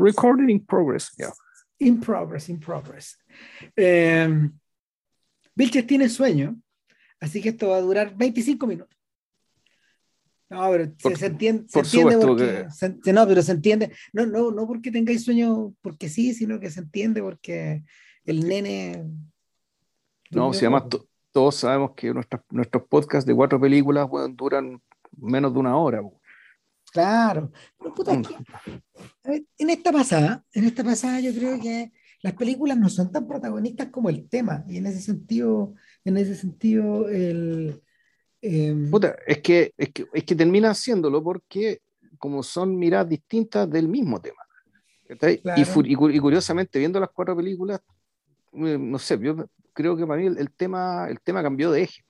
recording in progress. Yeah. In progress, in progress. Eh, Vilches tiene sueño, así que esto va a durar 25 minutos. No, pero Por- se, se entiende, se por entiende supuesto porque, que- se- se- no, pero se entiende, no, no, no porque tengáis sueño porque sí, sino que se entiende porque el nene. No, durmió si además poco. to- todos sabemos que nuestras- nuestros podcasts de cuatro películas weón, duran menos de una hora. weón. Claro, pero puta, Mm. es que, a ver, en esta pasada, en esta pasada yo creo que las películas no son tan protagonistas como el tema, y en ese sentido, en ese sentido, el em, Puta, es que, es que, es que termina haciéndolo porque como son miradas distintas del mismo tema. Y, Claro. y cu- y curiosamente, viendo las cuatro películas, eh, no sé, yo creo que para mí el, el tema, el tema cambió de eje.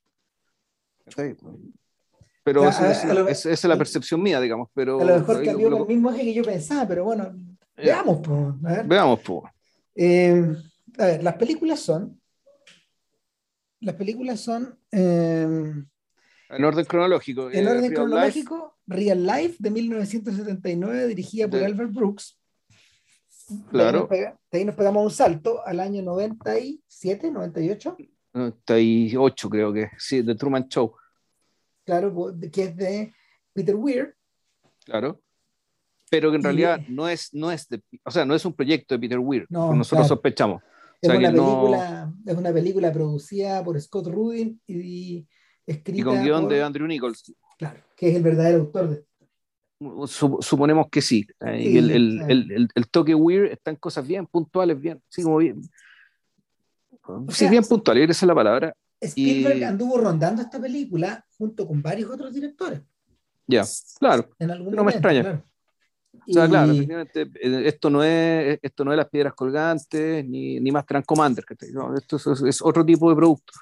Pero O sea, es- esa es la percepción mía, digamos. Pero a lo mejor cambió lo- con el mismo eje que yo pensaba, pero bueno, veamos, pues, a ver. Veamos, pues. Em, a ver, las películas son, las películas son em, En orden cronológico. en eh, orden Real Life, cronológico, Real Life de 1979, dirigida por De- Albert Brooks. De ahí Claro. nos de ahí nos pegamos un salto al año 97, 98, 98 creo que, sí, de Truman Show, claro, que es de Peter Weir. claro. Pero que en Y- realidad no es, no es de, o sea, no es un proyecto de Peter Weir, No, como nosotros claro. sospechamos. Es, sea, una no- película, es una película producida por Scott Rudin y escrita Y con guion por- de Andrew Nichols. claro, que es el verdadero autor de Sup- suponemos que sí. eh, Sí, y el, el, el, el- toque weird está en cosas bien puntuales, bien, sí, como bien. sí, sea, bien puntuales, esa es la palabra. Spielberg Y- anduvo rondando esta película junto con varios otros directores. Ya, claro. En algún No me momento, extraña. claro. O sea, Y- claro, eh, esto no es, esto no es las piedras colgantes, ni, ni Master and Commander. No, esto es, es otro tipo de producto.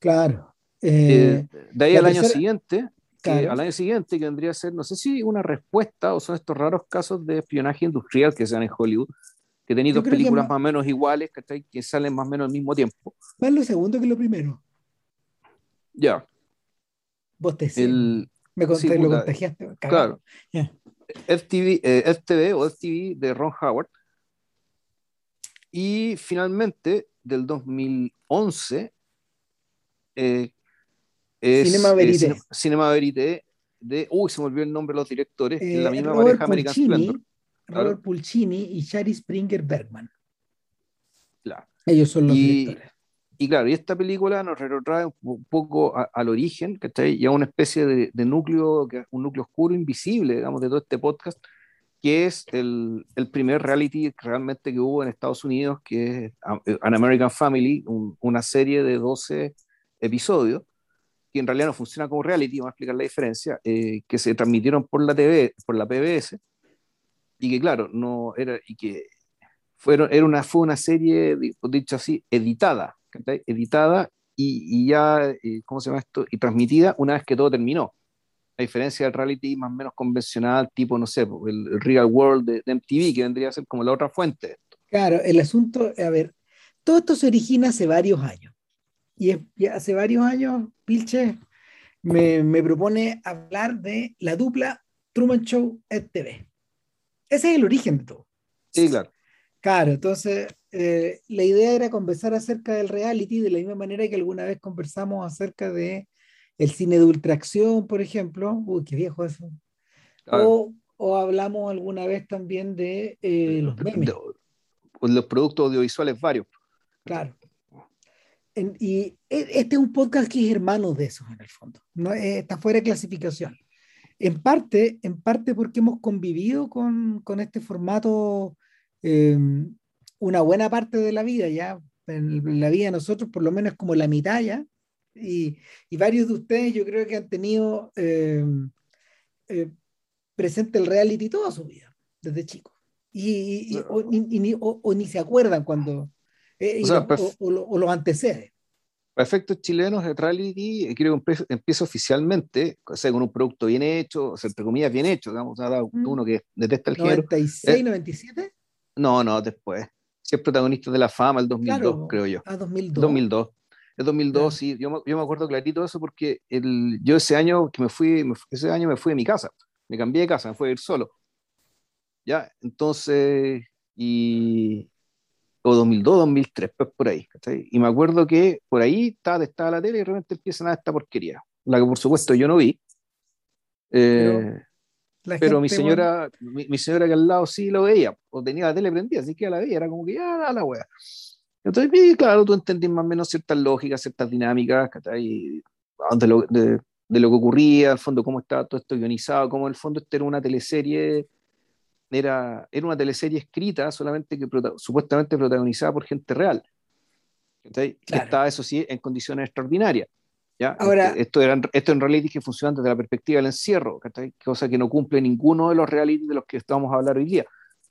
Claro. Eh, eh, de ahí al año siguiente, que Claro. al año siguiente que vendría a ser, no sé si una respuesta o son estos raros casos de espionaje industrial que se dan en Hollywood, que tenéis dos que películas más- más o menos iguales, ¿cachai? Que salen más o menos al mismo tiempo. más lo segundo que lo primero. Ya, Vos te sí, el, me cont- sí, lo puta, contagiaste. cagado. claro. FTV, eh, FTV o FTV de Ron Howard. Y finalmente, del 2011, eh, es Cinema eh, Verité. Cine- Cinema Verité de, uy, se me olvidó el nombre de los directores, que es la Eh, misma Robert pareja American Splendor. Robert Pulcini y Shari Springer Bergman. Claro. Ellos son los Y, directores. Y claro, y esta película nos retrotrae un po- poco a- al origen, ¿cachai? Y a una especie de, de núcleo, un núcleo oscuro, invisible, digamos, de todo este podcast, que es el, el primer reality realmente que hubo en Estados Unidos, que es A- An American Family, un- una serie de 12 episodios, que en realidad no funciona como reality, vamos a explicar la diferencia, eh, que se transmitieron por la TV, por la PBS, y que claro, no era, y que fueron, era una, fue una serie, di- dicho así, editada. Editada y, y ya, eh, ¿cómo se llama esto? Y transmitida una vez que todo terminó. A diferencia del reality más o menos convencional, tipo, no sé, el, el Real World de, de MTV, que vendría a ser como la otra fuente. Claro, el asunto, a ver, todo esto se origina hace varios años. Y es- hace varios años, Pilche me, me propone hablar de la dupla Truman Show TV. Ese es el origen de todo. Sí, claro. Claro, entonces eh, la idea era conversar acerca del reality de la misma manera que alguna vez conversamos acerca de el cine de ultraacción, por ejemplo. Uy, qué viejo eso. Claro. O, o hablamos alguna vez también de eh, los memes. De- los productos audiovisuales varios. Claro. En- y e- este es un podcast que es hermano de esos en el fondo. No, Eh, está fuera de clasificación. En parte, en parte porque hemos convivido con, con este formato eh, una buena parte de la vida ya. En la vida de nosotros, por lo menos como la mitad ya. Y, y varios de ustedes yo creo que han tenido eh, eh, presente el reality toda su vida, desde chicos. Y, y- y- o, ni, o- o ni se acuerdan cuando... eh, O sea, lo- perf- o- o lo- o los antecede. Para efectos chilenos, el reality eh, creo que empieza, oficialmente, o sea, con un producto bien hecho, o sea, entre comillas, bien hecho, digamos, Mm. uno que detesta el género. 96, Eh, 97. No, no, después. Si es protagonista de la fama, el 2002, Claro. creo yo. Ah, 2002. 2002. El 2002, sí, yo me, yo me acuerdo clarito de eso porque el, yo ese año que me fui, me ese año me fui de mi casa, me cambié de casa, me fui a ir solo. ¿ya? Entonces, y, o 2002, 2003, pues por ahí. Y me acuerdo que por ahí estaba, estaba la tele y de repente empiezan a esta porquería, la que por supuesto yo no vi. Eh, pero, mi señora, mi, señora que al lado sí lo veía, o tenía la tele prendida, así que la veía, era como que ya da la wea. Entonces, claro, tú entendís más o menos ciertas lógicas, ciertas dinámicas, de lo, de, de, lo que ocurría, al fondo, cómo estaba todo esto guionizado, cómo en el fondo esto era una teleserie era, era una teleserie escrita solamente que supuestamente protagonizada por gente real. Que estaba, eso sí, en condiciones extraordinarias. ¿Ya? Ahora, esto, era, esto en reality que funciona desde la perspectiva del encierro, cosa que no cumple ninguno de los reality de los que estamos a hablar hoy día.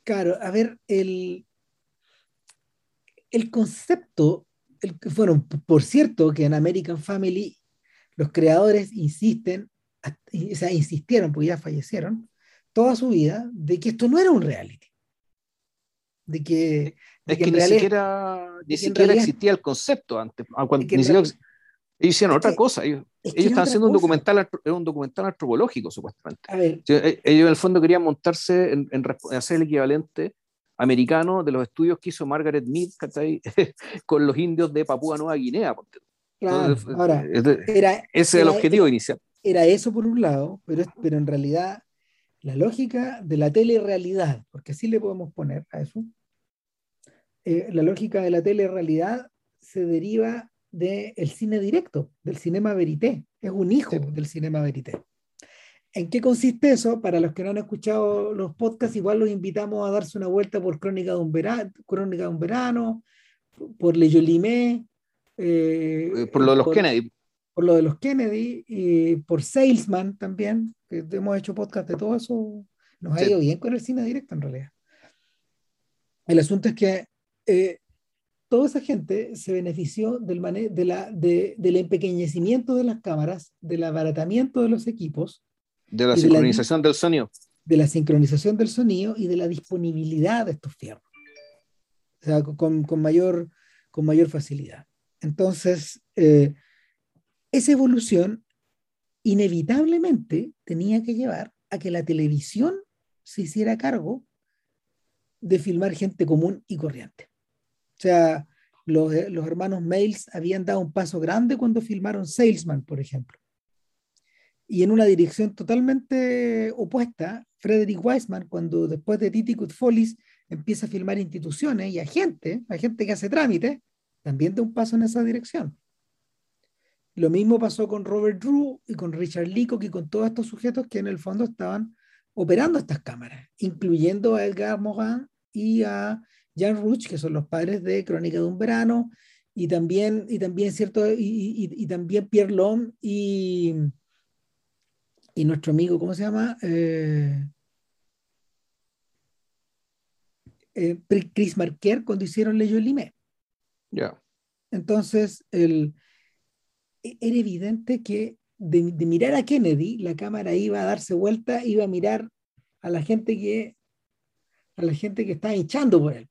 Claro, a ver, el, el concepto, el, bueno, por cierto, que en American Family los creadores insisten, o sea, insistieron, porque ya fallecieron, toda su vida de que esto no era un reality. De que, es que, ni siquiera, ni siquiera existía el concepto antes. Ah, cuando, ni siquiera, ellos hicieron otra cosa. Ellos, ellos estaban haciendo un documental, un documental antropológico, supuestamente. E, ellos en el fondo querían montarse en, hacer el equivalente americano de los estudios que hizo Margaret Mead con los indios de Papúa Nueva Guinea. Claro, ahora, era, ese es el objetivo inicial. Era eso por un lado, pero, pero en realidad la lógica de la telerrealidad, porque así le podemos poner a eso, eh, la lógica de la telerrealidad se deriva del cine directo, del cinema verité, es un hijo del cinema verité. ¿En qué consiste eso? Para los que no han escuchado los podcasts, igual los invitamos a darse una vuelta por Crónica de un Verano, Crónica de un verano por Le Jolimé, eh, eh, por lo de los Kennedy por lo de los Kennedy y por Salesman también, que hemos hecho podcast de todo eso, nos ha ido bien con el cine directo en realidad. El asunto es que eh, toda esa gente se benefició del, de la, de, del empequeñecimiento de las cámaras, del abaratamiento de los equipos. De la sincronización del sonido. De la sincronización del sonido y de la disponibilidad de estos fierros. O sea, con, con mayor, con mayor facilidad. Entonces, eh, esa evolución inevitablemente tenía que llevar a que la televisión se hiciera cargo de filmar gente común y corriente. O sea, los, los hermanos Mails habían dado un paso grande cuando filmaron Salesman, por ejemplo. Y en una dirección totalmente opuesta, Frederick Weisman, cuando después de Titi Follies empieza a filmar instituciones y a gente, a gente que hace trámites, también da un paso en esa dirección. Lo mismo pasó con Robert Drew y con Richard Leacock y con todos estos sujetos que en el fondo estaban operando estas cámaras, incluyendo a Edgar Morin y a Jan Ruch, que son los padres de Crónica de un Verano, y también, y también, ¿cierto? Y, también Pierre Lom y, y nuestro amigo, ¿cómo se llama? Eh, eh, Chris Marquer cuando hicieron Leyo Limé. Ya. Entonces, el, e-, era evidente que de, mirar a Kennedy, la cámara iba a darse vuelta, iba a mirar a la gente que a la gente que estaba echando por él.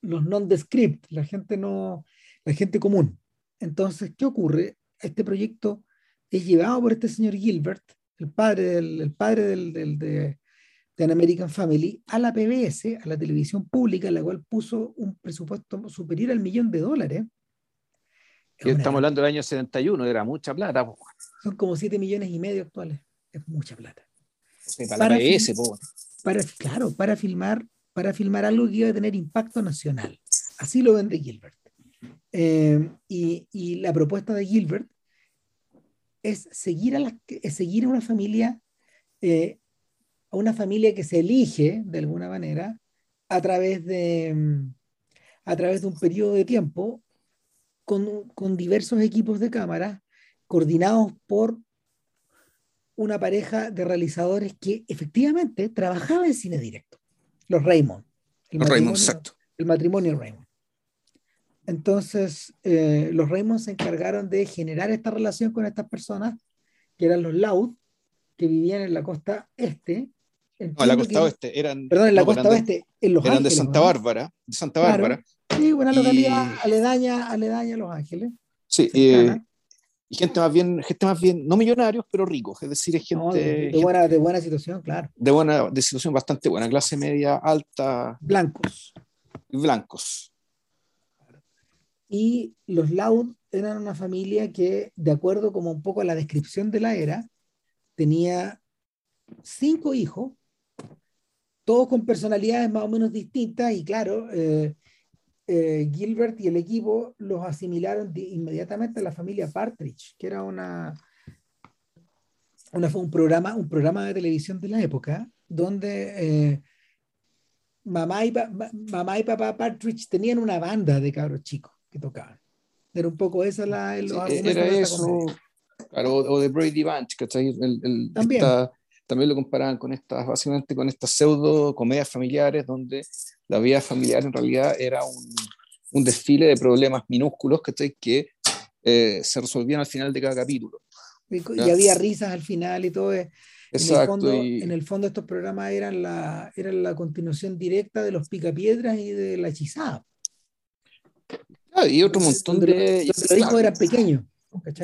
Los non-descript, la gente no, la gente común. Entonces, ¿qué ocurre? Este proyecto es llevado por este señor Gilbert, el padre del, el padre del, del de, de, An American Family, a la PBS, a la televisión pública, la cual puso un presupuesto superior al millón de dólares estamos hablando del año 71, era mucha plata. Son como 7 millones y medio actuales. Es mucha plata. para, la PS, para, claro, para filmar, para filmar algo que iba a tener impacto nacional. Así lo vende Gilbert. Eh, y, y, la propuesta de Gilbert es seguir a, la, seguir a una familia, eh, a una familia que se elige de alguna manera a través de, a través de un periodo de tiempo con, diversos equipos de cámara coordinados por una pareja de realizadores que efectivamente trabajaba en cine directo, los Raymond. El los Raymond, exacto. El matrimonio Raymond. Entonces, eh, los Raymond se encargaron de generar esta relación con estas personas, que eran los Loud, que vivían en la costa este. No, en la costa oeste. Eran, perdón, en la costa oeste, en Los Eran de Santa Bárbara. De Santa Bárbara. Sí, una localidad aledaña, aledaña a Los Ángeles. Sí, y, y gente más bien, gente más bien, no millonarios, pero ricos, es decir, es gente de, buena, de buena situación, claro. De buena, de situación bastante buena, clase media, alta. Blancos. Blancos. Y los Loud eran una familia que, de acuerdo como un poco a la descripción de la era, tenía cinco hijos, todos con personalidades más o menos distintas, y claro, eh, eh, Gilbert y el equipo los asimilaron inmediatamente a la familia Partridge, que era una, una un, programa, un programa de televisión de la época donde eh, mamá, y mamá y papá Partridge tenían una banda de cabros chicos que tocaban. Era un poco esa la... era eso, claro, o de Brady Bunch, ¿cachai? también. también lo comparaban con estas, básicamente con estas pseudo comedias familiares donde la vida familiar en realidad era un, un desfile de problemas minúsculos que eh, se resolvían al final de cada capítulo. Y, había risas al final y todo. Eh, en, el fondo, en el fondo estos programas eran la, eran la continuación directa de los picapiedras y de la hechizada. Ah, y otro montón de... Los hijos eran pequeños.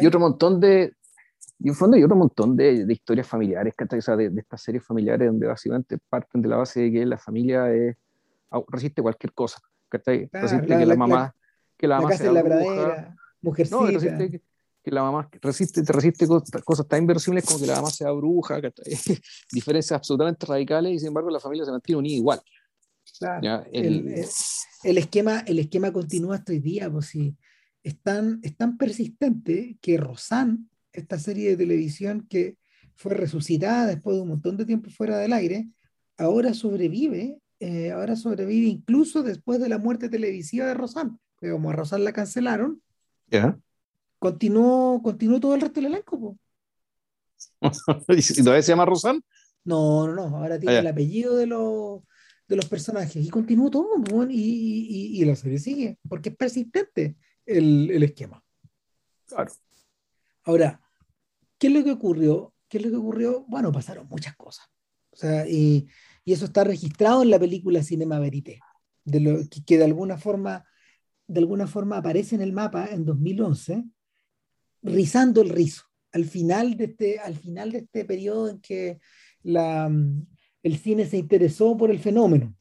Y otro montón de... Y en fondo hay otro montón de, de historias familiares, O sea, de, de, estas series familiares donde básicamente parten de la base de que la familia es, resiste cualquier cosa. ¿cachai? resiste que la, mamá, que la, mamá sea la bruja, mujercita. No, resiste que, que, la mamá resiste, resiste cosas, cosas, tan inverosímiles como que la mamá sea bruja, diferencias absolutamente radicales y sin embargo la familia se mantiene unida igual. Claro. El, el, esquema, el esquema continúa hasta hoy día, pues sí. Es tan, es tan persistente que Rosanne, esta serie de televisión que fue resucitada después de un montón de tiempo fuera del aire, ahora sobrevive eh, ahora sobrevive incluso después de la muerte televisiva de Rosan. Como a Rosan la cancelaron, ya continuó, continuó todo el resto del elenco. ¿Y todavía se llama Rosan? No, no, no. Ahora tiene ah, el apellido de los, de los personajes y continuó todo. y, y, y, la serie sigue, porque es persistente el, el esquema. Claro. Ahora, ¿qué es lo que ocurrió? ¿Qué es lo que ocurrió? Bueno, pasaron muchas cosas. O sea, y y eso está registrado en la película Cinema Verité, de lo, que, de, alguna forma, de alguna forma aparece en el mapa en 2011, rizando el rizo, al final de este, al final de este periodo en que la, el cine se interesó por el fenómeno.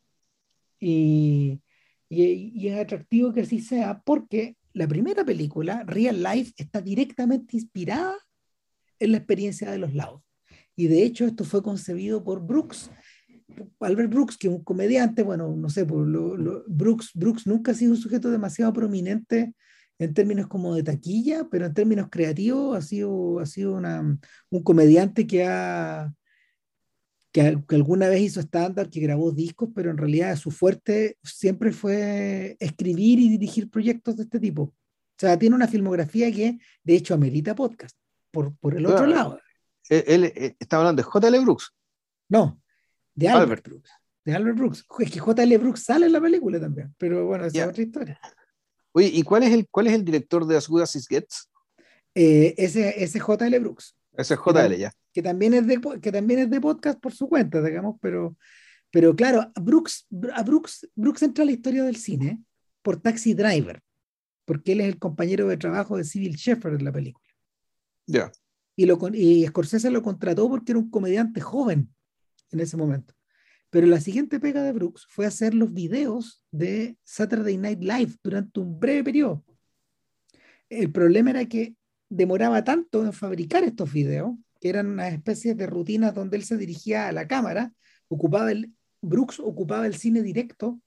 Y, y, es atractivo que así sea porque la primera película, Real Life, está directamente inspirada en la experiencia de los lados. Y de hecho esto fue concebido por Brooks Albert Brooks, que es un comediante, bueno, no sé, por lo, Brooks, Brooks nunca ha sido un sujeto demasiado prominente en términos como de taquilla, pero en términos creativos ha sido, ha sido una, un comediante que ha que, alguna vez hizo estándar, que grabó discos, pero en realidad su fuerte siempre fue escribir y dirigir proyectos de este tipo. O sea, tiene una filmografía que de hecho amerita podcast, por, por el otro lado. Él, él, está hablando de J.L. Brooks. No, de Albert, Brooks. De Albert Brooks. Es que J.L. Brooks sale en la película también, pero bueno, esa es otra historia. Oye, ¿y cuál es el, cuál es el director de As Good As It Gets? Eh, ese, ese J.L. Brooks. Ese es J.L. ya. Que también, es de, que también es de podcast por su cuenta, digamos, pero, pero claro, Brooks, a Brooks, Brooks entra a la historia del cine por Taxi Driver, porque él es el compañero de trabajo de Civil Shepard en la película. Ya. Y, lo, y Scorsese lo contrató porque era un comediante joven en ese momento. Pero la siguiente pega de Brooks fue hacer los videos de Saturday Night Live durante un breve periodo. El problema era que demoraba tanto en fabricar estos videos, que eran unas especies de rutinas donde él se dirigía a la cámara, ocupaba el, Brooks ocupaba el cine directo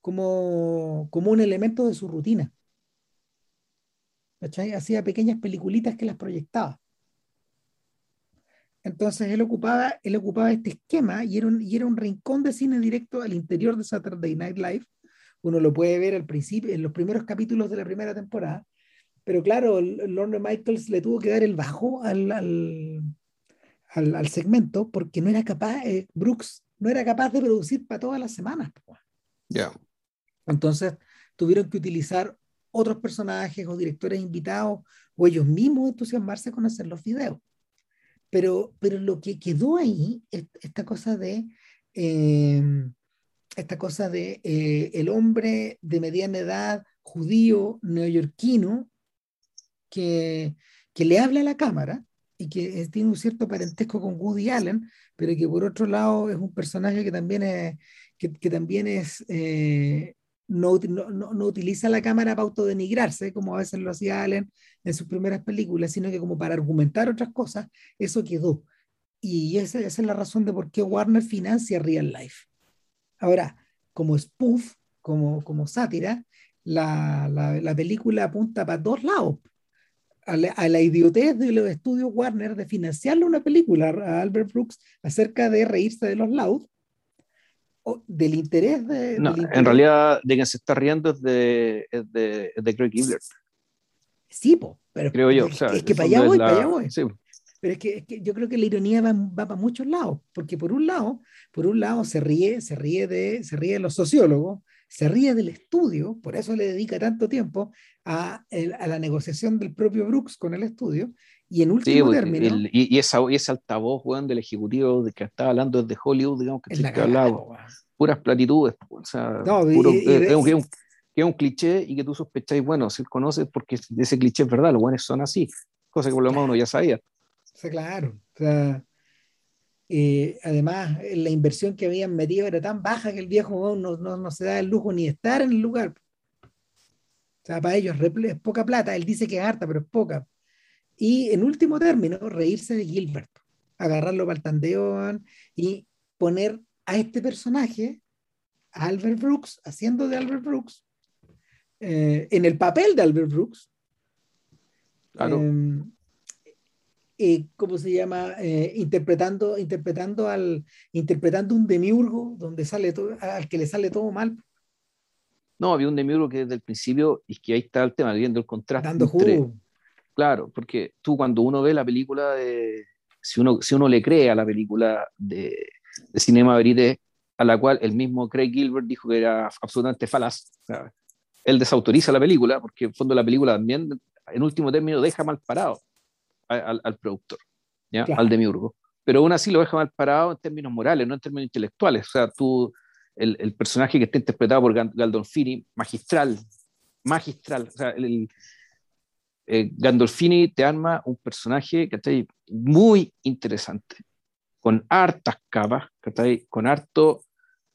como, como un elemento de su rutina. Hacía pequeñas peliculitas que las proyectaba. Entonces él ocupaba, él ocupaba este esquema y era, un, y era un rincón de cine directo al interior de Saturday Night Live. Uno lo puede ver al principio, en los primeros capítulos de la primera temporada. Pero claro, Lorne Michaels le tuvo que dar el bajo al, al, al, segmento porque no era capaz, eh, Brooks no era capaz de producir para todas las semanas. Ya. Entonces tuvieron que utilizar otros personajes o directores invitados o ellos mismos entusiasmarse con hacer los videos. Pero, pero lo que quedó ahí, esta cosa de, em, esta cosa de eh, el hombre de mediana edad, judío, neoyorquino, que, que le habla a la cámara y que tiene un cierto parentesco con Woody Allen, pero que por otro lado es un personaje que también es, que, también es eh, no, no, no, utiliza la cámara para autodenigrarse, como a veces lo hacía Allen en sus primeras películas, sino que como para argumentar otras cosas, eso quedó. Y esa, esa es la razón de por qué Warner financia Real Life. Ahora, como spoof, como, como sátira, la, la, la película apunta para dos lados. A la, a la, idiotez de los estudios Warner de financiarle una película a Albert Brooks acerca de reírse de los Loud, del interés de... No, en realidad de quien se está riendo es de, es de, de Craig Gibler. Sí, po, pero creo yo. Es, es que para allá voy, para allá voy. Sí. Pero es que, es que, yo creo que la ironía va, va, para muchos lados, porque por un lado, por un lado se ríe, se ríe de, se ríe de los sociólogos, se ríe del estudio, por eso le dedica tanto tiempo a, el, a la negociación del propio Brooks con el estudio, y en último sí, término. El, y, y, esa, y ese altavoz, weón, del ejecutivo de que estaba hablando desde Hollywood, digamos, que, que hablaba, puras platitudes, o sea, no, puro, y, y, es, un, que, es un, cliché y que tú sospecháis, bueno, si conoces porque ese cliché es verdad, los buenos son así, cosa que por lo menos uno ya sabía. O sea, claro, o sea, eh, además, la inversión que habían metido era tan baja que el viejo no, no, no, se da el lujo ni estar en el lugar. O sea, para ellos es poca plata. Él dice que es harta, pero es poca. Y en último término, reírse de Gilbert, agarrarlo para el tandeo y poner a este personaje, a Albert Brooks, haciendo de Albert Brooks, eh, en el papel de Albert Brooks. Claro. Eh, eh, ¿cómo se llama? Eh, interpretando, interpretando, al, interpretando un demiurgo donde sale todo, al que le sale todo mal. No, había un demiurgo que desde el principio, y que ahí está el tema, viendo el contraste. Dando jugo. Claro, porque tú cuando uno ve la película de, si uno, si uno le cree a la película de, de Cinema Verité, a la cual el mismo Craig Gilbert dijo que era absolutamente falaz, él desautoriza la película, porque en fondo la película también, en último término, deja mal parado al, al productor, ¿ya? Claro. al demiurgo. Pero aún así lo deja mal parado en términos morales, no en términos intelectuales. O sea, tú, el, el personaje que está interpretado por Gandolfini, magistral, magistral. O sea, el, eh, Gandolfini te arma un personaje que está muy interesante, con hartas capas, con harto,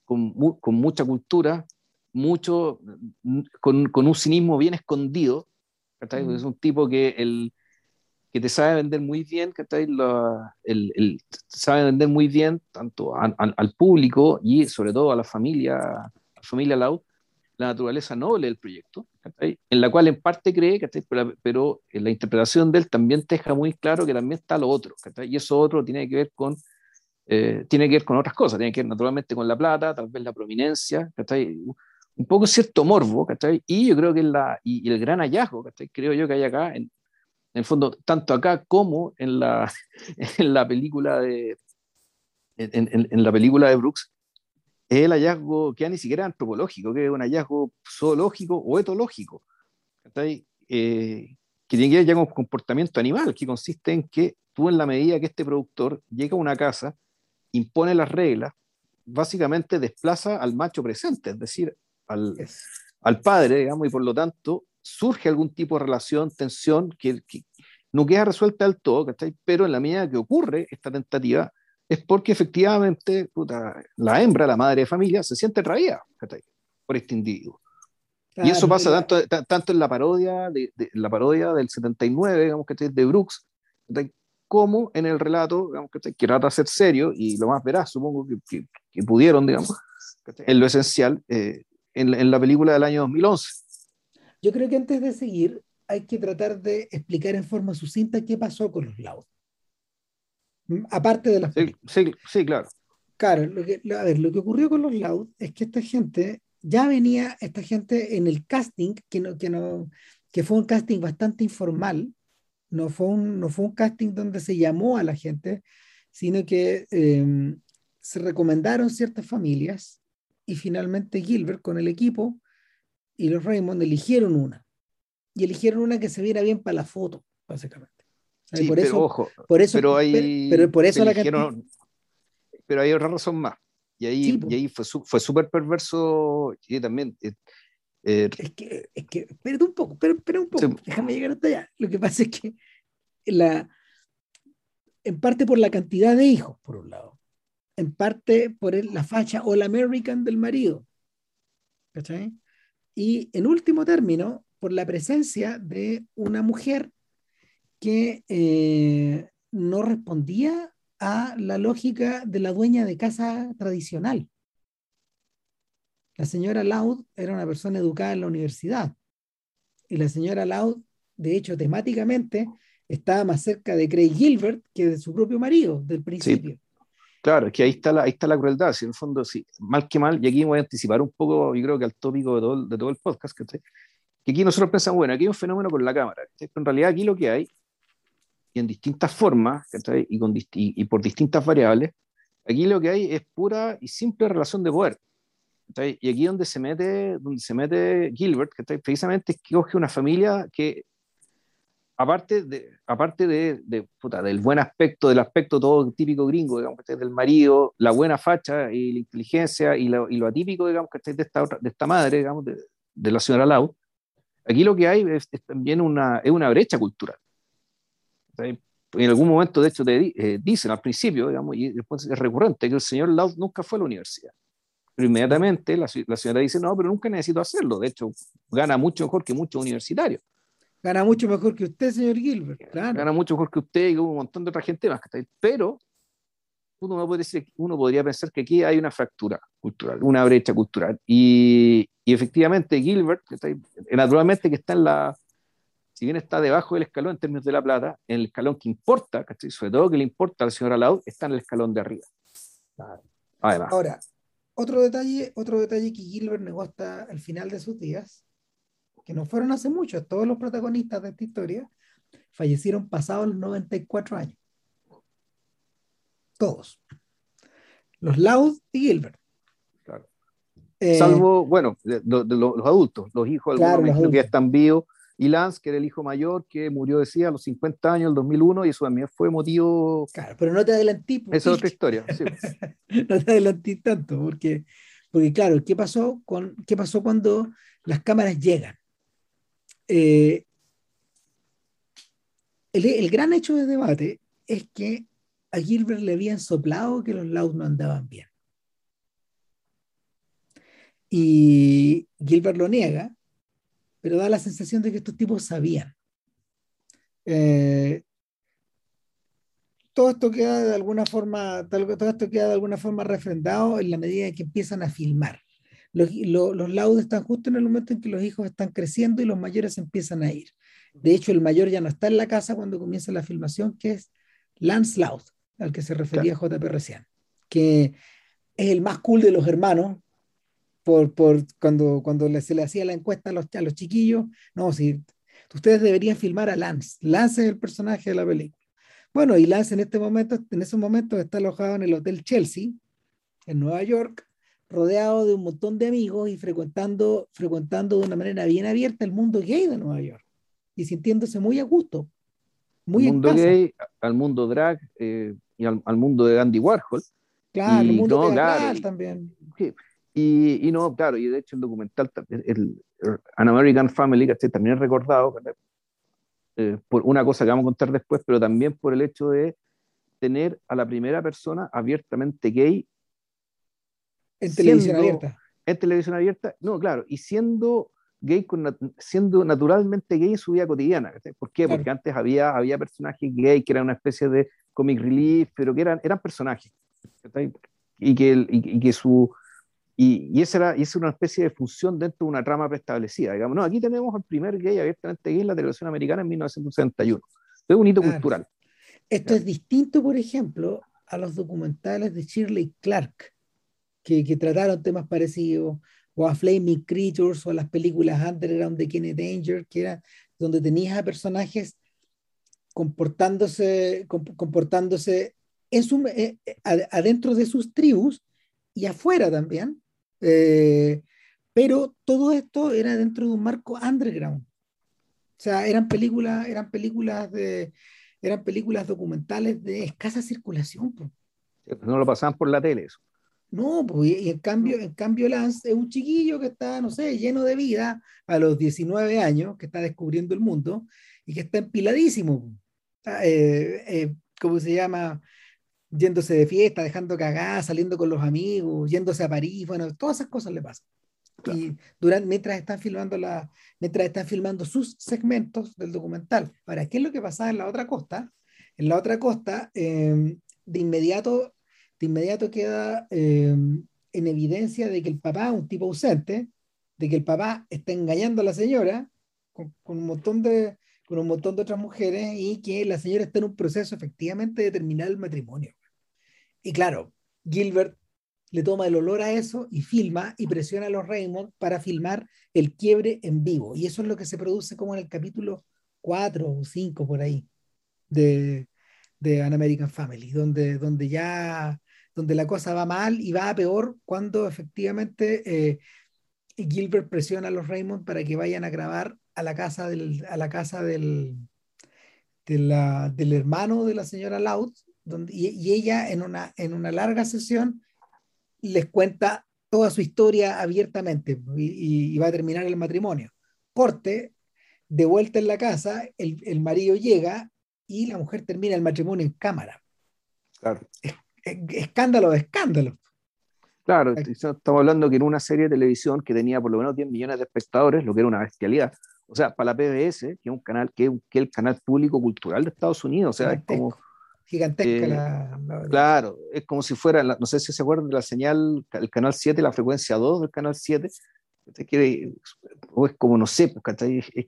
con, con mucha cultura, mucho, con, con, un cinismo bien escondido. Mm. Es un tipo que el, que te sabe vender muy bien, que la, el, el, sabe vender muy bien tanto a, a, al público y sobre todo a la familia, a la familia Laud, la naturaleza noble del proyecto, en la cual en parte cree, pero, pero, en la interpretación de él también te deja muy claro que también está lo otro, y eso otro tiene que ver con eh, tiene que ver con otras cosas, tiene que ver naturalmente con la plata, tal vez la prominencia, un poco cierto morbo, y yo creo que la, y, y el gran hallazgo, creo yo que hay acá en, en el fondo, tanto acá como en la, en la película de en, en, en, la película de Brooks, es el hallazgo que ya ni siquiera es antropológico, que es un hallazgo zoológico o etológico, eh, que tiene que ver ya con comportamiento animal, que consiste en que tú en la medida que este productor llega a una casa, impone las reglas, básicamente desplaza al macho presente, es decir, al, al padre, digamos, y por lo tanto surge algún tipo de relación, tensión, que, que no queda resuelta del todo, ¿cachai? pero en la medida que ocurre esta tentativa, es porque efectivamente puta, la hembra, la madre de familia, se siente traída por este individuo. Claro, y eso pasa tanto, tanto en la parodia, de, de, la parodia del 79, digamos, que de Brooks, como en el relato, digamos, que trata de ser serio y lo más veraz, supongo que, que, que pudieron, digamos, en lo esencial, eh, en, en, la película del año 2011. Yo creo que antes de seguir hay que tratar de explicar en forma sucinta qué pasó con los Loud. Aparte de las... Sí, sí, sí, claro. Claro, lo que, a ver, lo que ocurrió con los Loud es que esta gente, ya venía esta gente en el casting, que, no, que, no, que fue un casting bastante informal, no fue, un, no fue un casting donde se llamó a la gente, sino que eh, se recomendaron ciertas familias y finalmente Gilbert con el equipo y los Raymond eligieron una. Y eligieron una que se viera bien para la foto, básicamente. Sí, por eso, pero ojo, por eso, pero, hay, pero, por eso la Pero hay otra razón más. Y ahí, sí, y ahí fue fue súper perverso y también... Eh, eh, es que, es que, espérate un poco, espérate, espérate un poco, sí. déjame llegar hasta allá. Lo que pasa es que la, en parte por la cantidad de hijos, por un lado, en parte por la facha All American del marido. ¿Cachai? Y en último término, por la presencia de una mujer que eh, no respondía a la lógica de la dueña de casa tradicional. La señora Loud era una persona educada en la universidad. Y la señora Loud, de hecho, temáticamente estaba más cerca de Craig Gilbert que de su propio marido del principio. Claro, es que ahí está la, ahí está la crueldad, si en el fondo, sí, mal que mal, y aquí voy a anticipar un poco, yo creo que al tópico de todo, de todo el podcast, que, que aquí nosotros pensamos, bueno, aquí hay un fenómeno con la cámara, pero en realidad aquí lo que hay, y en distintas formas, y, con, y, por distintas variables, aquí lo que hay es pura y simple relación de poder. Y aquí donde se mete, donde se mete Gilbert, precisamente es que coge una familia que aparte, de, aparte de, de puta, del buen aspecto, del aspecto todo típico gringo, digamos, del marido, la buena facha y la inteligencia y lo, y lo atípico, digamos, de esta, otra, de esta madre, digamos, de, de, la señora Lau, aquí lo que hay es, también una, es una brecha cultural. En algún momento, de hecho, te eh, dicen al principio, digamos, y después es recurrente, que el señor Lau nunca fue a la universidad. Pero inmediatamente la, la señora dice, no, pero nunca necesito hacerlo. De hecho, gana mucho mejor que muchos universitarios. Gana mucho mejor que usted, señor Gilbert. Gana mucho mejor que usted y un montón de otra gente más. Pero uno, puede decir, uno podría pensar que aquí hay una fractura cultural, una brecha cultural. Y, y efectivamente Gilbert, naturalmente que está en la, si bien está debajo del escalón en términos de la plata, en el escalón que importa, sobre todo que le importa al señor Alaud, está en el escalón de arriba. Además. Ahora, otro detalle, otro detalle que Gilbert negó hasta el final de sus días que no fueron hace mucho, todos los protagonistas de esta historia fallecieron pasados los 94 años. Todos. Los Loud y Gilbert. Claro. Eh, Salvo, bueno, de, los adultos, los hijos claro, algunos que ya están vivos, y Lance, que era el hijo mayor, que murió, decía, a los 50 años, el 2001, y eso también fue motivo... Claro, pero no te adelantí. Esa es otra historia. no te adelantí tanto, porque, porque claro, ¿qué pasó, con, ¿qué pasó cuando las cámaras llegan? Eh, el, gran hecho de debate es que a Gilbert le habían soplado que los Louds no andaban bien. Y Gilbert lo niega, pero da la sensación de que estos tipos sabían. Eh, todo esto queda de alguna forma, todo esto queda de alguna forma refrendado en la medida en que empiezan a filmar los, los, laudes están justo en el momento en que los hijos están creciendo y los mayores empiezan a ir. De hecho, el mayor ya no está en la casa cuando comienza la filmación, que es Lance Loud, al que se refería JP recién, que es el más cool de los hermanos, por, por cuando, cuando se le hacía la encuesta a los, a los chiquillos, no, si ustedes deberían filmar a Lance. Lance es el personaje de la película. Bueno, y Lance en este momento, en esos momentos está alojado en el Hotel Chelsea, en Nueva York, rodeado de un montón de amigos y frecuentando, frecuentando de una manera bien abierta el mundo gay de Nueva York y sintiéndose muy a gusto. Muy al mundo gay, al mundo drag eh, y al, mundo de Andy Warhol. Claro, el mundo no, también. Y, y, no, claro, y de hecho el documental, el, An American Family, que también es recordado eh, por una cosa que vamos a contar después, pero también por el hecho de tener a la primera persona abiertamente gay en televisión abierta. En televisión abierta, no, claro, y siendo gay, con, siendo naturalmente gay en su vida cotidiana. ¿Por qué? Porque antes había, había personajes gay que eran una especie de comic relief, pero que eran, eran personajes. Y que, y, que su. Y, y, esa era, y esa era una especie de función dentro de una trama preestablecida. Digamos, no, aquí tenemos al primer gay abiertamente gay en la televisión americana en 1961. Es un hito cultural. Esto es distinto, por ejemplo, a los documentales de Shirley Clark, que, trataron temas parecidos, o a Flaming Creatures, o a las películas Underground de Kenneth Danger, que era donde tenías a personajes comportándose, comportándose en su, eh, eh, adentro de sus tribus y afuera también. Eh, pero todo esto era dentro de un marco underground. O sea, eran películas, eran películas de, eran películas documentales de escasa circulación. No lo pasaban por la tele eso. No, pues, y en cambio, en cambio Lance es un chiquillo que está, no sé, lleno de vida a los 19 años, que está descubriendo el mundo y que está empiladísimo. ah, eh, eh, ¿cómo se llama? Yéndose de fiesta, dejando cagada, saliendo con los amigos, yéndose a París, bueno, todas esas cosas le pasan. Y durante, mientras están filmando la, mientras están filmando sus segmentos del documental. Ahora, ¿qué es lo que pasaba en la otra costa? En la otra costa, em, de inmediato, de inmediato queda em, en evidencia de que el papá es un tipo ausente, de que el papá está engañando a la señora con, un montón de con un montón de otras mujeres y que la señora está en un proceso efectivamente de terminar el matrimonio. Y claro, Gilbert le toma el olor a eso y filma y presiona a los Raymond para filmar el quiebre en vivo. Y eso es lo que se produce como en el capítulo 4 o 5 por ahí de, de An American Family, donde, donde ya donde la cosa va mal y va a peor cuando efectivamente eh, Gilbert presiona a los Raymond para que vayan a grabar a la casa del, a la casa del, del hermano de la señora Loud, donde, y, ella en una, en una larga sesión les cuenta toda su historia abiertamente y, va a terminar el matrimonio. Corte, de vuelta en la casa, el, el marido llega y la mujer termina el matrimonio en cámara. Claro. escándalo de escándalo. Claro, estamos hablando que en una serie de televisión que tenía por lo menos 10 millones de espectadores, lo que era una bestialidad. O sea, para la PBS, que es un canal que es, el canal público cultural de Estados Unidos, o sea, es como gigantesca eh, la, Claro, es como si fuera, no sé si se acuerdan de la señal, el canal 7, la frecuencia 2 del canal 7, o es como, no sé, pues,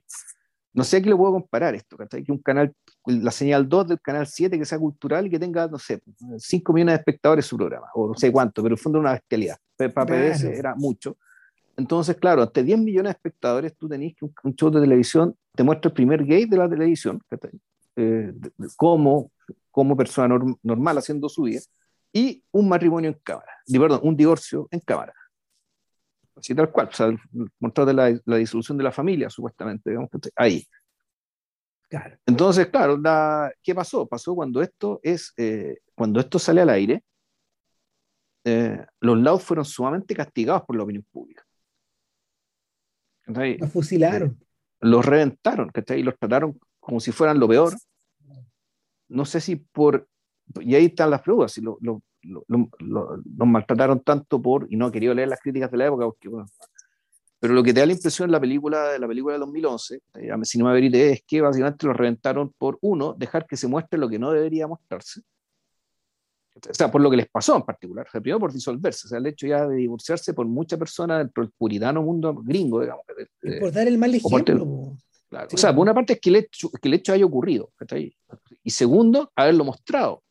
no sé a qué le puedo comparar esto, que un canal, la señal 2 del canal 7 que sea cultural y que tenga, no sé, 5 millones de espectadores su programa, o no sé cuánto, pero en el fondo una bestialidad. Para PBS era mucho. Entonces, claro, ante 10 millones de espectadores, tú tenés que un, show de televisión te muestra el primer gay de la televisión, eh, como, como persona normal haciendo su vida, y un matrimonio en cámara, perdón, un divorcio en cámara. Así tal cual, o sea, mostrar de la, la, disolución de la familia, supuestamente, digamos, ahí. Claro. Entonces, claro, la, ¿qué pasó? Pasó cuando esto, es, eh, cuando esto sale al aire, eh, los lados fueron sumamente castigados por la opinión pública. Los fusilaron. los reventaron, Y los trataron como si fueran lo peor. No sé si por... Y ahí están las pruebas, si lo, lo, los maltrataron tanto por, y no he querido leer las críticas de la época, porque, pero lo que te da la impresión en la película, de la película de 2011, eh, Cinema Verite, es que básicamente los reventaron por, uno, dejar que se muestre lo que no debería mostrarse, o sea, por lo que les pasó en particular, o primero por disolverse, o sea, el hecho ya de divorciarse por mucha persona dentro del puritano mundo gringo, digamos. por dar el mal ejemplo. Claro. O sea, por una parte es que el hecho, que el hecho haya ocurrido, y segundo, haberlo mostrado.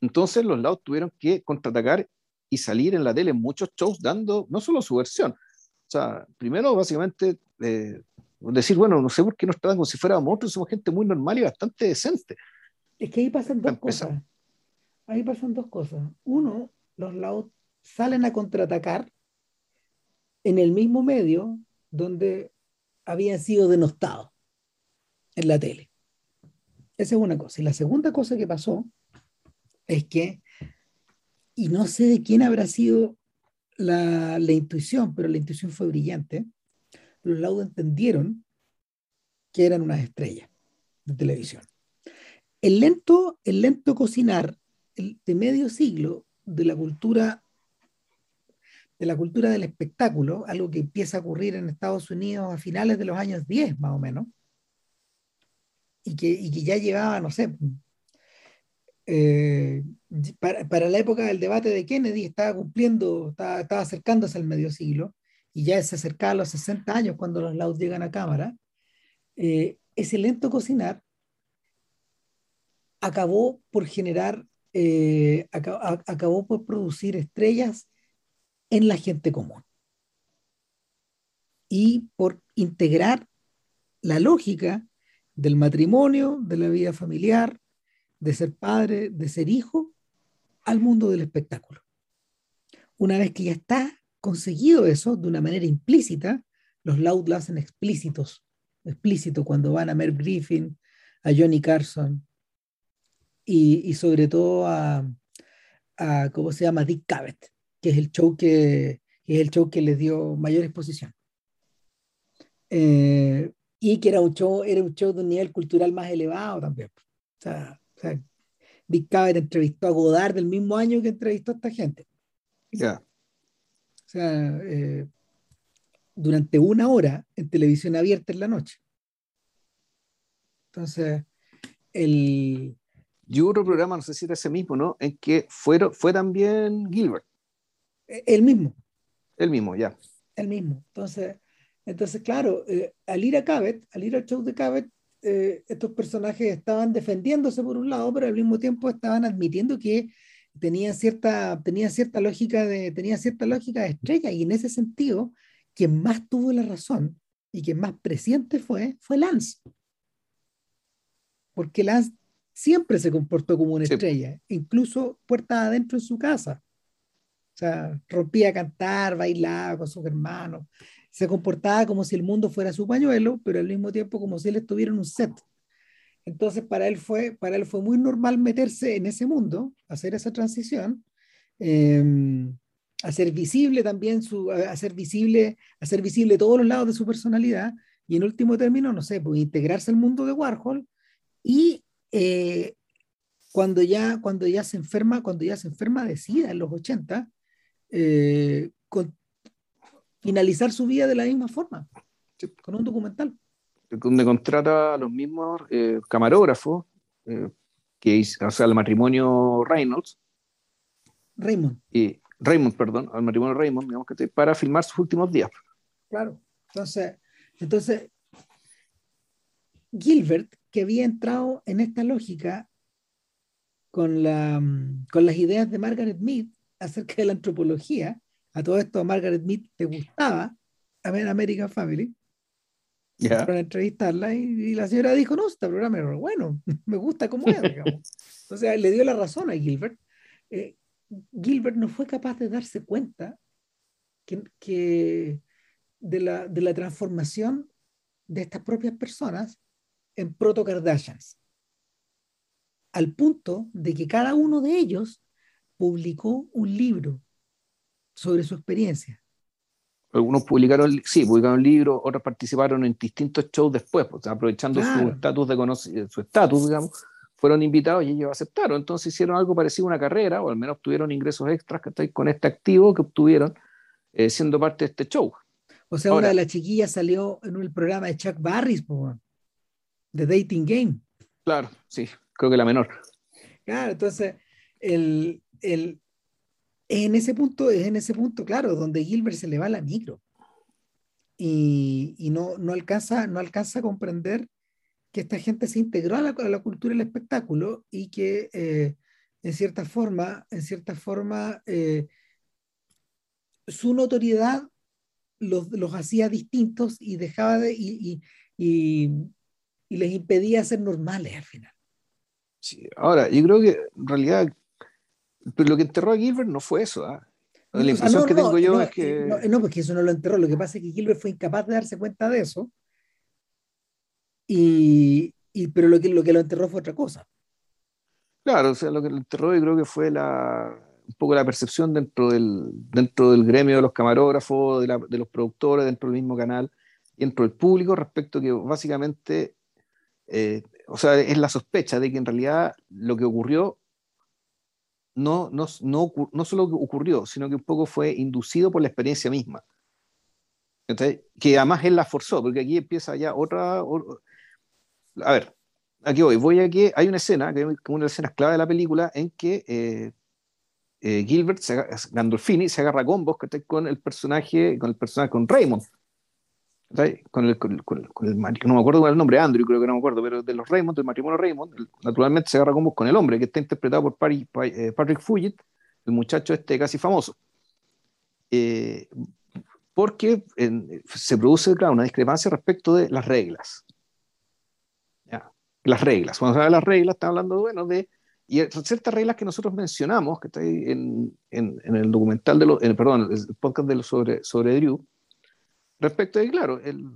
Entonces los lados tuvieron que contraatacar y salir en la tele en muchos shows dando no solo su versión, o sea, primero básicamente eh, decir, bueno, no sé por qué nos tratan como si fuéramos otros, somos gente muy normal y bastante decente. Es que ahí pasan dos cosas. Ahí pasan dos cosas. Uno, los lados salen a contraatacar en el mismo medio donde habían sido denostados en la tele. Esa es una cosa. Y la segunda cosa que pasó es que, y no sé de quién habrá sido la, intuición, pero la intuición fue brillante, los laudos entendieron que eran unas estrellas de televisión. El lento, el lento cocinar de medio siglo de la cultura de la cultura del espectáculo, algo que empieza a ocurrir en Estados Unidos a finales de los años 10 más o menos, y que, y que ya llevaba, no sé, eh, para, la época del debate de Kennedy estaba cumpliendo, estaba, acercándose al medio siglo y ya se acercaba a los 60 años cuando los Louds llegan a cámara, eh, ese lento cocinar acabó por generar, eh, acabó por producir estrellas en la gente común y por integrar la lógica del matrimonio, de la vida familiar, de ser padre, de ser hijo, al mundo del espectáculo. Una vez que ya está conseguido eso de una manera implícita, los Loud lo hacen explícitos, explícito cuando van a Merv Griffin, a Johnny Carson y, sobre todo a, ¿cómo se llama? Dick Cavett, que es el show que, es el show que les dio mayor exposición. Eh, y que era un show, era un show de un nivel cultural más elevado también. O sea, o sea Dick Cavett entrevistó a Godard del mismo año que entrevistó a esta gente. Ya. O sea, eh, durante una hora en televisión abierta en la noche. Entonces, el... Y otro programa, no sé si era ese mismo, ¿no? En que fueron, fue también Gilbert. El mismo. El mismo, ya. El mismo. Entonces, entonces claro, eh, al ir a Cabot, al ir al show de Cabot, eh, estos personajes estaban defendiéndose por un lado, pero al mismo tiempo estaban admitiendo que tenían cierta, tenía cierta lógica de, tenía cierta lógica de estrella, y en ese sentido, quien más tuvo la razón y quien más presente fue, fue Lance. Porque Lance siempre se comportó como una estrella, incluso puertas adentro en su casa. O sea, rompía a cantar, bailaba con sus hermanos, se comportaba como si el mundo fuera su pañuelo, pero al mismo tiempo como si él estuviera en un set. Entonces para él fue, para él fue muy normal meterse en ese mundo, hacer esa transición, eh, hacer visible también su, hacer visible, hacer visible todos los lados de su personalidad y en último término, no sé, pues integrarse al mundo de Warhol y eh, cuando ya, cuando ya se enferma, cuando ya se enferma de SIDA en los 80, eh, con, finalizar su vida de la misma forma, con un documental. Donde contrata a los mismos eh, camarógrafos, eh, que o sea, el matrimonio Reynolds. Raymond. Y, Raymond, perdón, al matrimonio Raymond, digamos que para filmar sus últimos días. Claro. Entonces, entonces, Gilbert, que había entrado en esta lógica con, la, con las ideas de Margaret Mead acerca de la antropología, a todo esto a Margaret Mead le gustaba a ver American Family. Para entrevistarla y, la señora dijo, no, este programa bueno, me gusta cómo es, O sea, le dio la razón a Gilbert. Eh, Gilbert no fue capaz de darse cuenta que, de, la, de la transformación de estas propias personas en proto-Kardashians, al punto de que cada uno de ellos publicó un libro sobre su experiencia. Algunos publicaron, sí, publicaron libros, otros participaron en distintos shows después, pues, aprovechando su estatus de su estatus, digamos, fueron invitados y ellos aceptaron. Entonces hicieron algo parecido a una carrera, o al menos obtuvieron ingresos extras que con este activo que obtuvieron eh, siendo parte de este show. O sea, una de las chiquillas salió en el programa de Chuck Barris, de Dating Game. Claro, sí, creo que la menor. Claro, entonces, el, el, en ese punto, es en ese punto, claro, donde Gilbert se le va la micro y, y no, no, alcanza, no alcanza a comprender que esta gente se integró a la, a la cultura del espectáculo y que eh, en cierta forma, en cierta forma, eh, su notoriedad los, los, hacía distintos y dejaba de, y, y, y, les impedía ser normales al final. Sí, ahora, yo creo que en realidad pero lo que enterró a Gilbert no fue eso. ¿ah? La impresión que tengo yo es que. No, porque eso no lo enterró. Lo que pasa es que Gilbert fue incapaz de darse cuenta de eso. Y, y pero lo que, lo que lo enterró fue otra cosa. Claro, o sea, lo que lo enterró yo creo que fue la, un poco la percepción dentro del, dentro del gremio de los camarógrafos, de, la, de los productores, dentro del mismo canal, dentro del público respecto a que básicamente, eh, o sea, es la sospecha de que en realidad lo que ocurrió no, no, no, no solo ocurrió, sino que un poco fue inducido por la experiencia misma. que además él la forzó, porque aquí empieza ya otra... a ver, aquí voy. Voy a que hay una escena, que es una de las escenas clave de la película, en que eh, eh, Gilbert, se, Gandolfini, se agarra combos con el personaje, con el personaje, con Raymond. Con el, con, con, el, no me acuerdo cuál el nombre, Andrew creo que no me acuerdo, pero de los Raymond, del matrimonio Raymond, naturalmente se agarra combos con el hombre, que está interpretado por Patrick, eh, Patrick Fugit, el muchacho este casi famoso. Eh, porque se produce, claro, una discrepancia respecto de las reglas. ¿Ya? Las reglas. Cuando se habla de las reglas, está hablando, bueno, de y ciertas reglas que nosotros mencionamos, que está ahí en, en, en el documental, de en, perdón, el podcast de sobre, sobre Drew, Respecto a, claro, el,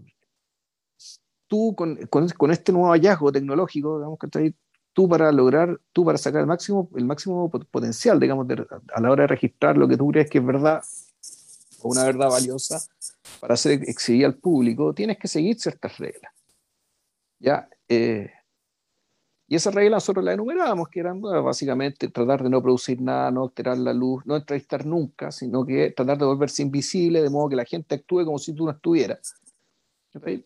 tú con, con, con, este nuevo hallazgo tecnológico, digamos que tú para lograr, tú para sacar el máximo, el máximo potencial, digamos, a la hora de registrar lo que tú crees que es verdad o una verdad valiosa para hacer exhibir al público, tienes que seguir ciertas reglas. Ya, eh, y esa regla nosotros la enumerábamos, que eran básicamente tratar de no producir nada, no alterar la luz, no entrevistar nunca, sino que tratar de volverse invisible, de modo que la gente actúe como si tú no estuvieras.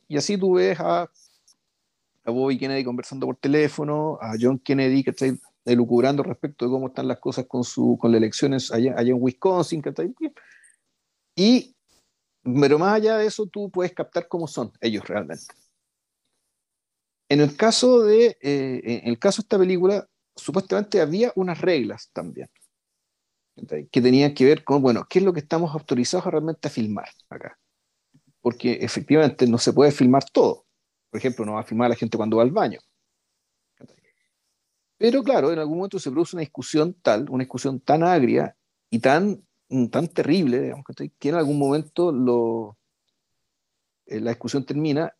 Y así tú ves a, a Bobby Kennedy conversando por teléfono, a John Kennedy que está elucubrando respecto de cómo están las cosas con, su, con las elecciones allá, allá en Wisconsin. Que está y, pero más allá de eso, tú puedes captar cómo son ellos realmente. En el caso de, eh, en el caso de esta película, supuestamente había unas reglas también que tenían que ver con, bueno, qué es lo que estamos autorizados realmente a filmar acá. Porque efectivamente no se puede filmar todo. Por ejemplo, no va a filmar a la gente cuando va al baño. Pero claro, en algún momento se produce una discusión tal, una discusión tan agria y tan, tan terrible, digamos, que en algún momento lo, eh, la discusión termina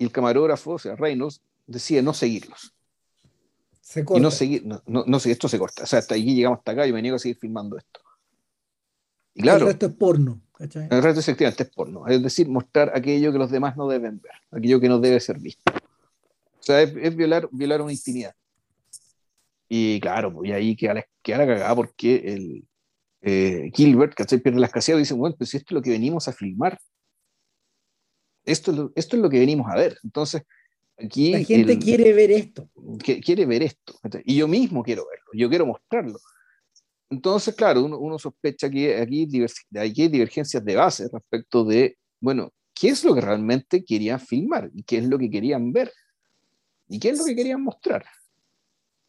y el camarógrafo, o sea, Reynolds, decide no seguirlos. Se corta. Y no seguir, no, no, esto se corta. O sea, hasta aquí llegamos hasta acá y me niego a seguir filmando esto. Y claro. El resto es porno. ¿cachai? El resto efectivamente es porno. Es decir, mostrar aquello que los demás no deben ver, aquello que no debe ser visto. O sea, es, violar, violar una intimidad. Y claro, pues y ahí queda la, queda la cagada porque el eh, Gilbert, ¿cachai? Pierde las casillas y dice, bueno, pues esto es lo que venimos a filmar. Esto es lo, esto es lo que venimos a ver. Entonces, aquí... La gente quiere ver esto. quiere ver esto. Y yo mismo quiero verlo, yo quiero mostrarlo. Entonces, claro, uno, sospecha que aquí, hay divergencias de base respecto de, bueno, ¿qué es lo que realmente querían filmar? ¿Y qué es lo que querían ver? ¿Y qué es lo que querían mostrar?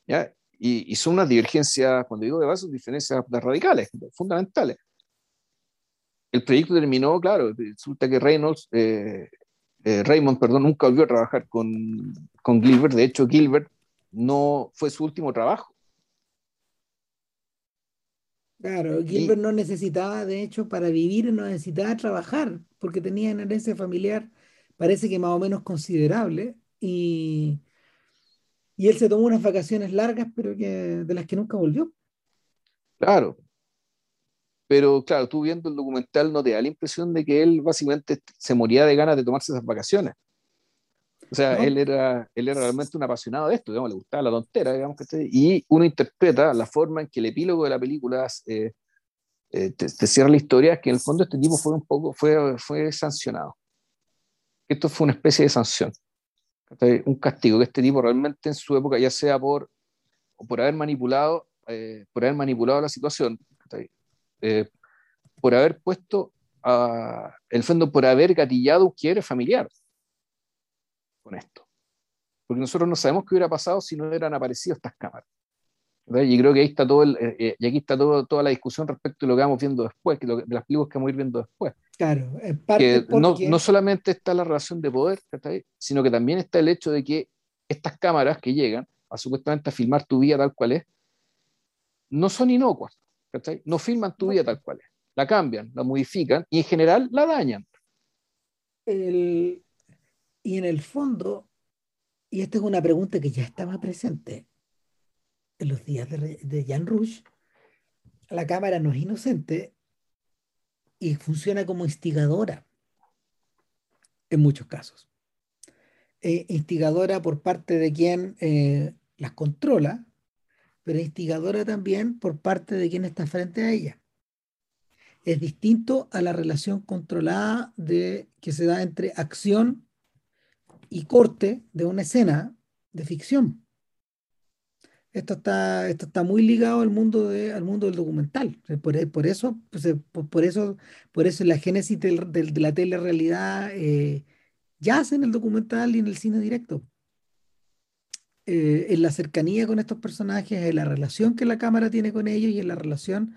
¿Ya? Y, son unas divergencias, cuando digo de base, diferencias radicales, fundamentales el proyecto terminó, claro, resulta que Reynolds, eh, eh, Raymond, perdón, nunca volvió a trabajar con, con Gilbert, de hecho Gilbert no fue su último trabajo. Claro, Gilbert no necesitaba, de hecho, para vivir no necesitaba trabajar, porque tenía una herencia familiar, parece que más o menos considerable, y, y él se tomó unas vacaciones largas, pero que, de las que nunca volvió. Claro, pero claro, tú viendo el documental no te da la impresión de que él básicamente se moría de ganas de tomarse esas vacaciones. O sea, él, era, él era realmente un apasionado de esto, digamos, le gustaba la tontera, digamos, que y uno interpreta la forma en que el epílogo de la película eh, eh, te, cierra la historia, que en el fondo este tipo fue un poco, fue, fue sancionado. Esto fue una especie de sanción, un castigo, que este tipo realmente en su época, ya sea por, por haber manipulado, eh, por haber manipulado la situación, eh, por haber puesto, a, el fondo, por haber gatillado un quiebre familiar con esto. Porque nosotros no sabemos qué hubiera pasado si no hubieran aparecido estas cámaras. Y creo que ahí está todo eh, eh, y aquí está todo, toda la discusión respecto de lo que vamos viendo después, que de las películas que vamos a ir viendo después. Claro, que no, no, solamente está la relación de poder, sino que también está el hecho de que estas cámaras que llegan a supuestamente a filmar tu vida tal cual es, no son inocuas. No filman tu vida tal cual es. La cambian, la modifican y en general la dañan. y en el fondo, y esta es una pregunta que ya estaba presente en los días de, de Jan Rush, la cámara no es inocente y funciona como instigadora en muchos casos. Eh, instigadora por parte de quien eh, las controla, pero instigadora también por parte de quien está frente a ella. Es distinto a la relación controlada de, que se da entre acción y corte de una escena de ficción. Esto está, esto está muy ligado al mundo, al mundo del documental. Por, por eso, pues, eh, por, eso, por eso la génesis de, la telerrealidad eh, yace en el documental y en el cine directo. Eh, en la cercanía con estos personajes, en la relación que la cámara tiene con ellos y en la relación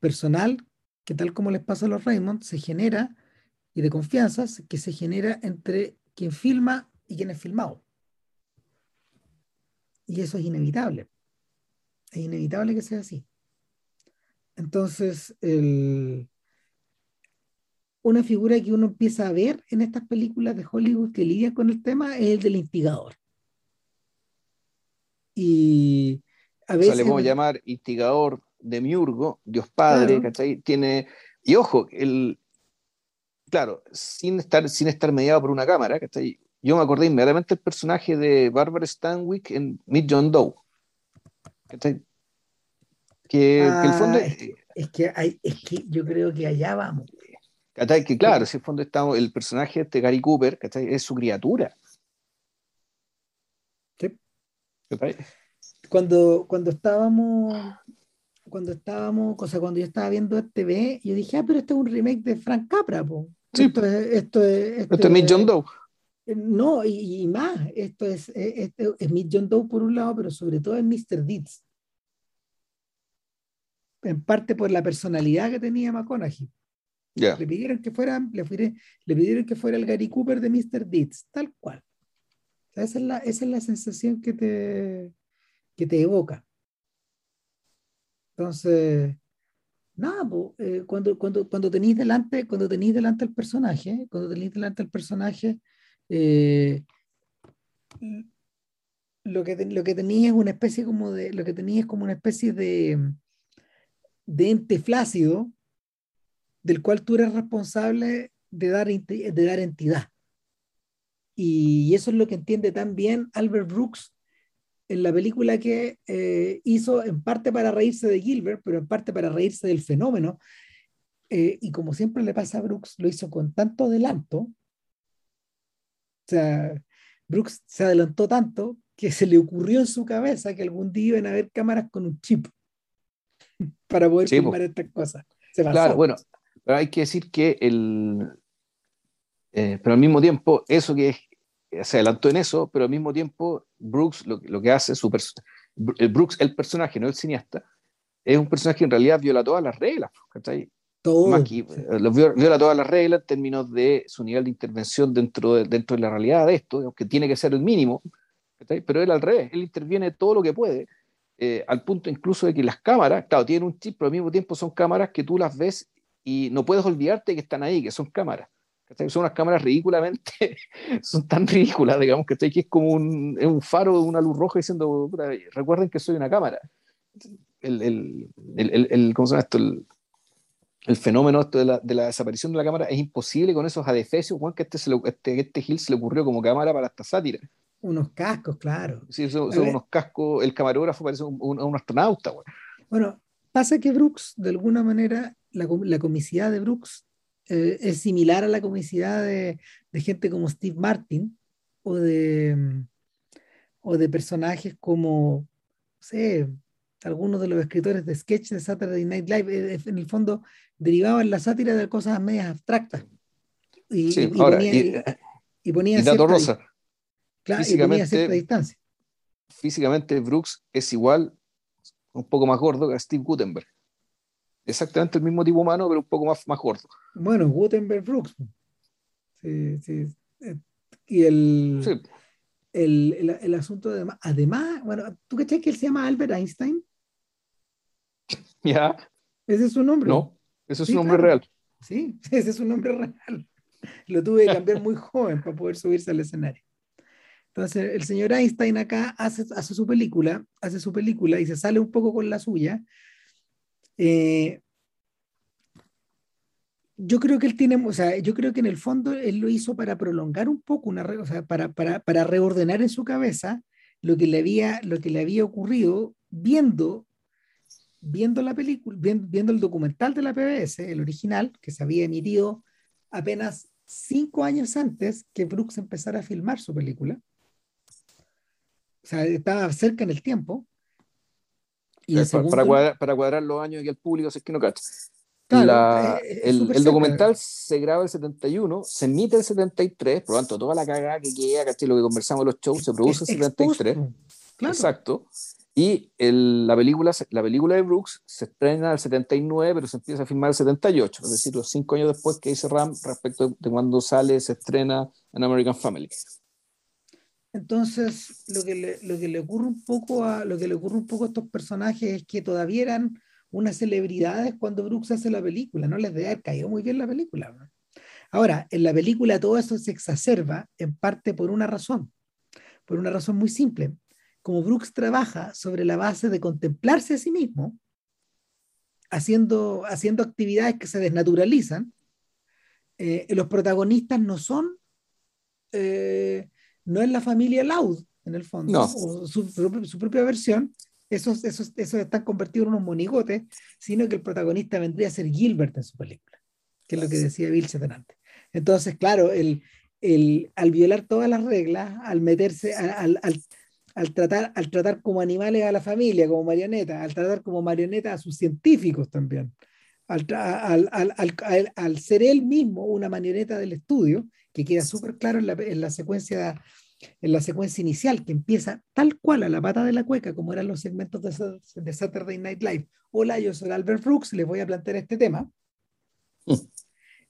personal que tal como les pasa a los Raymond, se genera, y de confianza, que se genera entre quien filma y quien es filmado. Y eso es inevitable. Es inevitable que sea así. Entonces, una figura que uno empieza a ver en estas películas de Hollywood que lidian con el tema es el del instigador. Y a veces... O sea, le podemos llamar instigador, de Miurgo, Dios Padre, ¿cachai? Tiene... Y ojo, el, claro, sin estar, sin estar mediado por una cámara, ¿cachai? yo me acordé inmediatamente del personaje de Barbara Stanwyck en Meet John Doe. Que, que, el fondo... Ah, es, que, hay, es que yo creo que allá vamos. Que claro, si el fondo está el personaje de este Gary Cooper, es su criatura. Sí. Cuando, cuando estábamos cuando estábamos, o sea, cuando yo estaba viendo este TV, yo dije, ah, pero este es un remake de Frank Capra, po. Sí, esto es, esto es, esto, es John Doe. Eh, no, y, más, esto es, es Mick John Doe por un lado, pero sobre todo es Mr. Deeds. En parte por la personalidad que tenía McConaughey. Le pidieron que fuera, le, le, pidieron que fuera el Gary Cooper de Mr. Deeds, tal cual. Esa, es la, esa es la sensación que te, que te evoca. Entonces, nada, eh, cuando, cuando, cuando tenéis delante, cuando tenéis delante el personaje, cuando tenéis delante el personaje, eh, lo que, lo que tenéis es una especie como de, lo que tenéis es como una especie de, de ente flácido del cual tú eres responsable de dar, de dar entidad. Y eso es lo que entiende también Albert Brooks en la película que eh, hizo en parte para reírse de Gilbert, pero en parte para reírse del fenómeno. Eh, y como siempre le pasa a Brooks, lo hizo con tanto adelanto. O sea, Brooks se adelantó tanto que se le ocurrió en su cabeza que algún día iban a haber cámaras con un chip para poder filmar estas cosas. claro, bueno, pero hay que decir que el... Eh, pero al mismo tiempo, eso que es se adelantó en eso, pero al mismo tiempo Brooks lo, lo que hace, su el Brooks, el personaje, no el cineasta, es un personaje que en realidad viola todas las reglas, ¿cachai? Todo. Eh, viola todas las reglas en términos de su nivel de intervención dentro de, dentro de la realidad de esto, que tiene que ser el mínimo, ¿cachai? pero él al revés, él interviene todo lo que puede, eh, al punto incluso de que las cámaras, claro, tienen un chip, pero al mismo tiempo son cámaras que tú las ves y no puedes olvidarte que están ahí, que son cámaras. Son unas cámaras ridículamente, son tan ridículas, digamos, que es como un, un faro de una luz roja diciendo, recuerden que soy una cámara. El, el, el, el ¿cómo se llama esto? El, fenómeno esto de, la, de, la, desaparición de la cámara es imposible con esos adefesios, que este, se este, este Gil se le ocurrió como cámara para esta sátira. Unos cascos, claro. Sí, son, unos cascos, el camarógrafo parece un, un, astronauta. Bueno, pasa que Brooks, de alguna manera, la, la comicidad de Brooks eh, es similar a la comicidad de, gente como Steve Martin o de, o de personajes como, no sé, algunos de los escritores de sketch de Saturday Night Live, eh, eh, en el fondo derivaban la sátira de cosas medias abstractas. Y, sí, y, ahora, y, ponía, cierta, Rosa, claro, físicamente, cierta distancia. Físicamente Brooks es igual, un poco más gordo que Steve Gutenberg exactamente el mismo tipo humano, pero un poco más, más gordo. Bueno, Gutenberg Brooks. Sí, sí. Eh, y el, el, el, asunto de además, bueno, ¿tú crees que él se llama Albert Einstein? Ya. ¿Ese es su nombre? No, ese es su nombre real. Sí, ese es su nombre real. Lo tuve que cambiar muy joven para poder subirse al escenario. Entonces, el señor Einstein acá hace, hace su película, hace su película y se sale un poco con la suya, eh, yo creo que él tiene, o sea, yo creo que en el fondo él lo hizo para prolongar un poco, una, o sea, para, para, para, reordenar en su cabeza lo que le había, lo que le había ocurrido viendo, viendo la película, viendo, viendo el documental de la PBS, el original, que se había emitido apenas cinco años antes que Brooks empezara a filmar su película. O sea, estaba cerca en el tiempo. Y eh, para, cuadrar, para, cuadrar, los años y el público, si es que no cacha. Eh, eh, el, el documental se graba el 71, se emite el 73, por lo tanto, toda la cagada que queda, Lo que conversamos en los shows, se produce el 73. Exacto. Y el, la, película, la película de Brooks se estrena el 79, pero se empieza a filmar el 78, es decir, los cinco años después que dice Ram respecto de cuando sale, se estrena en American Family. Entonces, lo que le, lo que le ocurre un poco a lo que le ocurre un poco a estos personajes es que todavía eran unas celebridades cuando Brooks hace la película, no les debe haber caído muy bien la película. Ahora, en la película todo eso se exacerba en parte por una razón, por una razón muy simple. Como Brooks trabaja sobre la base de contemplarse a sí mismo, haciendo, haciendo actividades que se desnaturalizan, eh, los protagonistas no son eh, no es la familia Loud, en el fondo, o su, su, propia versión, esos, esos, esos están convertidos en unos monigotes, sino que el protagonista vendría a ser Gilbert en su película, que es lo que decía Bill antes. Entonces, claro, el, el, al violar todas las reglas, al meterse, al, al, al, tratar, al tratar como animales a la familia, como marionetas, al tratar como marionetas a sus científicos también, al, al, al ser él mismo una marioneta del estudio, que queda súper claro en la, en la secuencia en la secuencia inicial, que empieza tal cual a la pata de la cueca, como eran los segmentos de, Saturday Night Live. Hola, yo soy Albert Brooks, les voy a plantear este tema. Mm.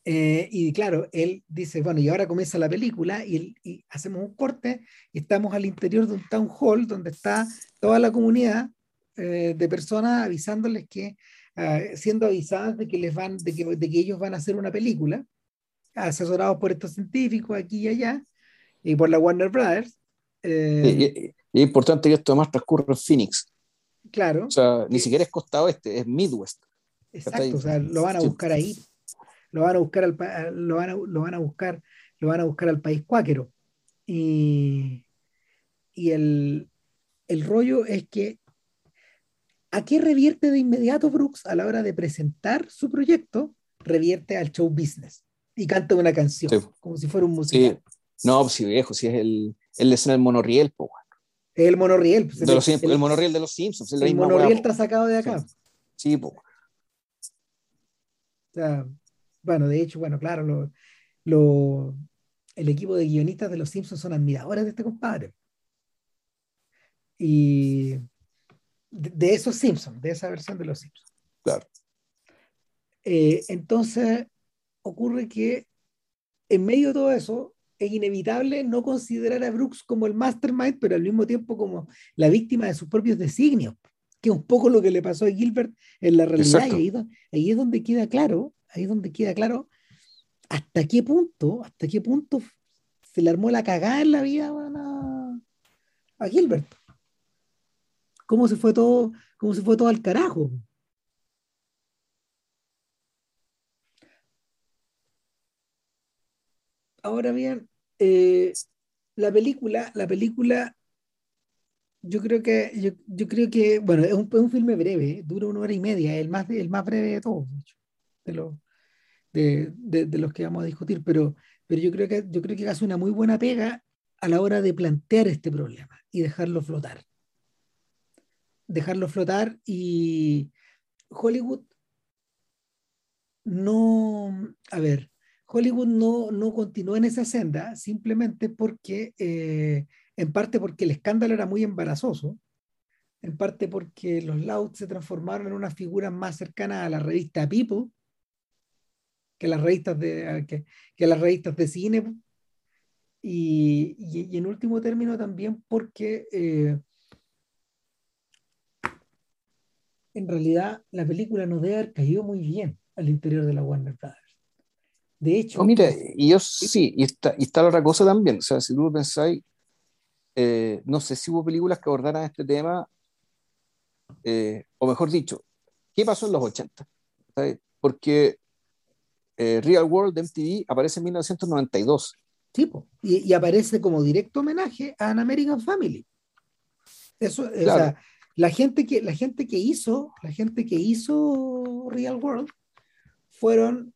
Eh, y claro, él dice, bueno, y ahora comienza la película y, hacemos un corte y estamos al interior de un town hall donde está toda la comunidad eh, de personas avisándoles que, ah, siendo avisadas de que, les van, de que, de que ellos van a hacer una película, asesorados por estos científicos aquí y allá, y por la Warner Brothers. Eh, y, es importante que esto además transcurre en Phoenix. Claro. O sea, ni siquiera es costa oeste, es Midwest. Exacto, o sea, lo van a buscar ahí. Lo van a buscar al, lo van a, lo van a buscar, lo van a buscar al país cuáquero. Y, y el, el rollo es que ¿a qué revierte de inmediato Brooks a la hora de presentar su proyecto? Revierte al show business y canta una canción, como si fuera un musical. No, pues sí, viejo, si es el, el escena del monorriel, pues El monorriel. Pues, de los, el, el, monorriel de los Simpsons. El, monorriel está sacado de acá. Sí, pues. O sea, bueno, de hecho, bueno, claro, lo, lo, el equipo de guionistas de los Simpsons son admiradores de este compadre. Y de, de esos Simpsons, de esa versión de los Simpsons. Claro. Eh, entonces, ocurre que en medio de todo eso, es inevitable no considerar a Brooks como el mastermind, pero al mismo tiempo como la víctima de sus propios designios, que es un poco lo que le pasó a Gilbert en la realidad. Y ahí, es donde queda claro, ahí es donde queda claro hasta qué punto, hasta qué punto se le armó la cagada en la vida a, a Gilbert. Cómo se fue todo, cómo se fue todo al carajo. Ahora bien, eh, la película, la película, yo creo que, yo, creo que, bueno, es un, un, filme breve, dura una hora y media, el más, el más breve de todos, de, los, de, de, los que vamos a discutir, pero, pero yo, creo que, yo creo que hace una muy buena pega a la hora de plantear este problema y dejarlo flotar. Dejarlo flotar y Hollywood no, a ver, Hollywood no, no continuó en esa senda simplemente porque, eh, en parte porque el escándalo era muy embarazoso, en parte porque los Louds se transformaron en una figura más cercana a la revista People que las revistas de, que, las revistas de cine. Y, y, en último término también porque eh, en realidad la película no debe haber caído muy bien al interior de la Warner Brothers. De hecho. mira, y yo sí, y está, y está la otra cosa también. O sea, si tú pensáis, eh, no sé si hubo películas que abordaran este tema, eh, o mejor dicho, ¿qué pasó en los 80? Porque eh, Real World de MTV aparece en 1992. Sí, y, y, aparece como directo homenaje a An American Family. Eso, o sea, la gente que la gente que hizo, la gente que hizo Real World fueron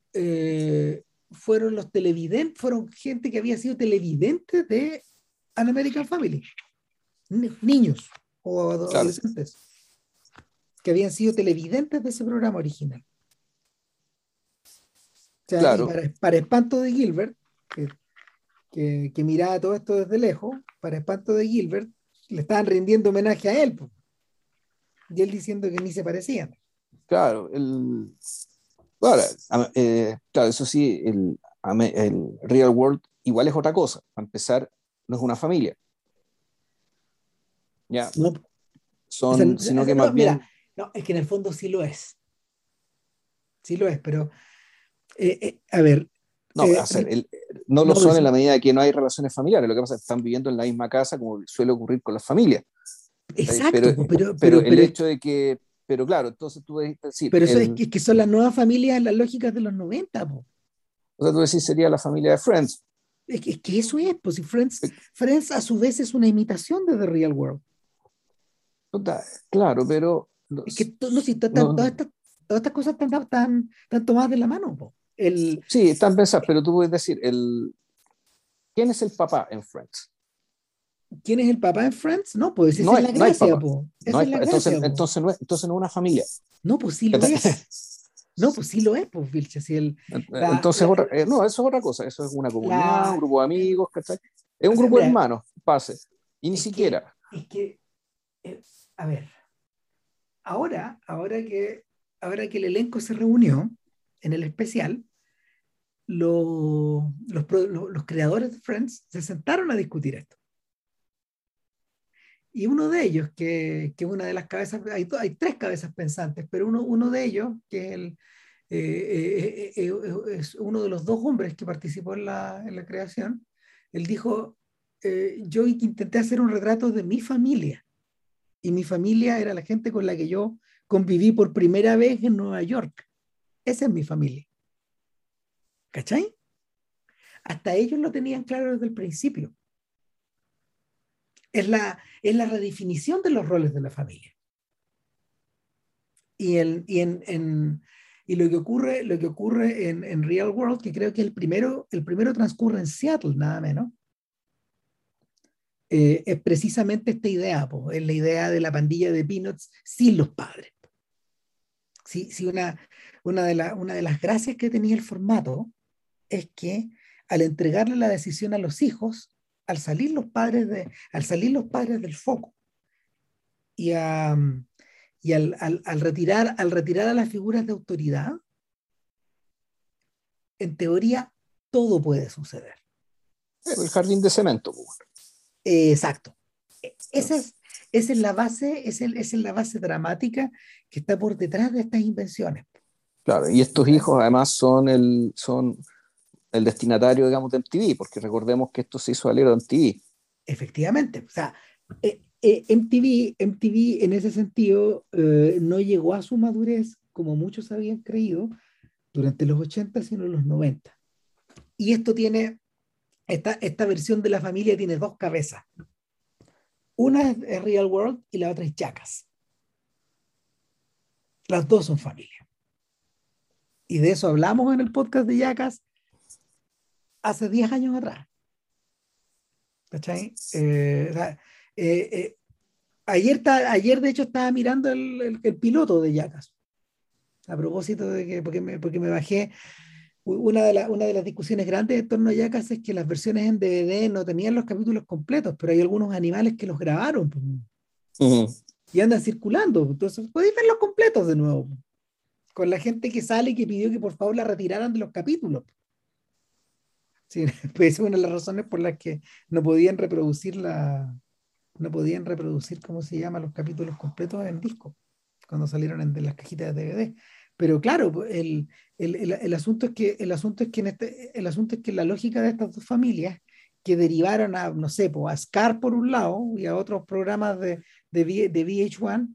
fueron los televidentes, fueron gente que había sido televidentes de An American Family. Niños o adolescentes que habían sido televidentes de ese programa original. claro. para, espanto de Gilbert, que, que, miraba todo esto desde lejos, para espanto de Gilbert, le estaban rindiendo homenaje a él. Y él diciendo que ni se parecían. Claro, el, Eh, claro, eso sí, el, el, real world igual es otra cosa. Para empezar, no es una familia. Ya. No, son, sino que más bien. no, es que en el fondo sí lo es. Sí lo es, pero. Eh, eh, a ver. No, no lo son en la medida de que no hay relaciones familiares. Lo que pasa es que están viviendo en la misma casa, como suele ocurrir con las familias. Exacto, pero, pero, pero el hecho de que pero claro, entonces tú decir. Pero eso es, que, son las nuevas familias las lógicas de los 90. O sea, tú decís sería la familia de Friends. Es que, es que eso es, pues si Friends, Friends a su vez es una imitación de The Real World. Claro, pero... Es que no, si, todas, estas, todas, estas, cosas están, están, están tomadas de la mano. Po. El, sí, están pensadas, pero tú puedes decir, el, ¿quién es el papá en Friends? ¿Quién es el papá en Friends? No, pues esa es la gracia, po. Esa es la entonces, gracia, entonces, no es, entonces no es una familia. No, pues sí lo es. No, pues sí lo es, pues, Vilche. Si el, Entonces, otra, eh, no, eso es otra cosa. Eso es una comunidad, un grupo de amigos, ¿cachai? Es un grupo de hermanos, pase. Y ni siquiera. es que, eh, a ver, ahora, ahora que, ahora que el elenco se reunió en el especial, los, los, los creadores de Friends se sentaron a discutir esto. Y uno de ellos, que, que una de las cabezas, hay, hay, tres cabezas pensantes, pero uno, uno de ellos, que es, el, eh, eh, eh, es uno de los dos hombres que participó en la, en la creación, él dijo, yo intenté hacer un retrato de mi familia, y mi familia era la gente con la que yo conviví por primera vez en Nueva York. Esa es mi familia. ¿Cachai? Hasta ellos lo tenían claro desde el principio es la, es la redefinición de los roles de la familia. Y, el, y, en, en, y lo que ocurre, lo que ocurre en, en, Real World, que creo que el primero, el primero transcurre en Seattle, nada menos, eh, es precisamente esta idea, po, es la idea de la pandilla de Peanuts sin los padres. Sí, sí una, una, de la, una de las gracias que tenía el formato es que al entregarle la decisión a los hijos, al salir los padres, de, al salir los padres del foco y, y al, al, retirar, al retirar a las figuras de autoridad, en teoría todo puede suceder. El jardín de cemento. Pues, exacto. Esa es, esa es la base, esa es, la base dramática que está por detrás de estas invenciones. Claro, y estos hijos además son el, son el destinatario, digamos, de MTV, porque recordemos que esto se hizo valer de MTV. Efectivamente, o sea, eh, eh, MTV, MTV en ese sentido eh, no llegó a su madurez como muchos habían creído durante los 80, sino los 90. Y esto tiene, esta, esta versión de la familia tiene dos cabezas. Una es Real World y la otra es Jackass. Las dos son familia. Y de eso hablamos en el podcast de Jackass hace 10 años atrás. ¿Cachai? Eh, eh, eh, ayer, ayer, de hecho, estaba mirando el, el, piloto de Yacas. A propósito de que, porque me, porque me bajé, una de, una de las discusiones grandes en torno a Yacas es que las versiones en DVD no tenían los capítulos completos, pero hay algunos animales que los grabaron pues. y andan circulando. Entonces, podéis verlos completos de nuevo. Con la gente que sale y que pidió que por favor la retiraran de los capítulos. Sí, pues es una de las razones por las que no podían reproducir la, no podían reproducir, ¿cómo se llama?, los capítulos completos en disco, cuando salieron en, las cajitas de DVD. Pero claro, el, el, el, el, asunto es que, el, asunto es que en este, el asunto es que la lógica de estas dos familias que derivaron a, no sé, a Scar por un lado y a otros programas de, de, de VH1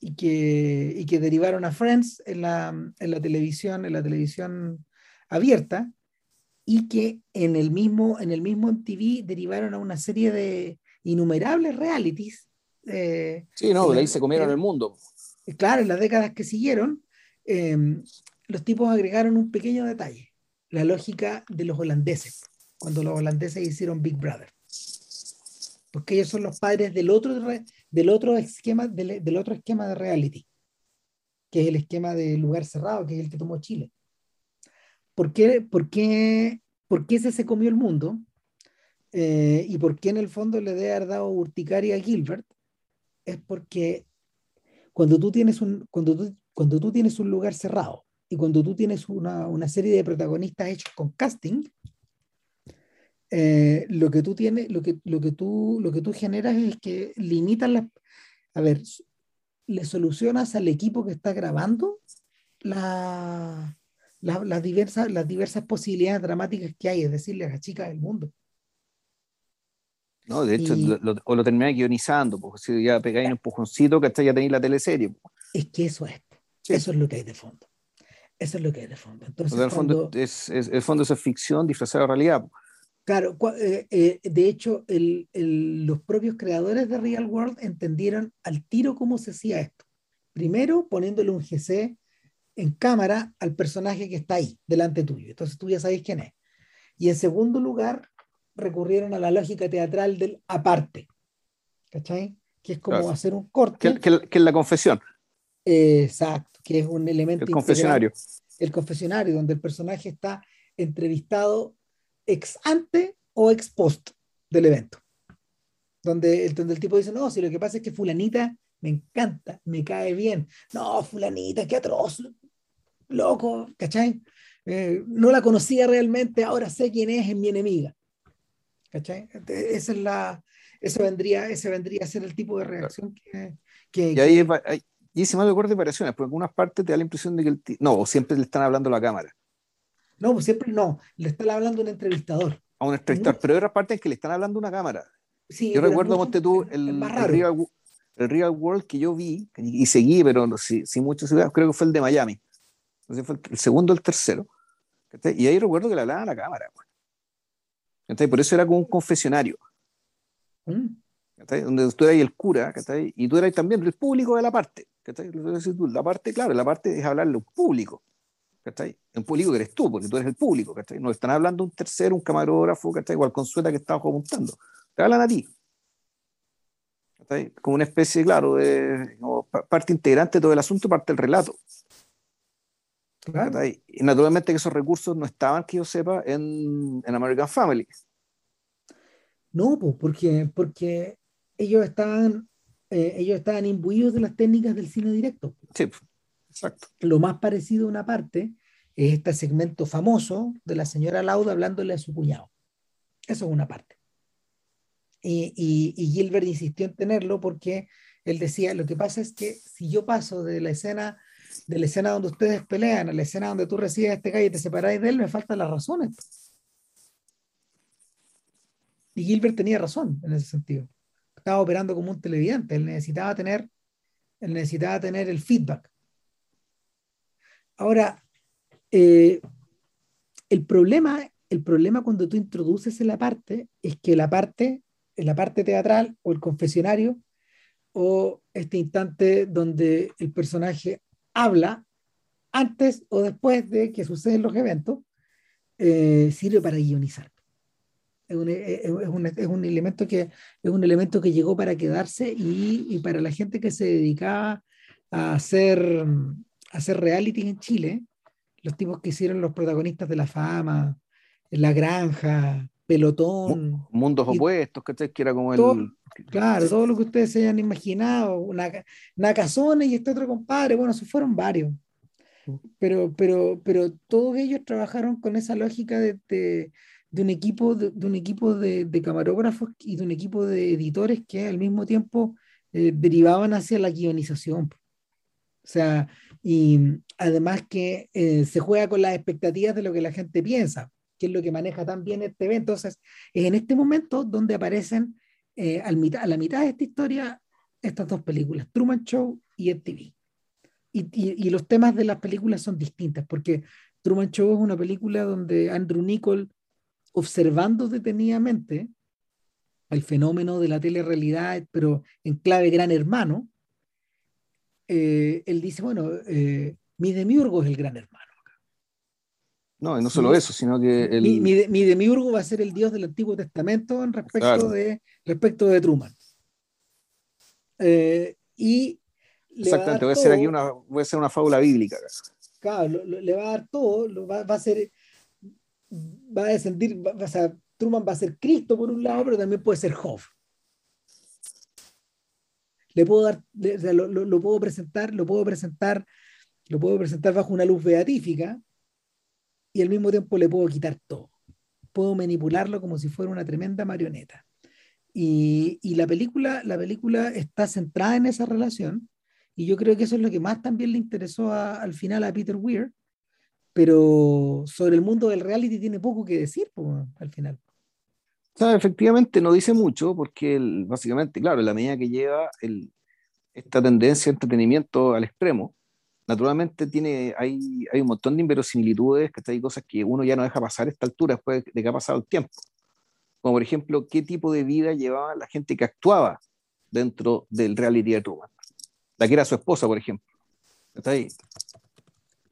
y que, y que derivaron a Friends en la, en la televisión, en la televisión abierta, y que en el mismo, en el mismo MTV derivaron a una serie de innumerables realities. Eh, sí, no, de ahí se comieron el mundo. Claro, en las décadas que siguieron, em, los tipos agregaron un pequeño detalle, la lógica de los holandeses, cuando los holandeses hicieron Big Brother. Porque ellos son los padres del otro, del otro, esquema, del, del otro esquema de reality, que es el esquema de lugar cerrado, que es el que tomó Chile. ¿Por qué, por qué, por qué ese se comió el mundo? Eh, y por qué en el fondo le debe haber dado urticaria a Gilbert, es porque cuando tú tienes un, cuando tú, cuando tú tienes un lugar cerrado y cuando tú tienes una, una serie de protagonistas hechos con casting, eh, lo que tú tienes, lo que, lo que tú, lo que tú generas es que limitas las, a ver, le solucionas al equipo que está grabando la, las, diversas, las diversas posibilidades dramáticas que hay, es decir, las chicas del mundo. No, de hecho, lo, o lo termináis guionizando, porque si ya pegáis un empujoncito, que hasta ya tenéis la teleserie. Es que eso es, eso es lo que hay de fondo. Eso es lo que hay de fondo. Entonces, el, fondo es, el fondo es ficción disfrazada de realidad. Claro, eh, eh, de hecho, el, los propios creadores de Real World entendieron al tiro cómo se hacía esto. Primero, poniéndole un GC en cámara al personaje que está ahí, delante tuyo. Entonces tú ya sabes quién es. Y en segundo lugar, recurrieron a la lógica teatral del aparte. ¿Cachai? Que es como hacer un corte. Que, es la confesión. exacto, que es un elemento. El confesionario. El confesionario, donde el personaje está entrevistado ex ante o ex post del evento. Donde, donde el tipo dice, no, si lo que pasa es que fulanita me encanta, me cae bien. No, fulanita, qué atroz, loco, ¿cachai? Eh, no la conocía realmente, ahora sé quién es, es mi enemiga. ¿Cachai? Esa es la, eso vendría, ese vendría a ser el tipo de reacción que... que y ahí, hay, y se me acuerdo de variaciones, porque en algunas partes te da la impresión de que el no, siempre le están hablando a la cámara. No, pues siempre no, le están hablando a un entrevistador. A un entrevistador, pero hay otras partes que le están hablando a una cámara. Sí, Yo recuerdo, monte tú, el, el, Real, el, Real, World que yo vi y, seguí, pero sin sí, mucho, creo que fue el de Miami. Entonces fue el, segundo o el tercero. Y ahí recuerdo que le hablaban a la cámara. Entonces, por eso era como un confesionario. Mm. Donde tú eras el cura, y tú eras también el público de la parte. La parte, claro, la parte es hablarle a un público. ¿cachai? Un público que eres tú, porque tú eres el público, ¿cachai? No están hablando un tercero, un camarógrafo, ¿cachai? Igual Consueta que estaba apuntando. Te hablan a ti. ¿cachai? Como una especie, claro, de parte integrante de todo el asunto, parte del relato. Y naturalmente que esos recursos no estaban, que yo sepa, en, en American Family. No, pues porque, porque ellos estaban eh, ellos estaban imbuidos de las técnicas del cine directo. Sí, exacto. Lo más parecido a una parte es este segmento famoso de la señora Lauda hablándole a su cuñado. Eso es una parte. Y, y, Gilbert insistió en tenerlo porque él decía, lo que pasa es que si yo paso de la escena de la escena donde ustedes pelean a la escena donde tú recibes este gallo y te separáis de él, me faltan las razones. Y Gilbert tenía razón en ese sentido estaba operando como un televidente, él necesitaba tener, él necesitaba tener el feedback. Ahora, eh, el, problema, el problema cuando tú introduces en la parte es que la parte, en la parte teatral o el confesionario o este instante donde el personaje habla antes o después de que suceden los eventos, eh, sirve para guionizar. Es un, es, un, es un, elemento que, es un elemento que llegó para quedarse y, y para la gente que se dedicaba a hacer, a hacer reality en Chile, los tipos que hicieron los protagonistas de la fama, La Granja, Pelotón. Mundos opuestos, Que era como el. Claro, todo lo que ustedes se hayan imaginado, Nakazone y este otro compadre, bueno, se fueron varios. Pero, pero, pero todos ellos trabajaron con esa lógica de, de, de un equipo de, un equipo de, camarógrafos y de un equipo de editores que al mismo tiempo eh, derivaban hacia la guionización. O sea, y además que eh, se juega con las expectativas de lo que la gente piensa, que es lo que maneja también este evento. Entonces, es en este momento donde aparecen eh, al mitad, a la mitad de esta historia estas dos películas, Truman Show y MTV. Y, y los temas de las películas son distintas, porque Truman Show es una película donde Andrew Nichol observando detenidamente el fenómeno de la telerrealidad, pero en clave gran hermano, eh, él dice, bueno, eh, mi demiurgo es el gran hermano. No, y no solo eso, sino que... El... Mi, demiurgo va a ser el dios del Antiguo Testamento en respecto, de, respecto de Truman. Eh, y Exactamente, voy a, ser aquí una, voy a ser una fábula bíblica. Claro, le va a dar todo, lo va, va, a ser va a descender, o sea, Truman va a ser Cristo por un lado, pero también puede ser Job. Le puedo dar, lo, puedo presentar, lo puedo presentar, lo puedo presentar bajo una luz beatífica y al mismo tiempo le puedo quitar todo. Puedo manipularlo como si fuera una tremenda marioneta. Y, y la, película, la película está centrada en esa relación y yo creo que eso es lo que más también le interesó al final a Peter Weir, pero sobre el mundo del reality tiene poco que decir al final. efectivamente no dice mucho porque básicamente, claro, en la medida que lleva esta tendencia de entretenimiento al extremo, naturalmente tiene, hay, hay un montón de inverosimilitudes, que hay cosas que uno ya no deja pasar a esta altura después de que ha pasado el tiempo. como por ejemplo qué tipo de vida llevaba la gente que actuaba dentro del reality de Truman. La que era su esposa, por ejemplo.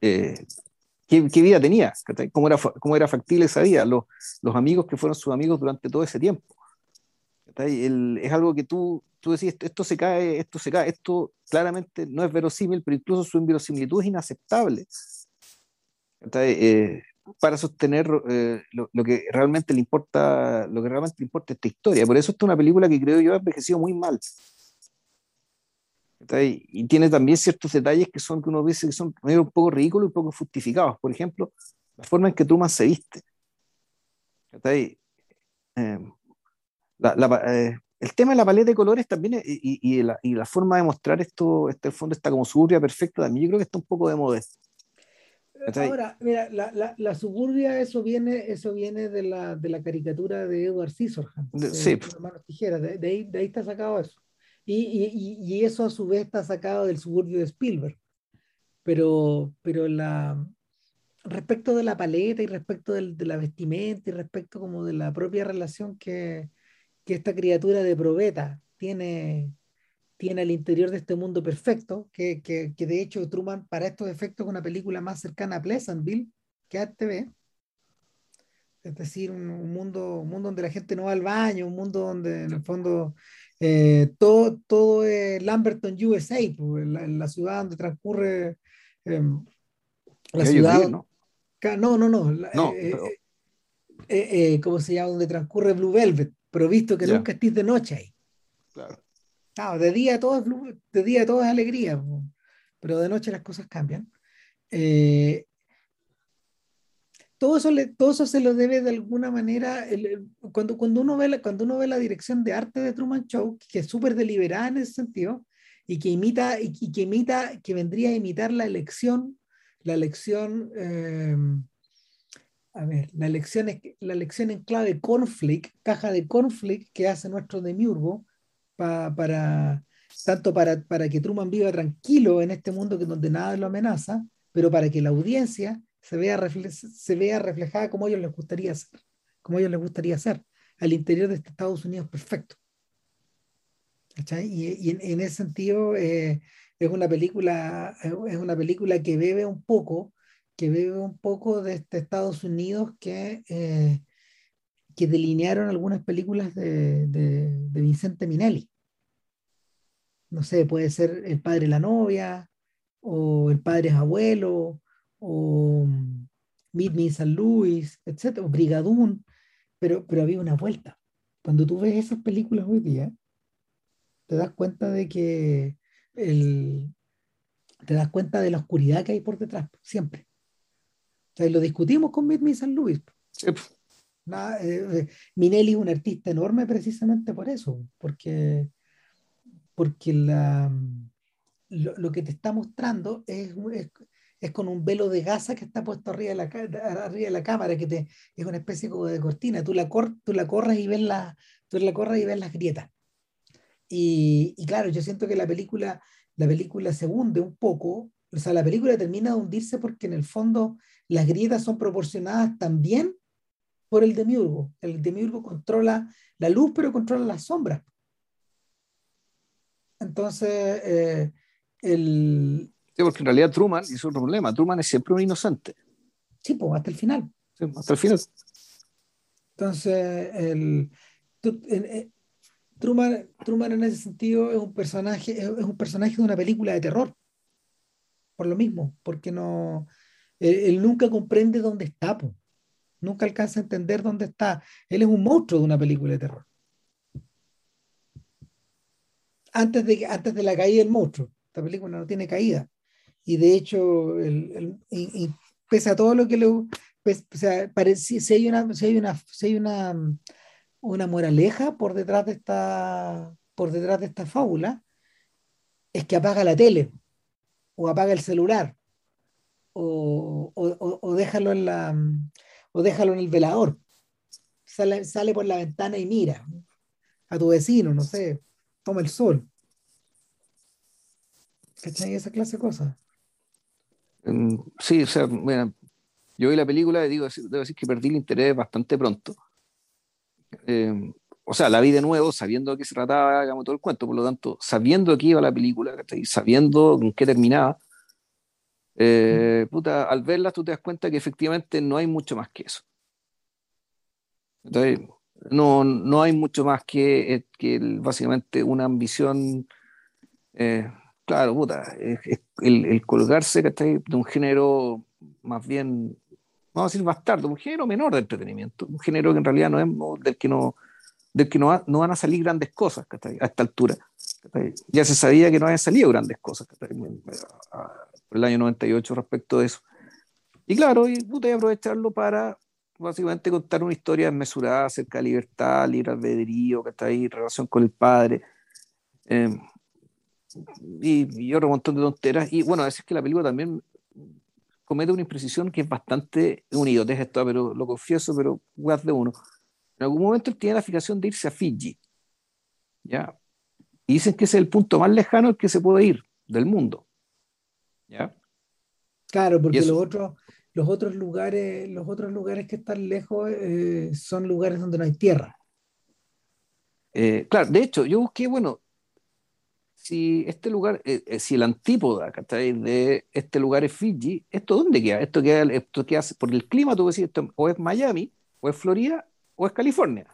Eh, ¿qué, ¿qué, vida tenía? ¿Cómo era, ¿Cómo era factible esa vida? Los, los amigos que fueron sus amigos durante todo ese tiempo. El, es algo que tú, tú decís, esto se cae, esto se cae, esto claramente no es verosímil, pero incluso su inverosimilitud es inaceptable. Eh, para sostener eh, lo, lo, que realmente le importa, lo que realmente le importa esta historia. Por eso esta es una película que creo yo ha envejecido muy mal. Y tiene también ciertos detalles que son que uno dice que son medio un poco ridículos y un poco justificados. Por ejemplo, la forma en que Truman se viste. Eh, la, la, eh, el tema de la paleta de colores también y, y, la, y, la, forma de mostrar esto, este fondo está como suburbia perfecta, también yo creo que está un poco de moda. Ahora, mira, la, la, la, suburbia, eso viene, eso viene de la, de la caricatura de Edward Scissorhands. De, sí. Tijeras, de, de, ahí, de ahí está sacado eso. Y, y, y, eso a su vez está sacado del suburbio de Spielberg. Pero, pero la, respecto de la paleta y respecto del, de la vestimenta y respecto como de la propia relación que, que esta criatura de probeta tiene, tiene al interior de este mundo perfecto, que, que, que, de hecho Truman para estos efectos es una película más cercana a Pleasantville que a TV. Es decir, un, un, mundo, un mundo donde la gente no va al baño, un mundo donde en el fondo eh, todo, todo es Lamberton, USA, pues, la, la, ciudad donde transcurre eh, la ciudad. ¿no? no, no, no. no eh, pero... ¿Cómo se llama? Donde transcurre Blue Velvet, pero visto que yeah. nunca estés de noche ahí. Claro. De día todo es, de día todo es alegría, pero de noche las cosas cambian. Eh, todo, eso le, todo eso se lo debe de alguna manera, el, cuando, cuando, uno ve la, cuando uno ve la dirección de arte de Truman Show, que es súper deliberada en ese sentido, y que imita, y, que imita, que vendría a imitar la elección, la elección, eh, a ver, la elección, la elección en clave conflict, caja de conflict que hace nuestro Demiurgo, pa, para, tanto para, para que Truman viva tranquilo en este mundo que donde nada lo amenaza, pero para que la audiencia se vea, refle se vea reflejada como ellos les gustaría ser, como ellos les gustaría ser, al interior de este Estados Unidos perfecto. Y, y en, en, ese sentido eh, es una película es una película que bebe un poco que bebe un poco de este Estados Unidos que eh, que delinearon algunas películas de, de, de, Vicente Minelli. No sé, puede ser El padre la novia, o El padre es abuelo, o Meet Me in San Luis, etc., o Brigadoon, pero, pero había una vuelta. Cuando tú ves esas películas hoy día, te das cuenta de que el, te das cuenta de la oscuridad que hay por detrás, siempre. Sea, lo discutimos con in San Luis. Sí. Nada, eh, Minelli es un artista enorme precisamente por eso, porque, porque la, lo, lo, que te está mostrando es, es, es, con un velo de gasa que está puesto arriba de la, arriba de la cámara, que te, es una especie como de cortina. Tú la, cor, tú la corres y ves, la, tú la corres y ves las grietas. Y, y, claro, yo siento que la película, la película se hunde un poco, o sea, la película termina de hundirse porque en el fondo las grietas son proporcionadas también por el demiurgo. El demiurgo controla la luz, pero controla las sombras. Entonces, eh, el... Sí, porque en realidad Truman, es otro problema, Truman es siempre un inocente. Sí, pues hasta el final. Sí, hasta el final. Entonces, el, el, Truman, Truman en ese sentido es un personaje, es un personaje de una película de terror. Por lo mismo, porque no, él, nunca comprende dónde está. Pues nunca alcanza a entender dónde está. Él es un monstruo de una película de terror. Antes de, antes de la caída del monstruo. Esta película no tiene caída. Y de hecho, el, pese a todo lo que le... O sea, parece, si hay, una, si hay, una, si hay una, una moraleja por detrás de esta por detrás de esta fábula, es que apaga la tele, o apaga el celular, o, o, o déjalo en la, o déjalo en el velador. Sale, sale por la ventana y mira a tu vecino, no sé, toma el sol. ¿Cachai? Esa clase de cosas. Mm, sí, o sea, mira, yo vi la película y digo, debo decir que perdí el interés bastante pronto. Eh, o sea, la vi de nuevo sabiendo de qué se trataba, digamos, todo el cuento, por lo tanto, sabiendo de qué iba la película, sabiendo en qué terminaba, eh, puta, al verla tú te das cuenta que efectivamente no hay mucho más que eso. no, no hay mucho más que, eh, que básicamente una ambición, eh, claro, puta, el, el, colgarse de un género más bien, vamos a decir bastardo, un género menor de entretenimiento, un género que en realidad no es del que no, del que no, no van a salir grandes cosas a esta altura. Ya se sabía que no habían salido grandes cosas por el año 98 respecto de eso. Y claro, y pude aprovecharlo para básicamente contar una historia desmesurada acerca de libertad, libre albedrío, que está ahí, relación con el padre. Eh, y, y, otro montón de tonteras. Y bueno, a veces que la película también comete una imprecisión que es bastante un idiotez esto, pero lo confieso, pero más de uno. En algún momento él tiene la fijación de irse a Fiji. ¿ya? Y dicen que ese es el punto más lejano al que se puede ir del mundo. ¿Ya? Claro, porque los otros, los otros lugares, los otros lugares que están lejos eh, son lugares donde no hay tierra. Eh, claro, de hecho, yo busqué, bueno, si este lugar, eh, si el antípoda de este lugar es Fiji, ¿esto dónde queda? Esto queda, esto queda por el clima, tú decís, esto o es Miami, o es Florida, o es California.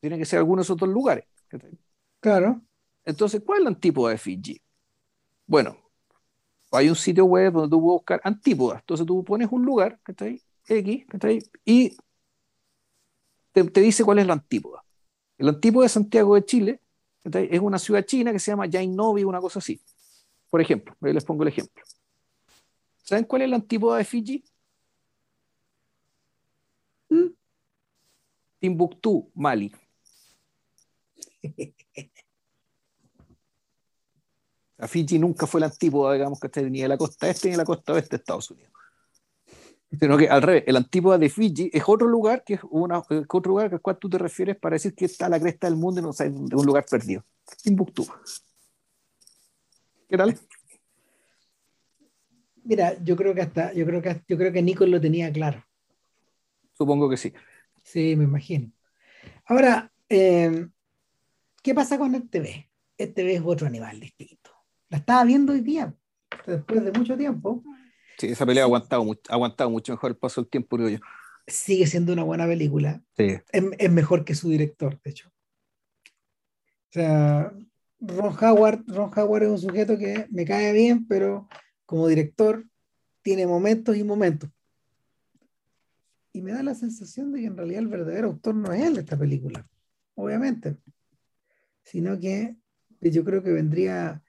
Tiene que ser algunos otros lugares. Claro. Entonces, ¿cuál es la antípoda de Fiji? Bueno, hay un sitio web donde tú puedes buscar antípodas. Entonces tú pones un lugar, ¿cachai? X, Y te, dice cuál es la antípoda. El antípoda de Santiago de Chile es una ciudad china que se llama Jainovi, una cosa así. Por ejemplo, ahí les pongo el ejemplo. ¿Saben cuál es la antípoda de Fiji? Timbuktu, Mali. Fiji nunca fue la antípoda, digamos, que ni de la costa este ni de la costa oeste de Estados Unidos. Sino que al revés, el antípoda de Fiji es otro lugar que es una, otro lugar al cual tú te refieres para decir que está a la cresta del mundo y no o de un lugar perdido. Timbuktu. ¿Qué tal? Mira, yo creo que hasta, yo creo que yo creo que Nico lo tenía claro. Supongo que sí. Sí, me imagino. Ahora, eh, ¿qué pasa con el TV? El TV es otro animal distinto. La estaba viendo hoy día, después de mucho tiempo. Sí, esa pelea ha aguantado, ha aguantado mucho mejor el paso del tiempo, creo yo. Sigue siendo una buena película. Sí. Es, mejor que su director, de hecho. O sea, Ron Howard, Ron Howard es un sujeto que me cae bien, pero como director tiene momentos y momentos y me da la sensación de que en realidad el verdadero autor no es él de esta película, obviamente, sino que yo creo que vendría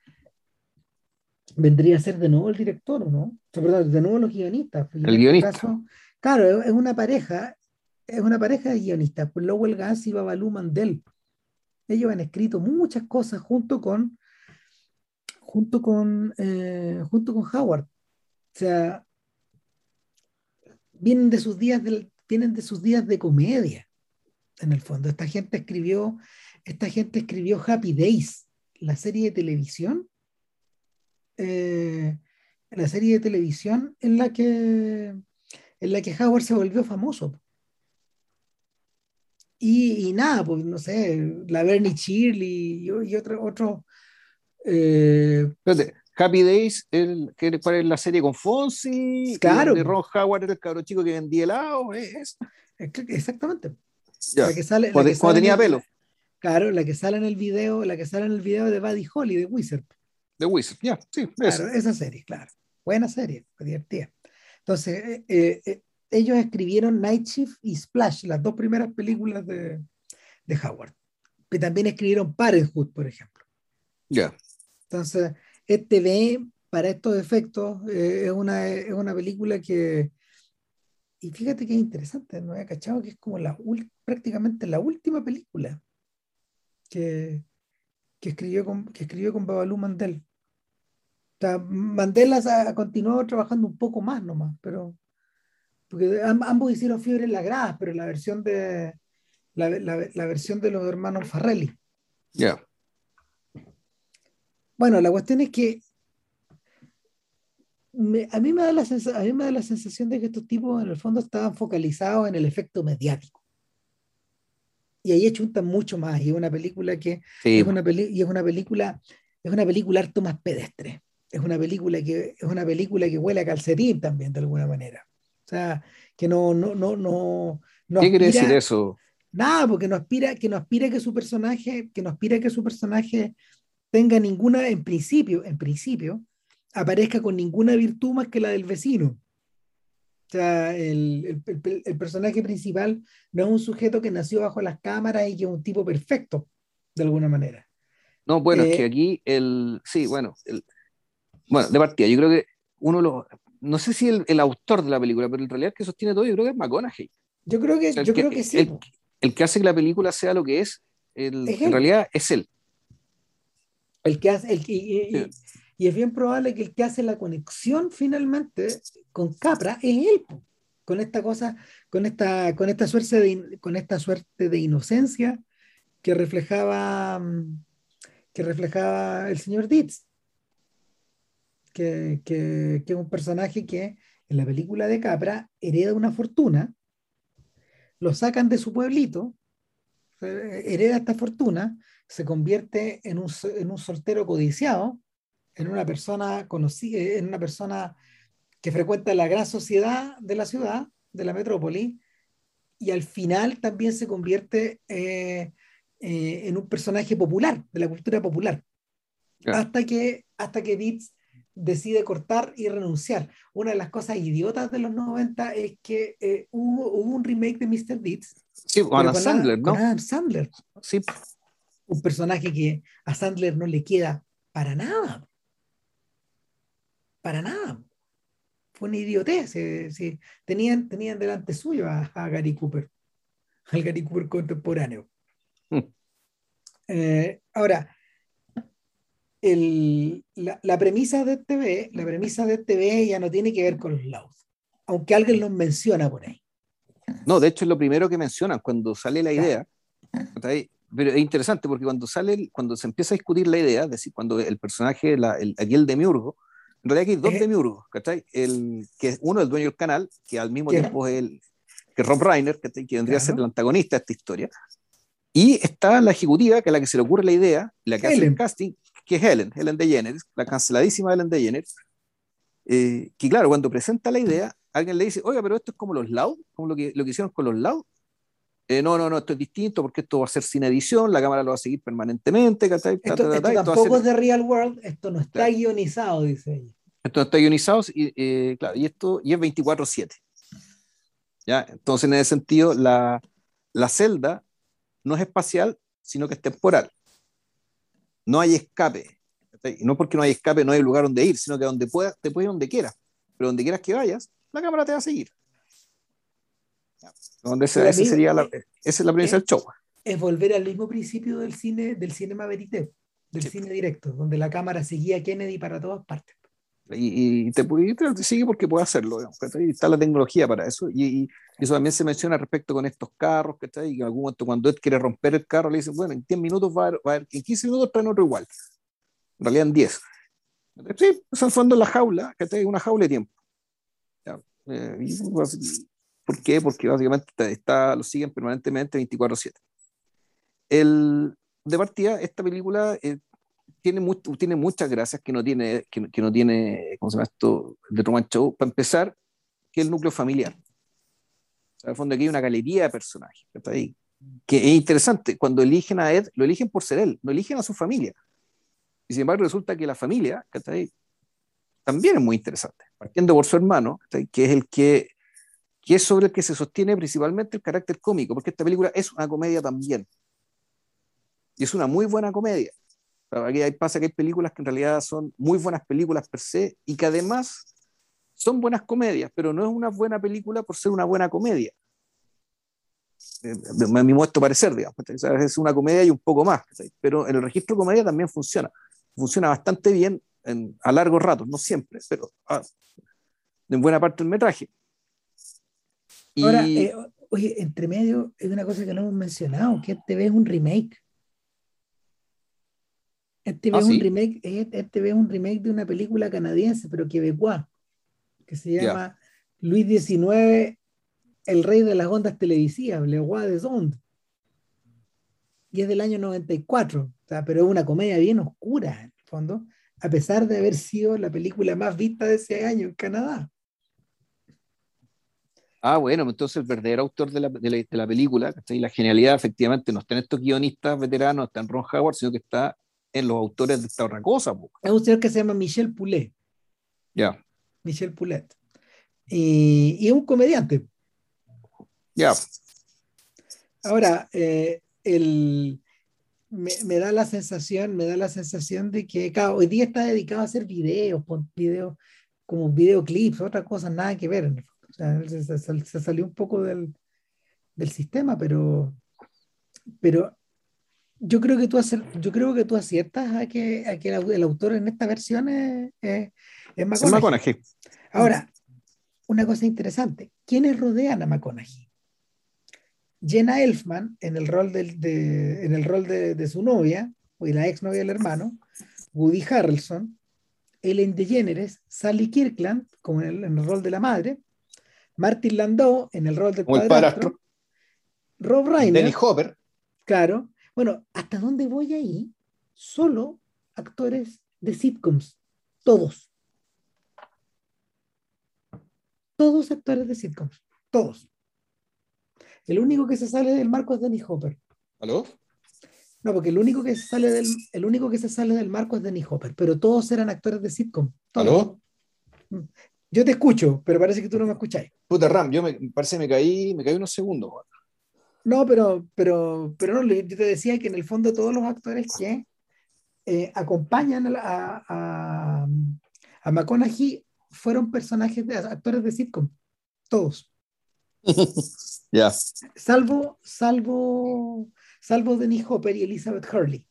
vendría a ser de nuevo el director, ¿no? perdón, de nuevo los guionistas. El este guionista. claro, es una pareja, es una pareja de guionistas, pues Lowell Gans y Babalu Mandel. Ellos han escrito muchas cosas junto con junto con eh, junto con Howard. O sea, vienen de sus días de, vienen de sus días de comedia, en el fondo. Esta gente escribió, esta gente escribió Happy Days, la serie de televisión, eh, la serie de televisión en la que en la que Howard se volvió famoso. Y, nada, pues no sé, la Bernie Shirley y, y otro, otro eh, Happy Days, el, ¿cuál es la serie con Fonsi? Claro. De Ron Howard era el cabro chico que vendía helado. ¿es? Exactamente. La que sale, cuando, tenía pelo. Claro, la que sale en el video, la que sale en el video de Buddy Holly, de Wizard. De Wizard, ya, sí. Claro, esa serie, claro. Buena serie, divertida. Entonces, eh, eh, eh, ellos escribieron Night Shift y Splash, las dos primeras películas de, de Howard. Y también escribieron Parenthood, por ejemplo. Ya. Entonces, este ve para estos efectos eh, es, una, es una película que, y fíjate que es interesante, no había cachado que es como la prácticamente la última película que, que, escribió, con, que escribió con Babalu Mandel. O sea, Mandela ha continuado trabajando un poco más nomás, pero porque ambos hicieron fiebre en las gradas, pero la versión de la, la, versión de los hermanos Farrelly. Ya. Bueno, la cuestión es que a, mí me da la a mí me da la sensación de que estos tipos en el fondo estaban focalizados en el efecto mediático. y ahí chuntan mucho más. Y es una película que es una y es una película, es una película harto más pedestre. Es una película que es una película que huele a calcetín también, de alguna manera. O sea, que no, no, no, no, ¿Qué quiere decir eso? Nada, porque no aspira, que no aspira que su personaje, que no aspira que su personaje tenga ninguna, en principio, en principio, aparezca con ninguna virtud más que la del vecino. O sea, el, personaje principal no es un sujeto que nació bajo las cámaras y que es un tipo perfecto, de alguna manera. No, bueno, es que eh, aquí el. Sí, bueno. Bueno, de partida, yo creo que uno lo. No sé si el, autor de la película, pero en realidad el que sostiene todo, yo creo que es McConaughey. Yo creo que, yo creo que sí. El, que hace que la película sea lo que es, en realidad es él. El que hace. El, y, y es bien probable que el que hace la conexión finalmente con Capra es él, con esta cosa, con esta, con esta suerte de, con esta suerte de inocencia que reflejaba, que reflejaba el señor Dietz, que, que, que es un personaje que en la película de Capra hereda una fortuna, lo sacan de su pueblito, hereda esta fortuna, se convierte en un, en un soltero codiciado, en una persona conocida, en una persona que frecuenta la gran sociedad de la ciudad, de la metrópoli, y al final también se convierte eh, eh, en un personaje popular, de la cultura popular. Hasta que, hasta que Dietz decide cortar y renunciar. Una de las cosas idiotas de los 90 es que eh, hubo, un remake de Mr. Deeds. Sí, con Adam Sandler, ¿no? Adam Sandler. Sí. Un personaje que a Sandler no le queda para nada para nada. Fue una idiotez. tenían, tenían delante suyo a, Gary Cooper, al Gary Cooper contemporáneo. Hmm. Eh, ahora, la, premisa de TV, la premisa de TV ya no tiene que ver con los lados, aunque alguien los menciona por ahí. No, de hecho es lo primero que mencionan cuando sale la idea. Pero es interesante porque cuando sale, cuando se empieza a discutir la idea, es decir, cuando el personaje, la, el, aquí el demiurgo, en realidad hay dos eh, demiurgos, ¿cachai? El, que uno es el dueño del canal, que al mismo tiempo es el que Rob Reiner, ¿cachai? que vendría a ser el antagonista de esta historia. Y está la ejecutiva, que es la que se le ocurre la idea, la que hace el casting, que es Helen, Helen DeGeneres, la canceladísima Helen DeGeneres, eh, que claro, cuando presenta la idea, alguien le dice, oiga, pero esto es como los Loud, como lo que, lo que hicieron con los Loud. Eh, no, no, no, esto es distinto porque esto va a ser sin edición, la cámara lo va a seguir permanentemente. ¿cachai? Esto, tampoco es de real world, esto no está guionizado, dice ella. Esto está ionizado y, eh, claro, y esto y es 24/7. ¿ya? Entonces, en ese sentido, la, la celda no es espacial, sino que es temporal. No hay escape. Y no porque no hay escape, no hay lugar donde ir, sino que donde puedas, te puedes ir donde quieras. Pero donde quieras que vayas, la cámara te va a seguir. Donde esa, sería la, esa es la premisa del show. Es volver al mismo principio del cine, del cinema verité, del cine directo, donde la cámara seguía a Kennedy para todas partes y, te, te, sigue porque puede hacerlo, y está la tecnología para eso, y, eso también se menciona respecto con estos carros, que y en algún momento cuando Ed quiere romper el carro, le dicen, bueno, en 10 minutos va a, haber, en 15 minutos traen otro igual, en realidad en 10. Sí, están fondo en la jaula, que una jaula de tiempo. Eh, pues, ¿Por qué? Porque básicamente está, lo siguen permanentemente 24/7. El, de partida, esta película eh, tiene, tiene muchas gracias que no tiene, que, que, no tiene, ¿cómo se llama esto? De Truman Show. Para empezar, que el núcleo familiar. O sea, al fondo aquí hay una galería de personajes. ahí. Que es interesante, cuando eligen a Ed, lo eligen por ser él, no eligen a su familia. Y sin embargo resulta que la familia, ahí, también es muy interesante, partiendo por su hermano, que es el que, que es sobre el que se sostiene principalmente el carácter cómico, porque esta película es una comedia también. Y es una muy buena comedia. Aquí pasa que hay películas que en realidad son muy buenas películas per se y que además son buenas comedias, pero no es una buena película por ser una buena comedia. Eh, a mi modo parecer, digamos. Es una comedia y un poco más, pero en el registro comedia también funciona. Funciona bastante bien a largo rato, no siempre, pero ah, en buena parte del metraje. Ahora, eh, oye, entre medio es una cosa que no hemos mencionado, que este es un remake. Este ah, un remake, este ve un remake de una película canadiense, pero quebecois, que se llama Luis XIX, el rey de las ondas televisivas, Le Roi des Ondes. y es del año 94, o sea, pero es una comedia bien oscura en el fondo, a pesar de haber sido la película más vista de ese año en Canadá. Ah, bueno, entonces el verdadero autor de la, de la, de la película, y la genialidad efectivamente no está en estos guionistas veteranos, no está en Ron Howard, sino que está en los autores de esta otra cosa. Po. Es un señor que se llama Michel Poulet. Ya. Michel Poulet. Y, y, es un comediante. Ya. Ahora, eh, el, me, me, da la sensación, me da la sensación de que claro, hoy día está dedicado a hacer videos, videos como videoclips, otras cosas, nada que ver. O sea, se, se, se, salió un poco del, del sistema, pero, pero yo creo que tú yo creo que tú aciertas a que, a que el, el autor en esta versión es, es, es McConaughey. McConaughey. Ahora, una cosa interesante, ¿quiénes rodean a McConaughey? Jenna Elfman en el rol, de, de, en el rol de, de, su novia, o la ex novia del hermano, Woody Harrelson, Ellen DeGeneres, Sally Kirkland, como en el, en el rol de la madre, Martin Landau en el rol del padrastro, Rob Reiner, Denny Hopper, claro. Bueno, ¿hasta dónde voy ahí? Solo actores de sitcoms, todos. Todos actores de sitcoms, todos. El único que se sale del marco es Denny Hopper. ¿Aló? No, porque el único que se sale del, el único que se sale del marco es Denny Hopper, pero todos eran actores de sitcom. Todos. ¿Aló? Yo te escucho, pero parece que tú no me escucháis. Puta Ram, yo me parece que me caí, me caí unos segundos. No, pero, pero, pero no, yo te decía que en el fondo todos los actores que eh, acompañan a, a, a, McConaughey fueron personajes de actores de sitcom. Todos. Ya. Salvo, salvo, salvo Dennis Hopper y Elizabeth Hurley,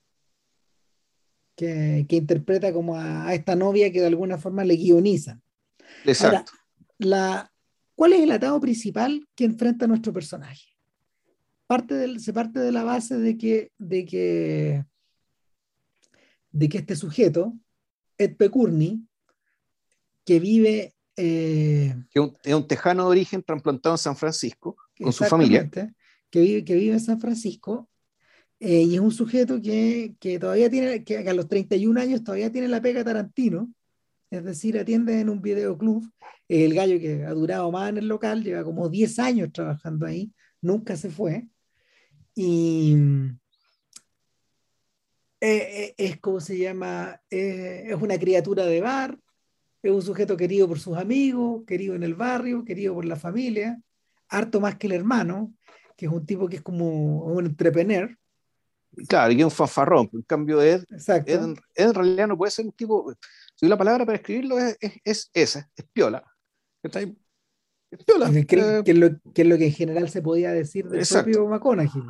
que, que interpreta como a, a, esta novia que de alguna forma le guioniza. Exacto. Ahora, la, ¿Cuál es el atado principal que enfrenta nuestro personaje? Parte del, se parte de la base de que, de que, de que este sujeto, Ed Pecurni, que vive eh, que un, es un tejano de origen trasplantado en San Francisco con su familia. Que vive, que vive en San Francisco eh, y es un sujeto que, que todavía tiene, que a los 31 años todavía tiene la pega Tarantino, es decir, atiende en un videoclub. El gallo que ha durado más en el local, lleva como 10 años trabajando ahí, nunca se fue. Y eh, es como se llama, es una criatura de bar, es un sujeto querido por sus amigos, querido en el barrio, querido por la familia, harto más que el hermano, que es un tipo que es como un entrepreneur. Claro, y que es un fanfarrón. En cambio, Ed, Exacto. Ed, Ed, en realidad no puede ser un tipo. Si la palabra para escribirlo es, es, es esa, es piola. Está ahí. Piola. Que, que, que, es lo, que, es lo, que en general se podía decir del Exacto. propio McConaughey.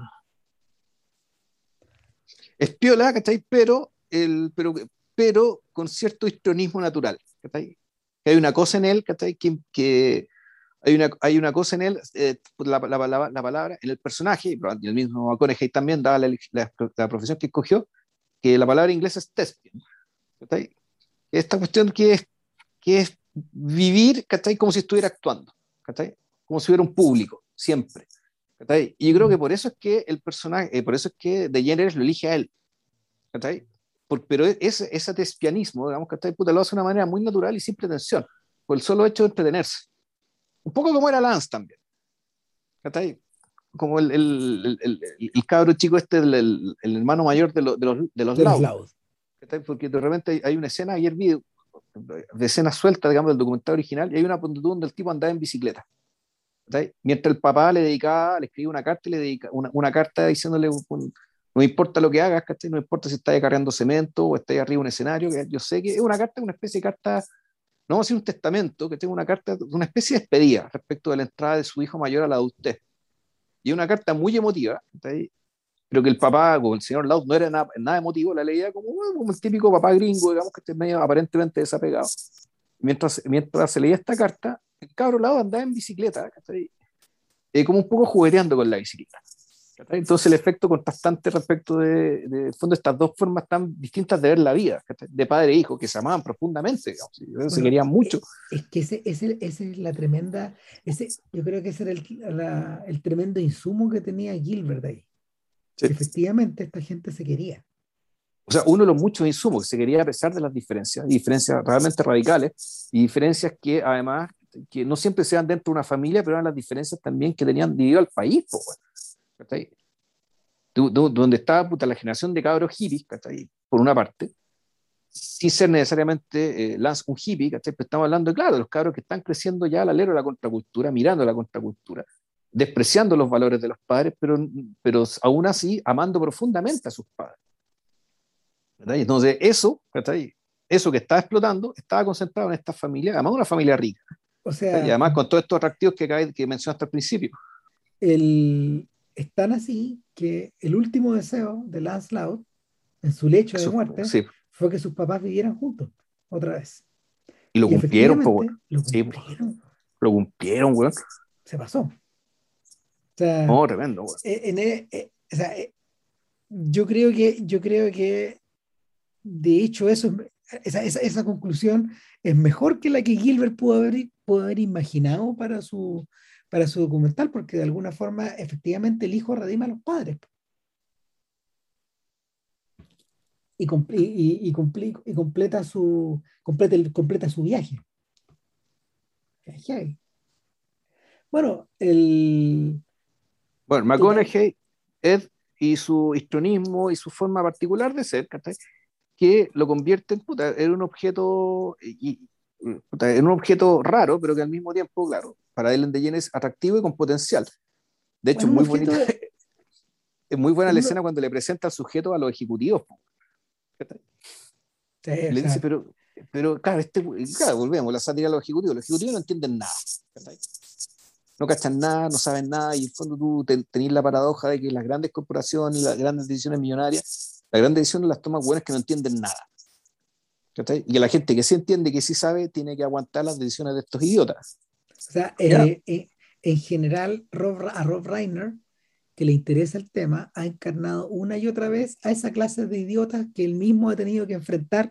Es piola, ¿cachai? Pero, el, pero, pero con cierto histrionismo natural. ¿cachai? Hay una cosa en él, ¿cachai? Que, que hay, una, hay una cosa en él, eh, la, la, la, la, palabra, en el personaje, y el mismo McConaughey también daba la, profesión que escogió, que la palabra inglesa es thespian. ¿cachai? Esta cuestión que es, que es vivir ¿cachai? como si estuviera actuando, ¿cachai? como si hubiera un público, siempre. ¿cachai? Y yo creo que por eso es que el personaje, eh, por eso es que De Generes lo elige a él. ¿cachai? Por, pero ese, ese tespianismo, digamos que puta, lo hace de una manera muy natural y sin pretensión, por el solo hecho de entretenerse. Un poco como era Lance también. ¿cachai? Como el, el, el, el, cabro chico este, el, hermano mayor de, lo, de los, de los, de los Loud. Porque de repente hay una escena, ayer vi de escena suelta, digamos, del documental original, y hay una donde el tipo andaba en bicicleta. ¿cachai? Mientras el papá le dedicaba, le escribía una carta y le dedica una, una carta diciéndole no importa lo que hagas, ¿cachai? No importa si estás cargando cemento o estás arriba de un escenario, que yo sé que es una carta, una especie de carta, no vamos a decir un testamento, que tenga una carta, una especie de despedida respecto de la entrada de su hijo mayor a la adultez. Y una carta muy emotiva, ¿cachai? Pero que el papá, como el señor Laud, no era nada, nada emotivo, la leía como, como, el típico papá gringo, digamos, que esté medio aparentemente desapegado. Mientras, mientras se leía esta carta, el cabro Laud andaba en bicicleta. Eh, como un poco jugueteando con la bicicleta. Entonces el efecto contrastante respecto de, de, de fondo, estas dos formas tan distintas de ver la vida, de padre e hijo, que se amaban profundamente, digamos, bueno, se querían mucho. Es que ese, ese, ese, es la tremenda, ese, yo creo que ese era el, la, el tremendo insumo que tenía Gilbert ahí. Efectivamente, esta gente se quería. O sea, uno de los muchos insumos que se quería a pesar de las diferencias, diferencias realmente radicales, y diferencias que además, que no siempre se dan dentro de una familia, pero eran las diferencias también que tenían dividido al país. donde estaba puta, la generación de cabros hippies, por una parte, sin ser necesariamente eh, un hippie, pero estamos hablando, claro, de los cabros que están creciendo ya al alero de la contracultura, mirando la contracultura, despreciando los valores de los padres, pero, pero aún así amando profundamente a sus padres. Entonces, eso, eso que estaba explotando, estaba concentrado en esta familia, además una familia rica. O sea, y además con todos estos atractivos que, que mencionaste al principio. El, es tan así que el último deseo de Lance Loud, en su lecho de muerte, fue que sus papás vivieran juntos, otra vez. Y lo cumplieron, pues, Lo cumplieron. lo cumplieron, güey. Se pasó. O sea, no, tremendo, En, e, e, o sea, eh, yo creo que, yo creo que de hecho, eso, esa, esa, esa, conclusión es mejor que la que Gilbert pudo haber, pudo haber imaginado para su, para su documental, porque de alguna forma, efectivamente, el hijo redima a los padres. Y, y, y, y completa, su, completa, el, completa su viaje. Bueno, el. Bueno, McConaughey, Ed y su histrionismo y su forma particular de ser, que lo convierte en, un objeto y, en un objeto raro, pero que al mismo tiempo, claro, para Ellen DeGeneres es atractivo y con potencial. De hecho, muy bonita, es muy buena la escena cuando le presenta al sujeto a los ejecutivos. le dice, pero, pero claro, este, claro, volvemos, la sátira a los ejecutivos. Los ejecutivos no entienden nada. No cachan nada, no saben nada, y en fondo tú tenés la paradoja de que las grandes corporaciones, las grandes decisiones millonarias la gran decisión las toma buenas que no entienden nada. Y que la gente que sí entiende, que sí sabe, tiene que aguantar las decisiones de estos idiotas. O sea, eh, eh, en general, a Rob Reiner, que le interesa el tema, ha encarnado una y otra vez a esa clase de idiotas que él mismo ha tenido que enfrentar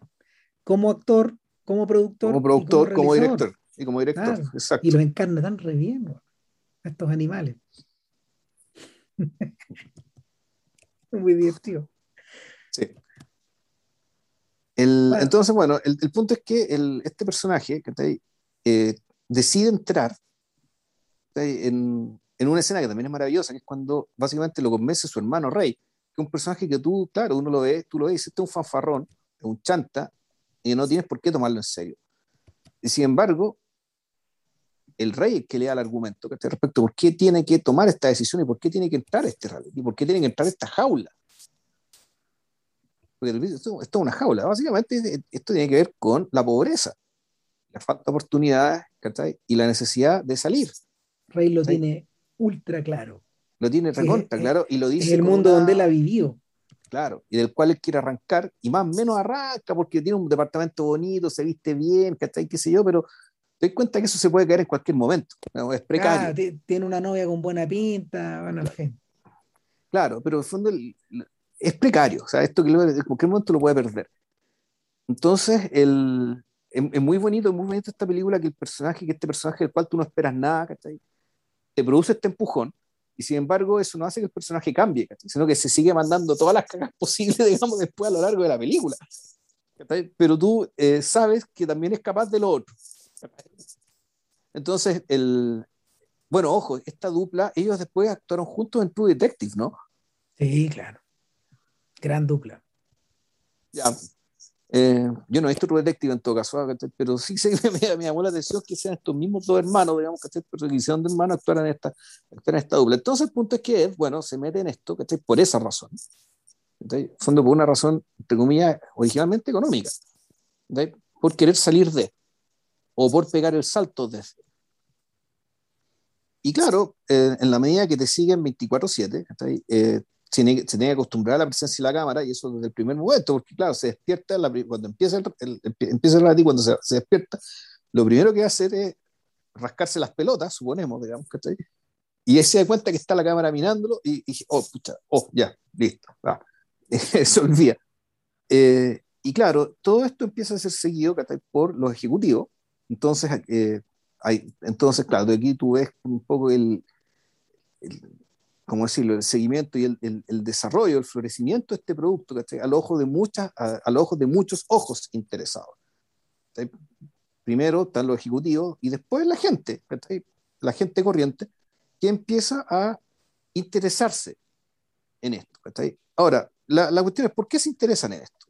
como actor, como productor. Como productor, como, director. Y como director, exacto. Y los encarna tan re bien, estos animales. Muy divertido. Sí. Entonces, bueno, el, punto es que este personaje eh, decide entrar en, una escena que también es maravillosa, que es cuando básicamente lo convence su hermano Rey, que es un personaje que tú, claro, uno lo ve, tú lo ves, este es un fanfarrón, es un chanta, y no tienes por qué tomarlo en serio. Y sin embargo, el rey es que le da el argumento respecto a por qué tiene que tomar esta decisión y por qué tiene que entrar este rally, y por qué tiene que entrar esta jaula esto, es una jaula. Básicamente, esto tiene que ver con la pobreza, la falta de oportunidades y la necesidad de salir. Rey lo tiene ultra claro. Lo tiene recontra claro y lo dice. En el mundo donde él ha vivido. Claro, y del cual él quiere arrancar, y más o menos arranca porque tiene un departamento bonito, se viste bien, ¿cachai? qué sé yo, pero te das cuenta que eso se puede caer en cualquier momento. Es precario. tiene una novia con buena pinta, bueno, en fin. Claro, pero en el fondo es precario, o sea, esto que en cualquier momento lo puede perder. Entonces, el, es, muy bonito, es muy bonito esta película que el personaje, que este personaje del cual tú no esperas nada, ¿cachai? Te produce este empujón, y sin embargo eso no hace que el personaje cambie, ¿cachai? sino que se sigue mandando todas las cagas posibles, digamos, después a lo largo de la película. ¿cachai? Pero tú eh, sabes que también es capaz de lo otro. Entonces, el, bueno, ojo, esta dupla, ellos después actuaron juntos en True Detective, ¿no? Sí, claro. Gran dupla. Ya. Eh, yo no he visto True Detective en todo caso, pero sí se, me, me, llamó la atención que sean estos mismos dos hermanos, digamos, que hicieron de hermanos actuar en esta, en esta dupla. Entonces el punto es que Ed, bueno, se mete en esto, ¿cachai? Por esa razón. ¿cachai? Fondo por una razón, entre comillas, originalmente económica. ¿cachai? Por querer salir de, o por pegar el salto de. Y claro, eh, en la medida que te siguen 24-7, eh, se tiene, que acostumbrar a la presencia de la cámara y eso desde el primer momento, porque claro, se despierta, cuando empieza el, empieza el cuando se, despierta, lo primero que va a hacer es rascarse las pelotas, suponemos, digamos, ¿cachai? Y él se da cuenta que está la cámara mirándolo y, y oh, pucha, oh, ya, listo, se olvida. Eh, y claro, todo esto empieza a ser seguido ¿cachai? por los ejecutivos. Entonces, eh, hay, entonces, claro, de aquí tú ves un poco el, como decirlo, el seguimiento y el, el, desarrollo, el florecimiento de este producto, ¿cachai? Al ojo de muchas, a, al ojo de muchos ojos interesados. Primero están los ejecutivos y después la gente, la gente corriente, que empieza a interesarse en esto. Ahora, la, la, cuestión es, ¿por qué se interesan en esto?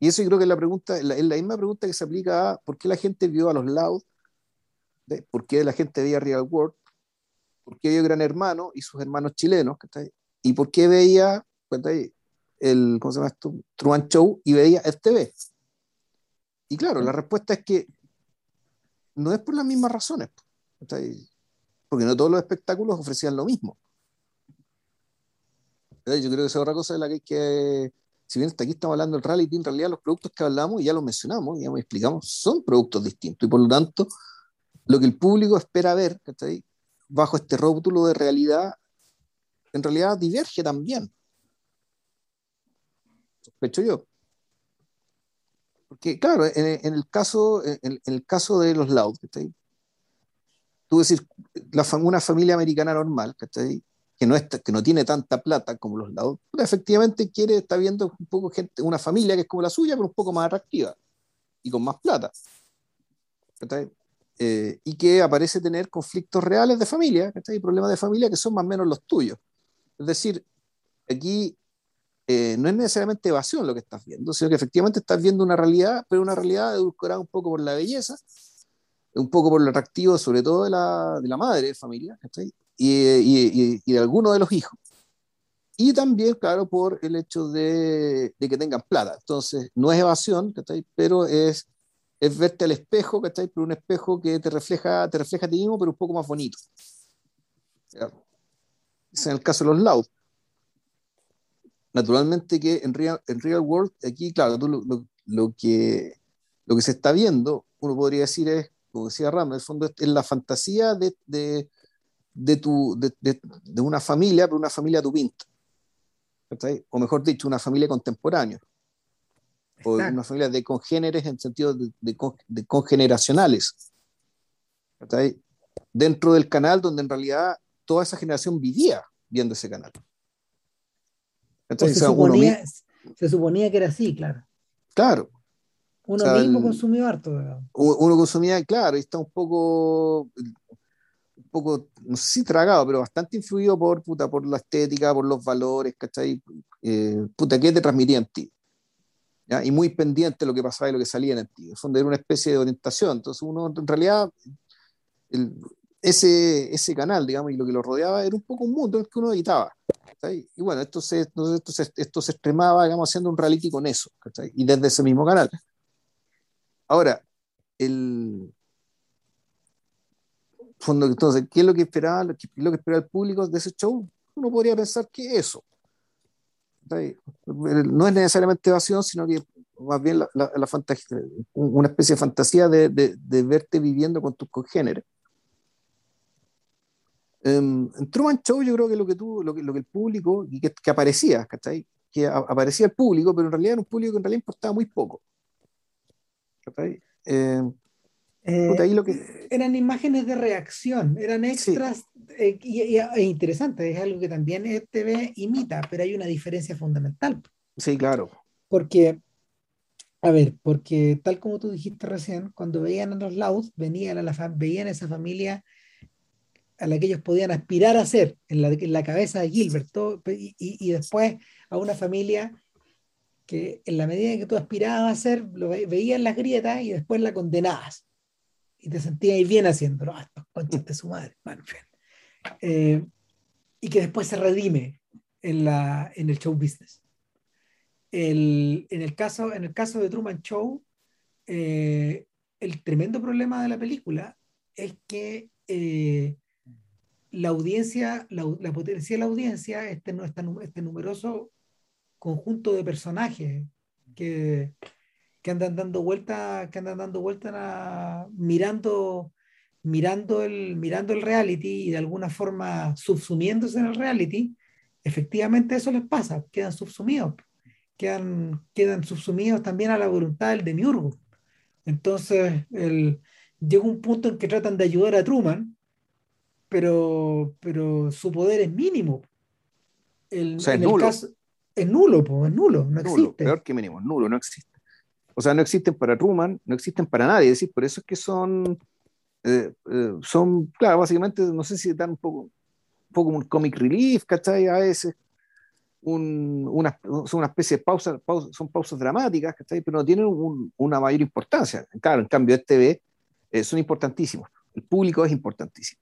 Y eso yo creo que es la, pregunta, la, misma pregunta que se aplica a por qué la gente vio a los Loud, por qué la gente veía Real World, por qué vio Gran Hermano y sus hermanos chilenos, y por qué veía el, ¿cómo se llama esto? Truman Show y veía FTV. Y claro, la respuesta es que no es por las mismas razones, porque no todos los espectáculos ofrecían lo mismo. Yo creo que esa es otra cosa de la que hay que, si bien hasta aquí estamos hablando del reality, en realidad los productos que hablamos, y ya los mencionamos, ya explicamos, son productos distintos. Y por lo tanto, lo que el público espera ver, bajo este rótulo de realidad, en realidad diverge también. Sospecho yo. Porque, claro, en, el, caso, en, el caso de los Loud, tú decir, la, una familia americana normal, que no, que no tiene tanta plata como los Loud, efectivamente quiere, está viendo un poco gente, una familia que es como la suya, pero un poco más atractiva y con más plata. Eh, y que aparece tener conflictos reales de familia, y problemas de familia que son más o menos los tuyos. Es decir, aquí eh, no es necesariamente evasión lo que estás viendo, sino que efectivamente estás viendo una realidad, pero una realidad edulcorada un poco por la belleza, un poco por lo atractivo, sobre todo de la, de la madre de familia, y, y, y, de alguno de los hijos. Y también, claro, por el hecho de, de que tengan plata. Entonces, no es evasión, pero es es verte al espejo, ¿cachai? Por un espejo que te refleja, te refleja a ti mismo, pero un poco más bonito. Es en el caso de los Loud. Naturalmente que en Real, en real World, aquí, claro, tú lo, lo, que, lo que se está viendo, uno podría decir es, como decía Ram, en el fondo es, la fantasía de, de, de, tu, de, de, una familia, pero una familia tu pinta. O mejor dicho, una familia contemporánea o una familia de congéneres en sentido de, de, congeneracionales. Dentro del canal donde en realidad toda esa generación vivía viendo ese canal. se, suponía, se, suponía, que era así, claro. Claro. Uno mismo consumió harto. Uno consumía, claro, y está un poco, poco, no sé si tragado, pero bastante influido por, puta, por la estética, por los valores, ¿cachai? Eh, puta, ¿qué te transmitía en ti? y muy pendiente de lo que pasaba y lo que salía en el tío. Era una especie de orientación. Entonces, uno en realidad, ese, ese canal, digamos, y lo que lo rodeaba era un poco un mundo en el que uno editaba. Y bueno, esto se, esto, se, esto se extremaba, digamos, haciendo un reality con eso, y desde ese mismo canal. Ahora, el. Fondo, entonces, ¿qué es lo que esperaba, lo que, lo que esperaba el público de ese show? Uno podría pensar que eso, no es necesariamente evasión, sino que más bien la, la, fantasía, una especie de fantasía de, de, de, verte viviendo con tus congéneres. en Truman Show yo creo que lo que, tú, lo que, lo que el público, y que, que aparecía, ¿cachai? que aparecía el público, pero en realidad era un público que en realidad importaba muy poco. Eh, eh, eran imágenes de reacción, eran extras eh, y, e interesantes, es algo que también TV imita, pero hay una diferencia fundamental. Sí, claro. Porque, a ver, porque tal como tú dijiste recién, cuando veían a los Louds, venían a la, veían esa familia a la que ellos podían aspirar a ser, en la, en la cabeza de Gilbert, y, y, después a una familia que en la medida que tú aspirabas a ser, lo veían las grietas y después la condenabas y te sentías bien haciéndolo, ah, estos conchas de su madre, eh, y que después se redime en, la, en el show business. El, en, el caso, en el caso de Truman Show, eh, el tremendo problema de la película es que eh, la audiencia, la, la, potencia de la audiencia, este, este, este numeroso conjunto de personajes que, que andan dando vuelta, que andan dando vuelta mirando, mirando, el, mirando el reality y de alguna forma subsumiéndose en el reality, efectivamente eso les pasa, quedan subsumidos, quedan, quedan subsumidos también a la voluntad del demiurgo. Entonces, el, llega un punto en que tratan de ayudar a Truman pero, pero su poder es mínimo. El, O sea, es en el nulo. caso- es nulo, po, es nulo, no nulo, existe. peor que mínimo, nulo, no existe. O sea, no existen para Truman, no existen para nadie. Es decir, por eso es que son, eh, eh, son, claro, básicamente, no sé si dan un poco, un poco un comic relief, ¿cachai? A veces, un, una, son una especie de pausa, pausa- son pausas dramáticas, ¿cachai? Pero no tienen un- una mayor importancia. Claro, en cambio, este eh, son importantísimos. El público es importantísimo.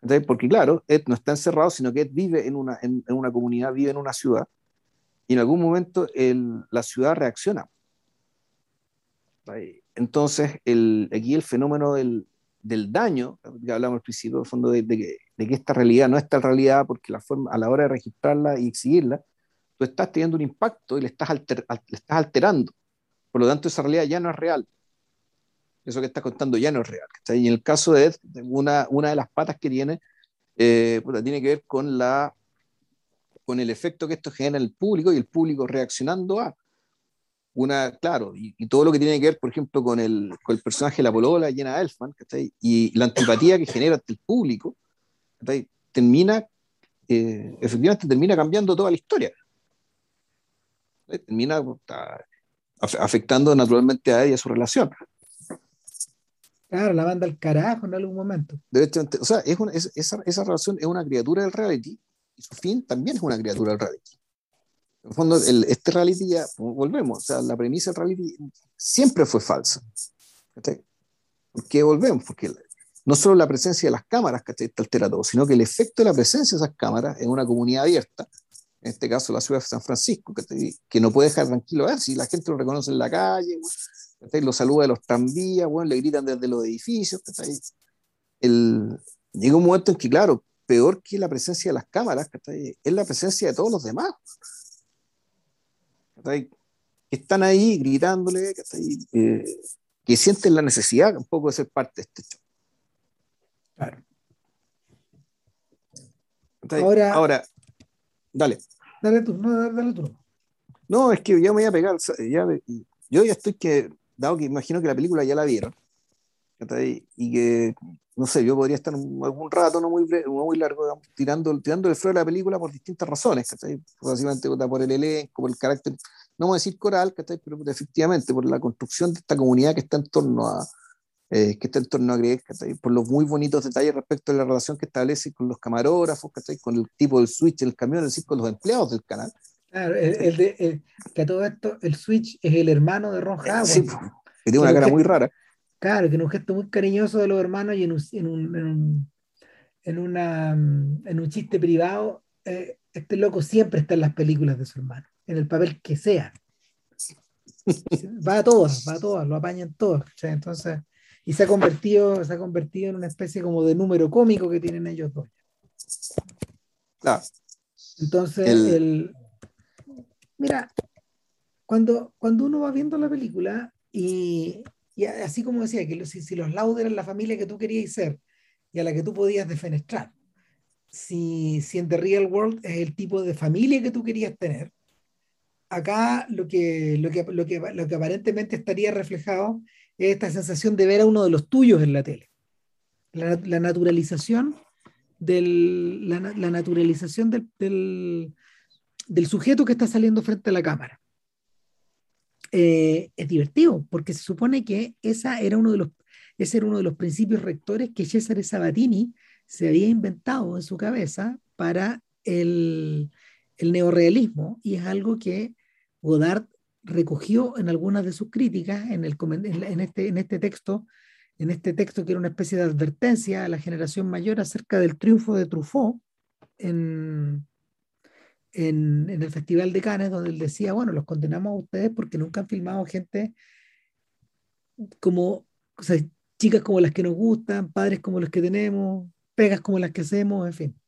¿cachai? Porque, claro, Ed no está encerrado, sino que Ed vive en una, en, en una comunidad, vive en una ciudad, y en algún momento el- la ciudad reacciona. Entonces, aquí el fenómeno del, daño, que hablamos al principio, fondo de, que, esta realidad no es tal realidad, porque a la hora de registrarla y exhibirla, tú estás teniendo un impacto y le estás, alter- al- le estás alterando. Por lo tanto, esa realidad ya no es real. Eso que estás contando ya no es real. Y en el caso de Ed, una, de las patas que tiene, eh, tiene que ver con, con el efecto que esto genera en el público y el público reaccionando a una, claro, y, y todo lo que tiene que ver, por ejemplo, con el, con el personaje de la polola, Jenna Elfman, ¿cachai? y la antipatía que genera ante el público, ¿cachai? termina, eh, efectivamente termina cambiando toda la historia. ¿cachai? Termina afectando naturalmente a ella y a su relación. Claro, la manda al carajo en algún momento. De hecho, o sea, es una- es- esa, esa relación es una criatura del reality y su fin también es una criatura del reality. En el fondo, el- este reality ya, volvemos, o sea, la premisa del reality siempre fue falsa. ¿cachai? ¿Por qué volvemos? Porque no solo la presencia de las cámaras ¿cachai? te altera todo, sino que el efecto de la presencia de esas cámaras en una comunidad abierta, en este caso la ciudad de San Francisco, ¿cachai? que no puede dejar tranquilo a ver si la gente lo reconoce en la calle, ¿cachai? lo saluda de los tranvías, bueno, le gritan desde los edificios. El, llega un momento en que, claro, peor que la presencia de las cámaras, es la presencia de todos los demás. ¿Cachai? Que están ahí gritándole, ¿cachai? Eh, que sienten la necesidad un poco de ser parte de este show. Claro. ¿cachai? Ahora- Ahora, dale. Dale tú, no, dale, dale tú. No, es que ya me voy a pegar. ya me- yo ya estoy que, dado que imagino que la película ya la vieron, y que, no sé, yo podría estar un- algún rato, no muy, bre- no muy largo, digamos, tirando, tirando el flor a la película por distintas razones, ¿cachai? Básicamente por el elenco, por el carácter, no vamos a decir coral, ¿cachai? Pero efectivamente por la construcción de esta comunidad que está en torno a, eh, que está en torno a Greg, ¿cachai? por los muy bonitos detalles respecto a la relación que establece con los camarógrafos, ¿cachai? con el tipo del switch del camión, es decir, con los empleados del canal. Claro, el, el de, el- que a todo esto, el Switch es el hermano de Ron Howard. Sí, que tiene una cara muy rara. Claro, que en un gesto muy cariñoso de los hermanos y en un, en un, en un, en una, mm, en un chiste privado, eh, este loco siempre está en las películas de su hermano, en el papel que sea. Va a todas, va a todas, lo apañan todas. ¿cachai? Entonces, y se ha convertido, se ha convertido en una especie como de número cómico que tienen ellos dos. Claro. Entonces, El- el... mira, cuando, cuando uno va viendo la película y, y así como decía, que si, los Lauder eran la familia que tú querías ser y a la que tú podías defenestrar, si, si en The Real World es el tipo de familia que tú querías tener, acá lo que, lo que, lo que, aparentemente estaría reflejado es esta sensación de ver a uno de los tuyos en la tele. La, naturalización del, la, na- la naturalización del, del sujeto que está saliendo frente a la cámara. Eh, es divertido, porque se supone que esa era uno de los, ese era uno de los principios rectores que Cesare Sabatini se había inventado en su cabeza para el, el neorrealismo, y es algo que Godard recogió en algunas de sus críticas en, el, en este, en este texto, en este texto que era una especie de advertencia a la generación mayor acerca del triunfo de Truffaut en, en, en el Festival de Cannes, donde él decía, bueno, los condenamos a ustedes porque nunca han filmado gente como, o sea, chicas como las que nos gustan, padres como los que tenemos, pegas como las que hacemos, en fin.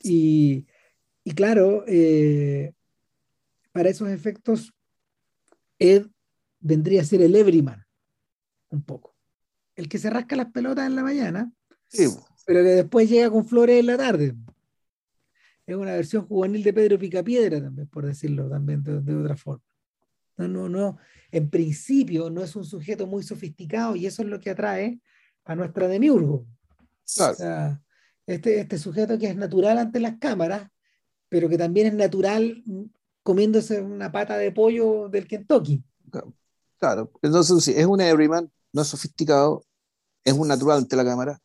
Y, y claro, eh, para esos efectos, Ed vendría a ser el everyman, un poco. El que se rasca las pelotas en la mañana, Sí, pero que después llega con flores en la tarde. Es una versión juvenil de Pedro Picapiedra también, por decirlo también de, de otra forma. No, no, no. En principio no es un sujeto muy sofisticado y eso es lo que atrae a nuestra demiurgo. claro. O sea, Este, este sujeto que es natural ante las cámaras, pero que también es natural comiéndose una pata de pollo del Kentucky. Claro, entonces es un everyman, no es sofisticado, es un natural ante la cámara,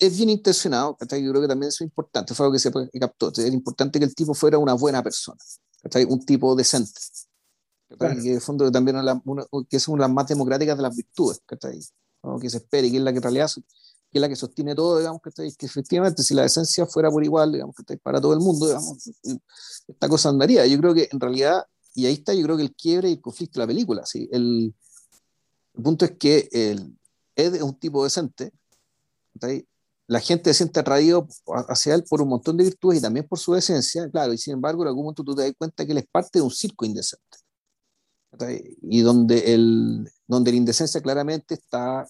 es bien intencionado, yo creo que también eso es importante, fue algo que se captó, es importante que el tipo fuera una buena persona, un tipo decente, que en fondo también que es una de las más democráticas de las virtudes, que se espere, que es la que en realidad que es la que sostiene todo, digamos, que, que efectivamente si la esencia fuera por igual, digamos, que para todo el mundo, digamos, esta cosa andaría. Yo creo que en realidad, y ahí está yo creo que el quiebre y el conflicto de la película, ¿sí? el, el punto es que el, Ed es un tipo decente, la gente se siente atraído hacia él por un montón de virtudes y también por su esencia, claro, y sin embargo en algún momento tú te das cuenta que él es parte de un circo indecente. Y donde, el, donde la indecencia claramente está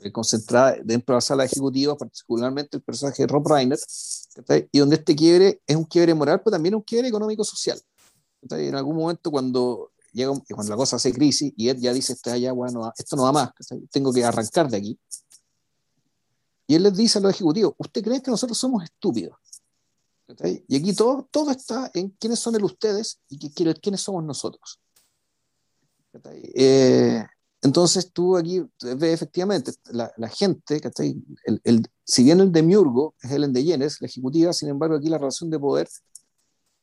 eh, concentrada dentro de la sala ejecutiva, particularmente el personaje de Rob Reiner, y donde este quiebre es un quiebre moral, pero también un quiebre económico-social. En algún momento cuando, llega, cuando la cosa hace crisis y él ya dice, allá, bueno, esto no va más, tengo que arrancar de aquí. Y él les dice a los ejecutivos, ¿usted cree que nosotros somos estúpidos? Y aquí todo, todo está en quiénes son el ustedes y quiénes somos nosotros. Eh, entonces tú aquí ves efectivamente la, la gente, el, el, si bien el de Miurgo es el de Yenes, la ejecutiva, sin embargo aquí la relación de poder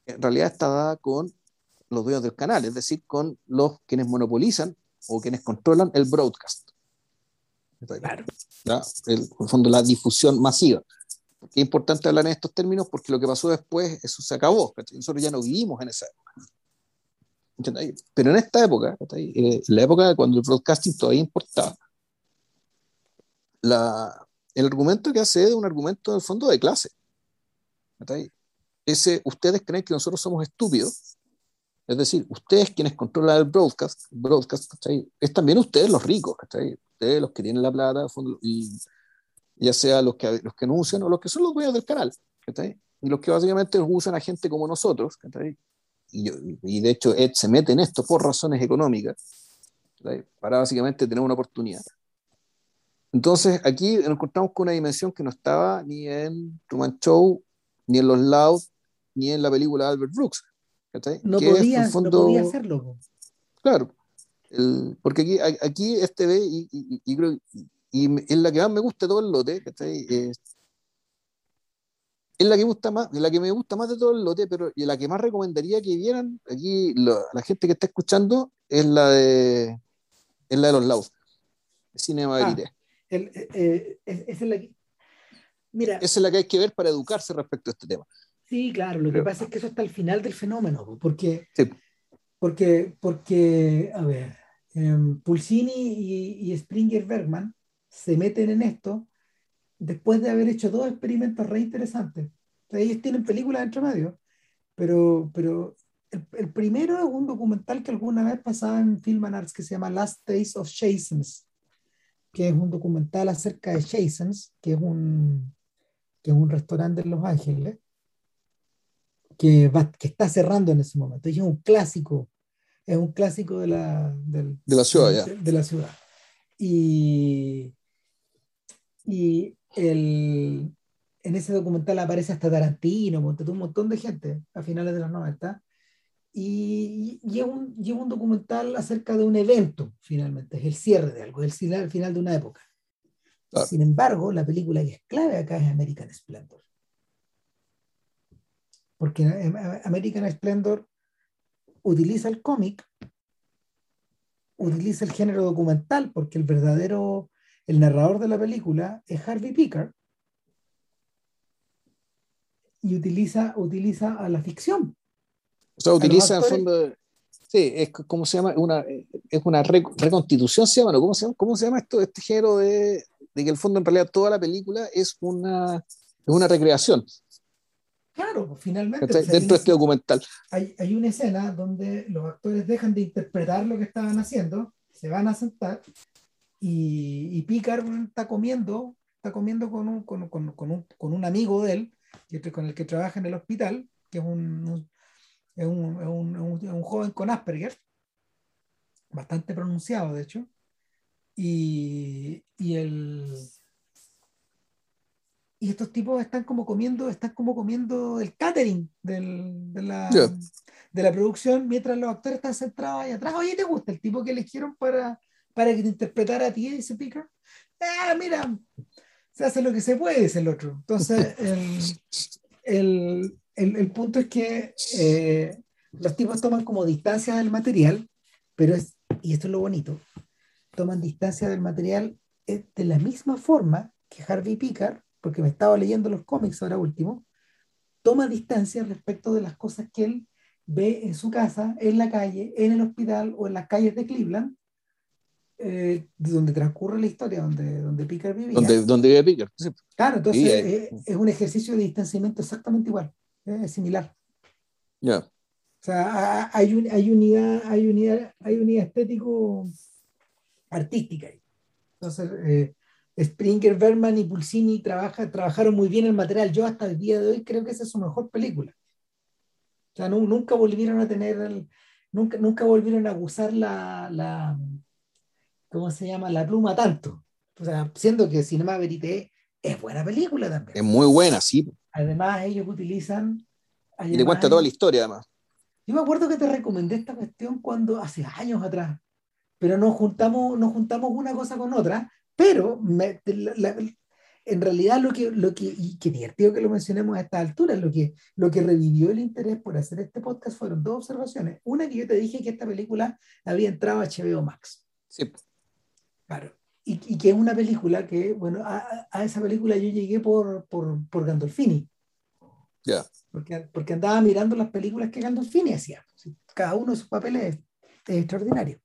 en realidad está dada con los dueños del canal, es decir, con los quienes monopolizan o quienes controlan el broadcast. Claro. El, en el fondo la difusión masiva. Es importante hablar en estos términos porque lo que pasó después, eso se acabó. Nosotros ya no vivimos en esa época. Pero en esta época, en la época cuando el broadcasting todavía importaba, la, el argumento que hace es un argumento en el fondo de clase. Ese, ustedes creen que nosotros somos estúpidos, es decir, ustedes quienes controlan el broadcast, broadcast es también ustedes los ricos, ustedes los que tienen la plata, y, ya sea los que, los que anuncian o los que son los dueños del canal, y los que básicamente usan a gente como nosotros, y, de hecho Ed se mete en esto por razones económicas, para básicamente tener una oportunidad. Entonces aquí nos encontramos con una dimensión que no estaba ni en Truman Show, ni en Los Loud, ni en la película de Albert Brooks. No, podía, no podía hacerlo. Claro, el, porque aquí, aquí este ve y, y, y, creo, y, es la que más me gusta de todo el lote, es, es la que, gusta más, la que me gusta más de todo el lote, pero y la que más recomendaría que vieran aquí la gente que está escuchando es la de es la de los Laos, Cinema ah, el, eh, es, la que, mira, esa es la que hay que ver para educarse respecto a este tema. Sí, claro, lo que pasa es que eso está al final del fenómeno, porque, porque, porque a ver, Pulsini y, y Springer Bergman se meten en esto después de haber hecho dos experimentos re interesantes. ellos tienen películas dentro medio, pero, pero el, primero es un documental que alguna vez pasaba en Film and Arts que se llama Last Days of Jasons, que es un documental acerca de Jasons, que es un, que es un restaurante en Los Ángeles, que, que está cerrando en ese momento. es un clásico, es un clásico de la, de la ciudad. De, de la ciudad. Y, y el, en ese documental aparece hasta Tarantino, un montón de gente a finales de los 90. Y, lleva un, un, documental acerca de un evento, finalmente, es el cierre de algo, es el, final de una época. Sin embargo, la película que es clave acá es American Splendor. Porque American Splendor utiliza el cómic, utiliza el género documental, porque el verdadero el narrador de la película es Harvey Pickard y utiliza, utiliza a la ficción. O sea, utiliza en fondo. Sí, es como se llama, una, es una reconstitución, se llama, ¿no? ¿Cómo se llama, cómo se llama esto? Este género de, de, que el fondo en realidad toda la película es una, es una recreación. Claro, pues, finalmente. Pues, dentro de este documental. Hay, hay una escena donde los actores dejan de interpretar lo que estaban haciendo, se van a sentar y, y Picard está comiendo, está comiendo con un, con, con, con, un, con un amigo de él, con el que trabaja en el hospital, que es un, es un, es un, un, joven con Asperger, bastante pronunciado de hecho, y, y el y estos tipos están como comiendo, están como comiendo el catering del, de, la, de la producción mientras los actores están centrados ahí atrás. Oye, ¿te gusta el tipo que eligieron para, para que te interpretara a ti, dice Picker? Ah, mira, se hace lo que se puede, dice el otro. Entonces, el, el, el, punto es que eh, los tipos toman como distancia del material, pero es, y esto es lo bonito, toman distancia del material eh, de la misma forma que Harvey Pickard, porque me estaba leyendo los cómics ahora último, toma distancia respecto de las cosas que él ve en su casa, en la calle, en el hospital o en las calles de Cleveland, eh, donde transcurre la historia, donde, donde Pickard vivía. Donde, donde vive Pickard. Claro, entonces eh, es un ejercicio de distanciamiento exactamente igual, es similar. Ya. O sea, hay, un, hay, unidad, hay, unidad, hay unidad estético artística ahí. Entonces, eh, Springer, Berman y Pulsini trabaja, trabajaron muy bien el material. Yo hasta el día de hoy creo que esa es su mejor película. O sea, nunca volvieron a tener, nunca, nunca volvieron a usar la, la, ¿cómo se llama? La pluma tanto. O sea, siendo que Cinema Verité es buena película también. Es muy buena, sí. Además, ellos utilizan... Y le cuenta toda la historia, además. Yo me acuerdo que te recomendé esta cuestión cuando, hace años atrás, pero nos juntamos, nos juntamos una cosa con otra, pero en realidad lo que, lo que, y qué divertido que lo mencionemos a esta altura, lo que, lo que revivió el interés por hacer este podcast fueron dos observaciones. Una que yo te dije que esta película había entrado a HBO Max. Sí. Claro. Y, y que es una película que, bueno, a, a esa película yo llegué por, por, por Gandolfini. Ya. Porque, porque andaba mirando las películas que Gandolfini hacía. Cada uno de sus papeles es extraordinario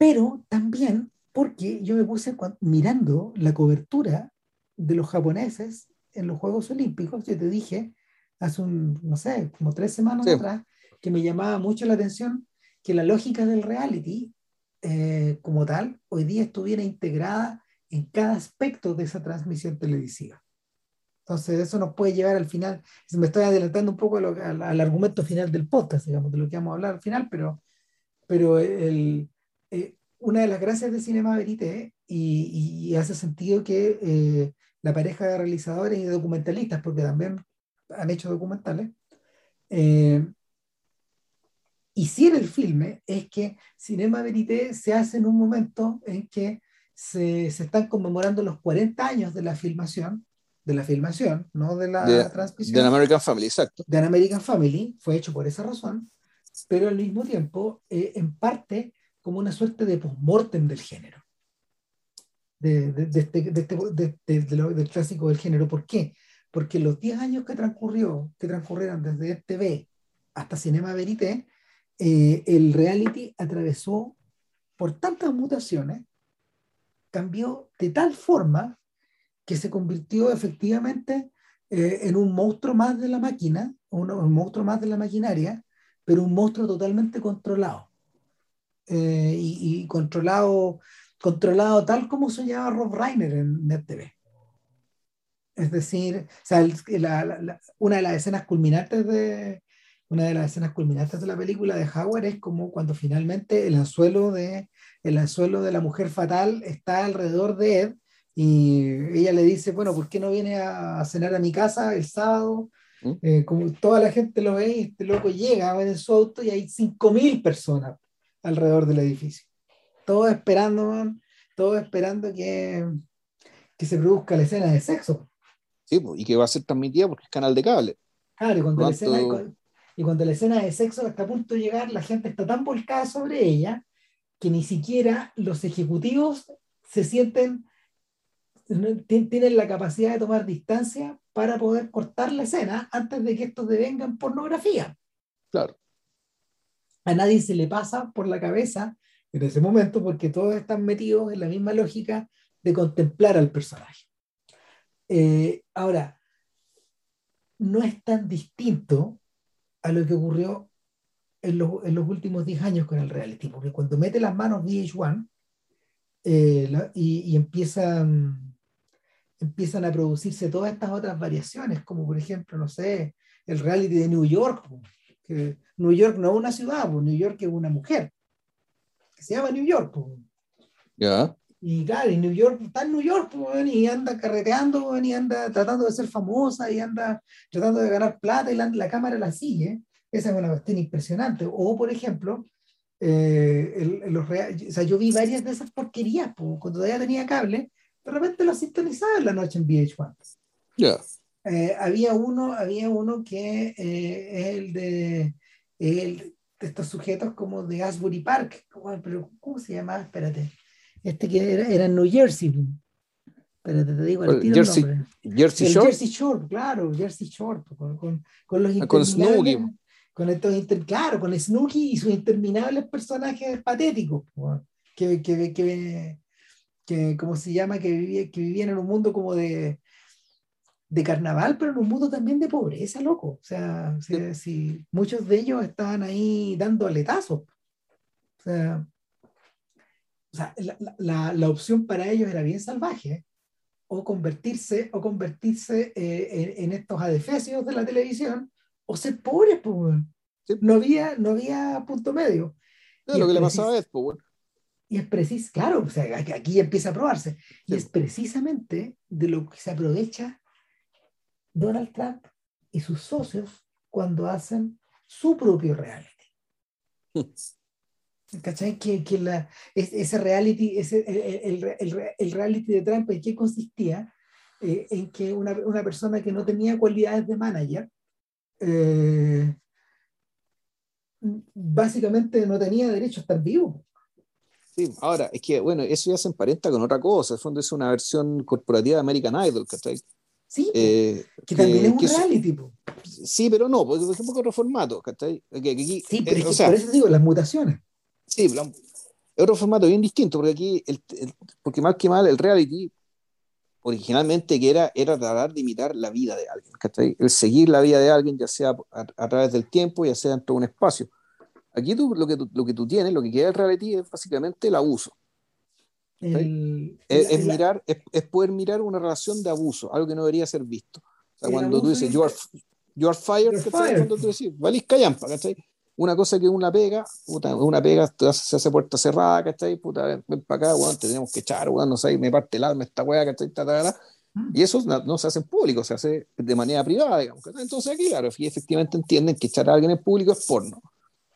pero también porque yo me puse mirando la cobertura de los japoneses en los Juegos Olímpicos, yo te dije hace un, no sé, como tres semanas atrás, que me llamaba mucho la atención que la lógica del reality eh, como tal hoy día estuviera integrada en cada aspecto de esa transmisión televisiva. Entonces eso nos puede llevar al final, me estoy adelantando un poco al, al, argumento final del podcast, digamos, de lo que vamos a hablar al final, pero, pero el, una de las gracias de Cinema Verité, y, y, hace sentido que eh, la pareja de realizadores y de documentalistas, porque también han hecho documentales, eh, hiciera el filme, es que Cinema Verité se hace en un momento en que se, se, están conmemorando los 40 años de la filmación, de la filmación, no de la de, transmisión. De American Family, exacto. De American Family, fue hecho por esa razón, pero al mismo tiempo, eh, en parte, como una suerte de postmortem del género, del clásico del género. ¿Por qué? Porque los 10 años que transcurrió, que transcurrieron desde TV hasta Cinema Verité, eh, el reality atravesó por tantas mutaciones, cambió de tal forma que se convirtió efectivamente eh, en un monstruo más de la máquina, un, un monstruo más de la maquinaria, pero un monstruo totalmente controlado eh, y, y, controlado, controlado tal como soñaba Rob Reiner en NetTV. Es decir, o sea, la, la, una de las escenas culminantes de una de las escenas culminantes de la película de Howard es como cuando finalmente el anzuelo de el anzuelo de la mujer fatal está alrededor de Ed y ella le dice, bueno, ¿por qué no viene a cenar a mi casa el sábado? ¿Mm? Eh, como toda la gente lo ve este loco llega en su auto y hay 5.000 personas alrededor del edificio. Todo esperando, todo esperando que, que se produzca la escena de sexo. Sí, y que va a ser transmitida porque es canal de cable. Claro, y cuando, la escena, y cuando la escena de sexo está a punto de llegar, la gente está tan volcada sobre ella que ni siquiera los ejecutivos se sienten, tienen la capacidad de tomar distancia para poder cortar la escena antes de que esto devenga en pornografía. Claro a nadie se le pasa por la cabeza en ese momento porque todos están metidos en la misma lógica de contemplar al personaje. Eh, ahora, no es tan distinto a lo que ocurrió en, lo, en los últimos 10 años con el reality, porque cuando mete las manos VH1 eh, y, y empiezan a producirse todas estas otras variaciones, como por ejemplo, no sé, el reality de New York, que New York no es una ciudad, pues New York es una mujer, que se llama New York. Pues. Yeah. Y claro, en New York, está en New York, pues, y anda carreteando, y anda tratando de ser famosa, y anda tratando de ganar plata, y la, cámara la sigue. Esa es una cuestión impresionante. O, por ejemplo, eh, los o sea, yo vi varias de esas porquerías, pues, cuando todavía tenía cable, de repente lo sintonizaba en la noche en VH1. Ya. Eh, había uno, había uno que eh, es el de, el de estos sujetos como de Asbury Park, pero ¿cómo se llama? Espérate. Este que era, era en New Jersey. Espérate, te digo el Jersey, nombre. Jersey Shore. Jersey Shore, claro, Jersey Shore, con, con, con los ah, con Snooki. Con estos inter, claro, con Snooki y sus interminables personajes patéticos, que, que, que, que, ¿cómo se llama? Que, vivía, que vivían en un mundo como de, de carnaval, pero en un mundo también de pobreza, loco. O sea, si, muchos de ellos estaban ahí dando aletazos. O sea, o sea la, la, la, opción para ellos era bien salvaje. O convertirse, o convertirse eh, en, estos adefesios de la televisión, o ser pobres, pues, no, había, no había punto medio. lo que le pasaba es, pues, y es preciso, claro, o sea, aquí empieza a probarse. Y es precisamente de lo que se aprovecha Donald Trump y sus socios cuando hacen su propio reality. ¿Cachai? Que, que la, ese reality, ese, el, el, el, reality de Trump, ¿en qué consistía? Eh, en que una, una, persona que no tenía cualidades de manager, eh, básicamente no tenía derecho a estar vivo. Sí, ahora, es que, bueno, eso ya se emparenta con otra cosa, en fondo es una versión corporativa de American Idol, ¿cachai? Sí, eh, que, también es un reality. tipo. Sí, pero no, porque es un poco otro formato. ¿cachai? sí, eh, pero por eso digo, las mutaciones. Sí, es otro formato bien distinto, porque aquí, el, porque más que mal, el reality originalmente que era, era tratar de imitar la vida de alguien, ¿cachai? El seguir la vida de alguien, ya sea a, través del tiempo, ya sea dentro de un espacio. Aquí tú, lo, que tú, lo que tú tienes, lo que queda el reality es básicamente el abuso es, mirar, es, poder mirar una relación de abuso, algo que no debería ser visto. cuando tú dices, you are, you are fired, cuando tú decís, valís callampa, ¿cachai? Una cosa que una pega, puta, una pega se hace puerta cerrada, ¿cachai? Puta, ven, ven para acá, weón, tenemos que echar, weón, no sé, me parte el alma esta weá, ¿cachai? Mm. Y eso no, se hace en público, se hace de manera privada, digamos. Entonces aquí, claro, efectivamente entienden que echar a alguien en público es porno.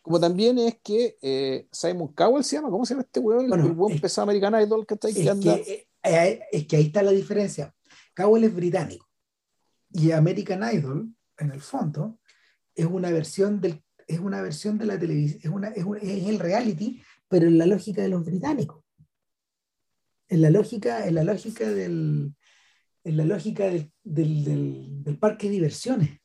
Como también es que eh, Simon Cowell se llama, ¿cómo se llama este weón? el buen pesado American Idol que está ahí. Es, que, eh, es que ahí está la diferencia. Cowell es británico y American Idol, en el fondo, es una versión del es una versión de la televisión, es, una, es, es, el reality, pero en la lógica de los británicos. En la lógica, en la lógica del, en la lógica del, del, del, del parque de diversiones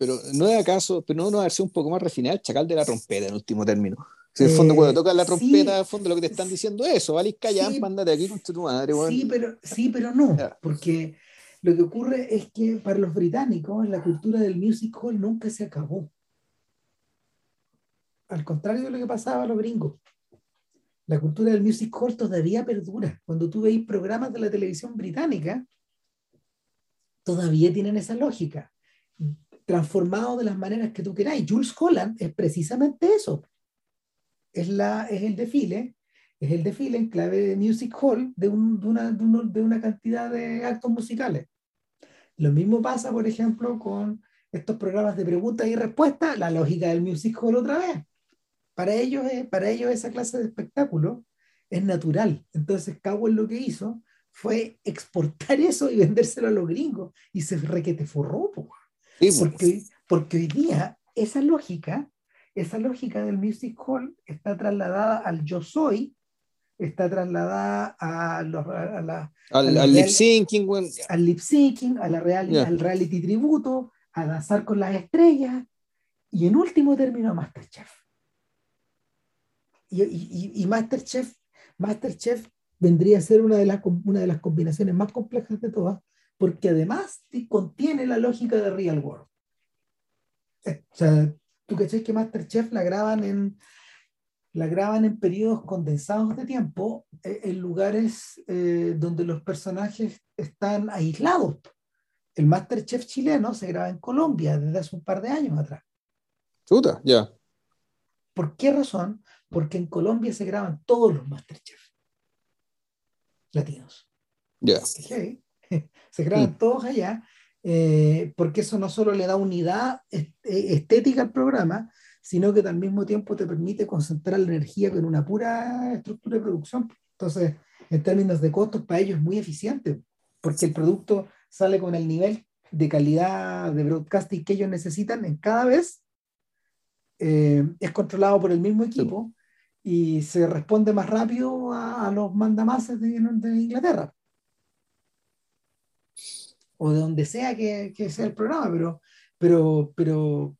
pero no es acaso, pero no, no a ser un poco más refinado el chacal de la trompeta en último término. Si en el fondo, cuando eh, tocas la trompeta, en el fondo lo que te están diciendo es eso, ¿vale? Callan, sí, mándate aquí con tu madre. Sí, pero, sí, pero no, porque lo que ocurre es que para los británicos la cultura del music hall nunca se acabó. Al contrario de lo que pasaba a los gringos. La cultura del music hall todavía perdura. Cuando tú veis programas de la televisión británica, todavía tienen esa lógica transformado de las maneras que tú queráis. Jules Holland es precisamente eso. Es, la, es el desfile, es el desfile en clave de music hall de, un, de, una, de, una, cantidad de actos musicales. Lo mismo pasa, por ejemplo, con estos programas de preguntas y respuestas, la lógica del music hall otra vez. Para ellos, para ellos esa clase de espectáculo es natural. Entonces Cowell lo que hizo fue exportar eso y vendérselo a los gringos y se requete forró. Pues. porque, porque hoy día esa lógica, esa lógica del music hall está trasladada al yo soy, está trasladada a, la, al, lip syncing, al lip syncing, a la real, al reality tributo, a danzar con las estrellas y en último término a Masterchef. Y, y, y, Masterchef, Masterchef vendría a ser una de, las, una de las combinaciones más complejas de todas, porque además contiene la lógica de Real World. Eh, o sea, tú sabes que Masterchef la graban en la graban en periodos condensados de tiempo, eh, en lugares eh, donde los personajes están aislados. El Masterchef chileno se graba en Colombia desde hace un par de años atrás. Chuta, ya. ¿Por qué razón? Porque en Colombia se graban todos los Masterchef. latinos. Ya. Se graban todos allá, eh, porque eso no solo le da unidad eh, estética al programa, sino que al mismo tiempo te permite concentrar la energía en una pura estructura de producción. Entonces, en términos de costos, para ellos es muy eficiente, porque el producto sale con el nivel de calidad de broadcasting que ellos necesitan en cada vez, eh, es controlado por el mismo equipo y se responde más rápido a, los mandamases de, de, Inglaterra. O de donde sea que, que, sea el programa, pero, pero, pero,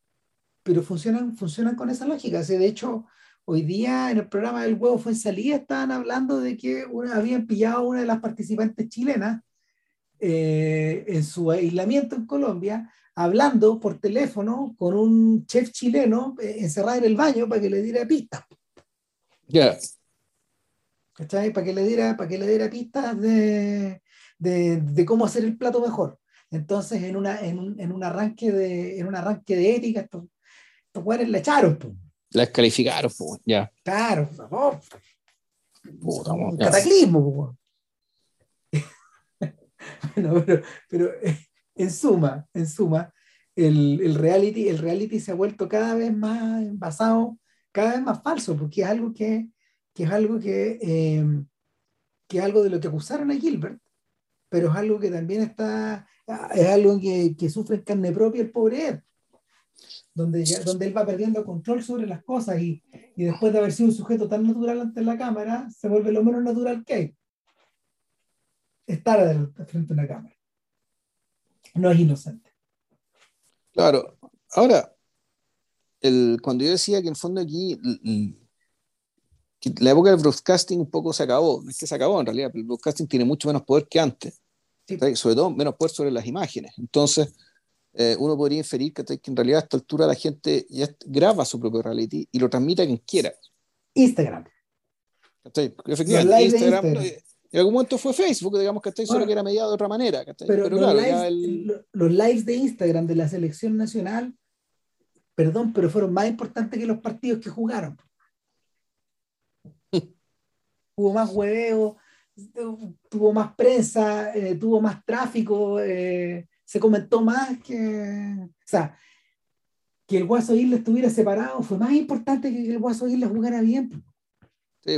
pero funcionan, funcionan con esa lógica. de hecho, hoy día en el programa del huevo fue en salida, estaban hablando de que habían pillado a una de las participantes chilenas eh, en su aislamiento en Colombia, hablando por teléfono con un chef chileno eh, encerrado en el baño para que le diera pistas. Ya. ¿Cachai? Para que le diera, para que le diera pistas de, de, de, cómo hacer el plato mejor. Entonces, en, una, en, un, en un arranque de, en un arranque de ética, estos, estos güeyes la echaron. pues. La descalificaron, pues, ya. Claro, oh, un cataclismo. bueno, pero, pero en suma, en suma, el, el, reality, el reality se ha vuelto cada vez más basado, cada vez más falso, porque es algo que, que es algo que, eh, que es algo de lo que acusaron a Gilbert, pero es algo que también está, es algo que, que sufre en carne propia el pobre Ed, donde, donde él va perdiendo control sobre las cosas y, y después de haber sido un sujeto tan natural ante la cámara, se vuelve lo menos natural que hay. Estar frente a una cámara. No es inocente. Claro. Ahora, el, cuando yo decía que en fondo aquí la época del broadcasting un poco se acabó, no es que se acabó en realidad, el broadcasting tiene mucho menos poder que antes, sobre todo menos poder sobre las imágenes. Entonces, eh, uno podría inferir que, en realidad a esta altura la gente ya graba su propio reality y lo transmite a quien quiera. Instagram. Efectivamente, Instagram, eh, en algún momento fue Facebook, digamos que solo que era mediado de otra manera. Pero, los, lives, los lives de Instagram de la selección nacional, perdón, pero fueron más importantes que los partidos que jugaron. Hubo más hueveo, tuvo más prensa, eh, tuvo más tráfico, eh, se comentó más que. O sea, que el Guaso Isla estuviera separado fue más importante que el Guaso Isla jugara bien. Sí,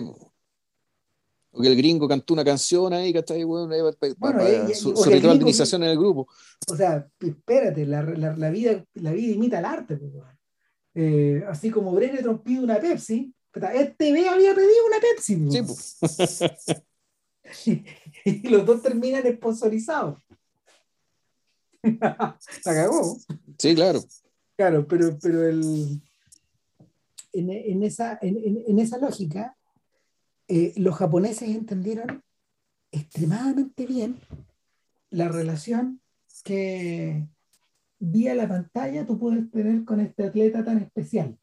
o que el gringo cantó una canción ahí, que está ahí, bueno, para, su, su en el grupo. O sea, espérate, la, la, la, vida, la vida imita el arte. Eh, así como Brené pide una Pepsi, este B había pedido una Pepsi. Sí, y, los dos terminan sponsorizados. la cagó. Sí, claro. Claro, pero, pero el, en, en, esa, en, en esa lógica, eh, los japoneses entendieron extremadamente bien la relación que vía la pantalla tú puedes tener con este atleta tan especial.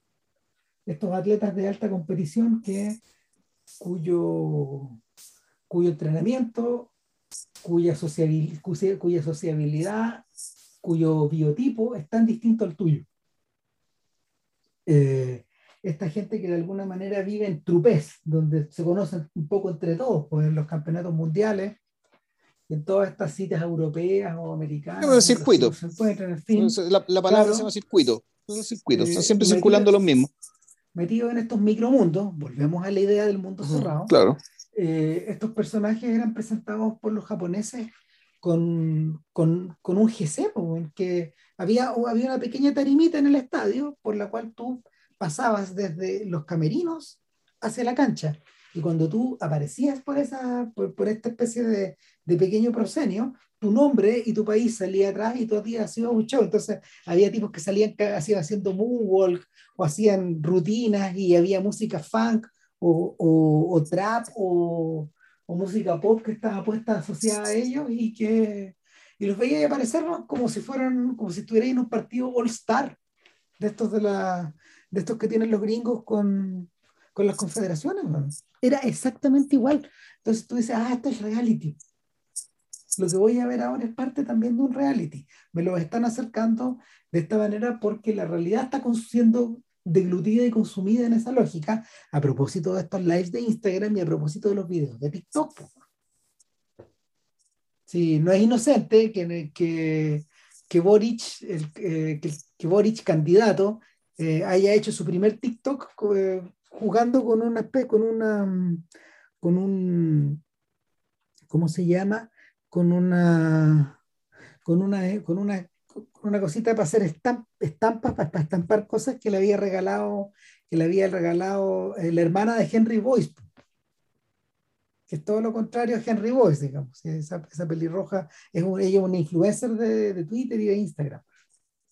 Estos atletas de alta competición que, cuyo, cuyo entrenamiento, cuya, cuya sociabilidad, cuyo biotipo es tan distinto al tuyo. Eh, esta gente que de alguna manera vive en trupés, donde se conocen un poco entre todos, pues en los campeonatos mundiales, en todas estas citas europeas o americanas. Es circuito. la, la, palabra se llama circuito. circuitos, están siempre circulando los mismos. Metidos en estos micromundos, volvemos a la idea del mundo cerrado. Claro. Eh, estos personajes eran presentados por los japoneses con, con, con un GC, en que había, había una pequeña tarimita en el estadio por la cual tú pasabas desde los camerinos hacia la cancha. Y cuando tú aparecías por, esa, por, esta especie de, de, pequeño proscenio, tu nombre y tu país salía atrás y tú habías sido un show. Entonces había tipos que salían haciendo moonwalk o hacían rutinas y había música funk o, o, trap o, o, música pop que estaba puesta asociada a ellos y que y los veía aparecer como si fueran como si estuvieran en un partido All Star de estos de la de estos que tienen los gringos con, con las confederaciones. Era exactamente igual. Entonces tú dices, ah, esto es reality. Lo que voy a ver ahora es parte también de un reality. Me lo están acercando de esta manera porque la realidad está siendo deglutida y consumida en esa lógica a propósito de estos lives de Instagram y a propósito de los videos de TikTok. Sí, no es inocente que, que, que Boric, el, eh, que, que, Boric candidato, eh, haya hecho su primer TikTok eh, jugando con una con una con un ¿cómo se llama? con una con una con una una cosita para hacer estampas, para, estampar cosas que le había regalado, que le había regalado la hermana de Henry Boyce, que es todo lo contrario a Henry Boyce, digamos. Esa, esa pelirroja es ella es una influencer de, de, Twitter y de Instagram.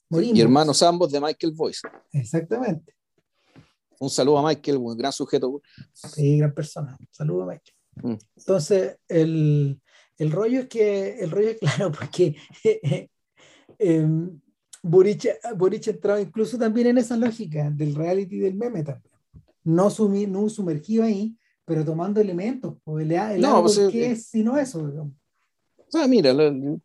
Morimos. Y hermanos ambos de Michael Boyce. Exactamente. Un saludo a Michael, un gran sujeto. Sí, gran persona. Un saludo a Michael. Mm. Entonces, el, el, rollo es que, el rollo es claro, porque eh, eh, Boric, entraba incluso también en esa lógica del reality del meme también. No, sumi, no sumergido ahí, pero tomando elementos. El, el no, pues, ¿qué eh, es sino eso? Digamos. O sea, mira,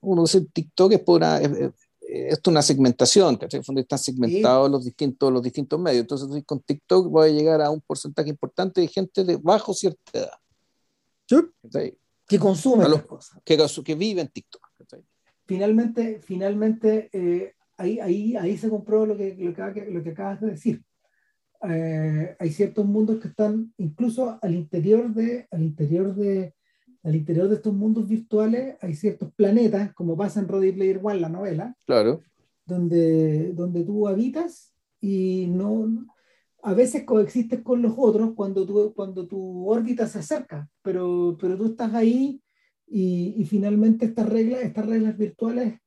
uno dice TikTok es por una, es, una segmentación, ¿cachai? En fondo están segmentados los, distintos, los distintos medios. Entonces, con TikTok voy a llegar a un porcentaje importante de gente de bajo cierta edad. ¿Sí? Que consume las cosas. Que, que vive en TikTok. Finalmente, finalmente eh, ahí, ahí, ahí se compró lo que, lo que, lo que acabas de decir eh, hay ciertos mundos que están incluso al interior de, al interior de, al interior de estos mundos virtuales hay ciertos planetas, como pasa en Ready Player One, la novela, claro. donde, donde tú habitas y no, a veces coexistes con los otros cuando tu, cuando tu órbita se acerca, pero, pero tú estás ahí y, y, finalmente estas reglas, estas reglas virtuales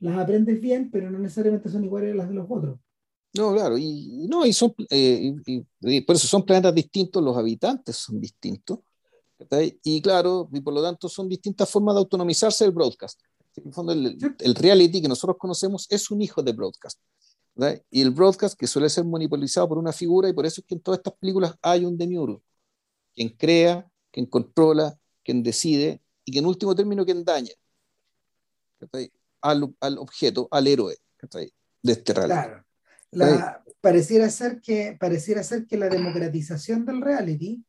las aprendes bien, pero no necesariamente son iguales a las de los otros. No, claro, y, no, y son, eh, y, por eso son planetas distintos, los habitantes son distintos, y claro, y por lo tanto son distintas formas de autonomizarse del broadcast. En el fondo, el, el reality que nosotros conocemos es un hijo de broadcast. Y el broadcast que suele ser monopolizado por una figura, y por eso es que en todas estas películas hay un demiurgo, quien crea, quien controla, quien decide, y que en último término quien daña al, al, objeto, al héroe de este reality. Claro la, pareciera, ser que, pareciera ser que la democratización del reality.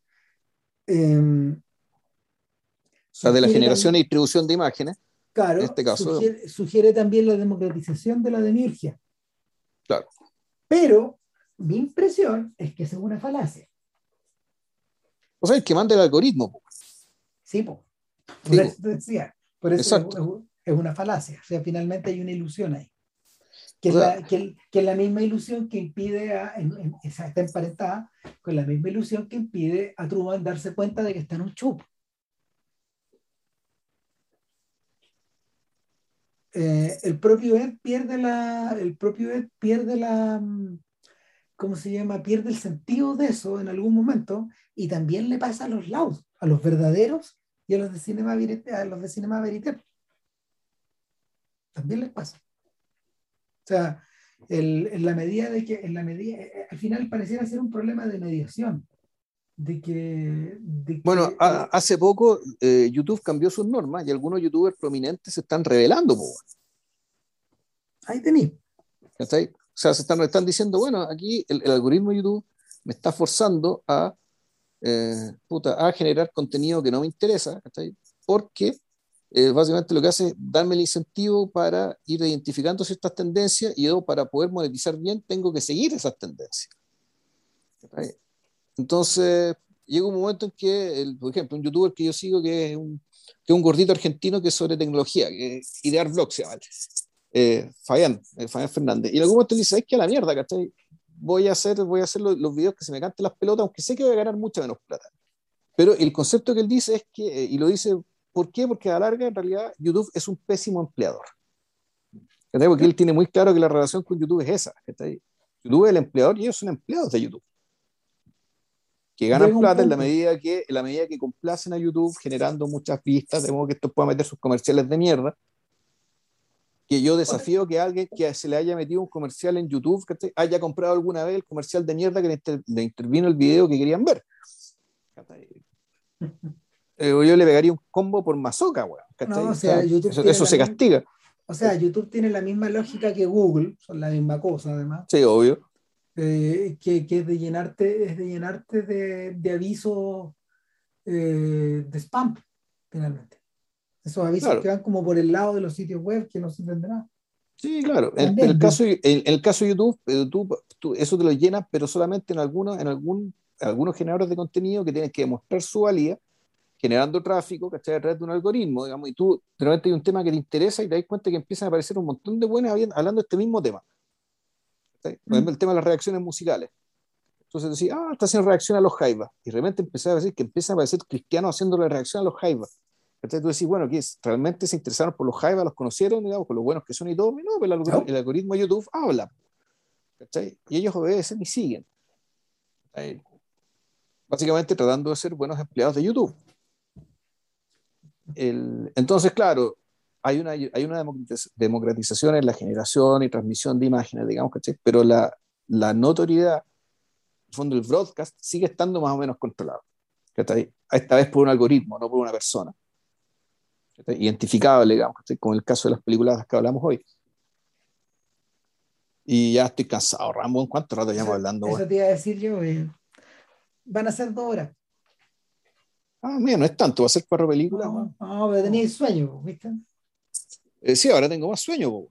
Eh, o sea, de la generación y distribución de imágenes. Claro, en este caso, sugiere, también la democratización de la demiurgia. Claro. Pero mi impresión es que es una falacia. O sea, el que manda el algoritmo. Sí, po. Por eso decía. Por eso es, es, una falacia. O sea, finalmente hay una ilusión ahí que es, la, que, que la misma ilusión que impide a, en, está emparentada con la misma ilusión que impide a Truman darse cuenta de que está en un chup. Eh, el propio Ed pierde la, el propio Ed pierde la, ¿cómo se llama? Pierde el sentido de eso en algún momento y también le pasa a los lados, a los verdaderos y a los de Cinema a los de Cinema Verité. También les pasa. O sea, el, en la medida de que, en la medida, eh, eh, al final pareciera ser un problema de mediación. De que, bueno, hace poco eh, YouTube cambió sus normas y algunos youtubers prominentes se están revelando. Ahí tenéis. O sea, se están, están diciendo, bueno, aquí el, algoritmo de YouTube me está forzando a, puta, a generar contenido que no me interesa, porque eh, básicamente lo que hace es darme el incentivo para ir identificando ciertas tendencias y yo para poder monetizar bien tengo que seguir esas tendencias. Entonces, llega un momento en que, el, por ejemplo, un youtuber que yo sigo que es un, que es un gordito argentino que es sobre tecnología, que es Idear Vlog se eh, Fabián, eh, Fabián Fernández, y en algún momento dice, es que a la mierda, ¿cachai? Voy a hacer, voy a hacer los, los, videos que se me canten las pelotas, aunque sé que voy a ganar mucha menos plata. Pero el concepto que él dice es que, y lo dice ¿Por qué? Porque a la larga, en realidad, YouTube es un pésimo empleador. Porque él tiene muy claro que la relación con YouTube es esa. YouTube es el empleador y ellos son empleados de YouTube. Que ganan plata en la, medida que, en la medida que complacen a YouTube generando muchas vistas, de modo que esto pueda meter sus comerciales de mierda. Que yo desafío que alguien que se le haya metido un comercial en YouTube, que haya comprado alguna vez el comercial de mierda que le, intervino el video que querían ver. Eh, yo le pegaría un combo por mazoca, weón. eso, se castiga. O sea, YouTube tiene la misma lógica que Google, son la misma cosa, además. Sí, obvio. Eh, que, que, es de llenarte, es de llenarte de, de avisos eh, de spam, finalmente. Esos avisos que van como por el lado de los sitios web que no sirven de nada. Sí, claro. En, el caso, en, el caso de YouTube, YouTube eso te lo llenas, pero solamente en, algunos, en algún, algunos generadores de contenido que tienen que demostrar su valía, generando tráfico, ¿cachai? A través de un algoritmo, digamos, y tú realmente hay un tema que te interesa y te das cuenta que empiezan a aparecer un montón de buenas hablando de este mismo tema. Por ejemplo, el tema de las reacciones musicales. Entonces decía, ah, está haciendo reacción a los jaivas. Y realmente empecé a decir que empiezan a aparecer cristianos haciendo la reacción a los jaivas. Entonces tú decís, bueno, ¿qué es? ¿Realmente se interesaron por los jaivas? ¿Los conocieron, digamos, con lo buenos que son y todo? No, pero el, algoritmo, de YouTube habla. ¿cachai? Y ellos obedecen y siguen. Básicamente tratando de ser buenos empleados de YouTube. El, entonces, claro, hay una, hay una democratización en la generación y transmisión de imágenes, digamos, ¿cachai? Pero la, la notoriedad el fondo el broadcast sigue estando más o menos controlado. Esta vez por un algoritmo, no por una persona. Identificable, digamos, con el caso de las películas que hablamos hoy. Y ya estoy cansado, Ramón. ¿Cuánto rato llevamos hablando? Eso te iba a decir yo. Eh, van a ser dos horas. Ah, mira, no es tanto, va a ser cuatro películas. No, no pero tenéis sueño, ¿viste? Eh, sí, ahora tengo más sueño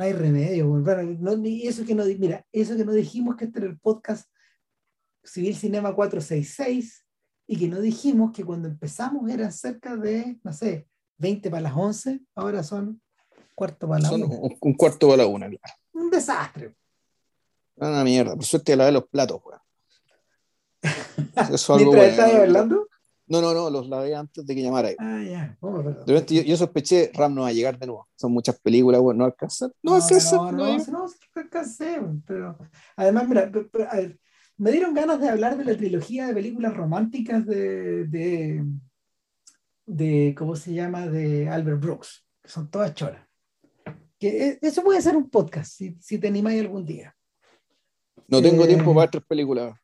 no hay remedio. Bueno, eso que no, mira, eso que no dijimos que este era el podcast Civil Cinema 466 y que no dijimos que cuando empezamos era cerca de, no sé, 20 para las 11, ahora son cuarto para la 1. Un, cuarto para la 1, claro. Un desastre. Una mierda, por suerte lavé los platos, weón. Eso ¿Mientras estabas hablando? No, no, no, los lavé antes de que llamara. Ah, ya. Oh, yo, yo, sospeché, Ram no va a llegar de nuevo. Son muchas películas, bueno, no alcanza. No, no, no, no, no, no, alcancé, pero además, mira, me dieron ganas de hablar de la trilogía de películas románticas de, de, de ¿cómo se llama? De Albert Brooks, que son todas choras. Que e, eso puede ser un podcast, si, si te animáis algún día. No tengo tiempo para otras películas.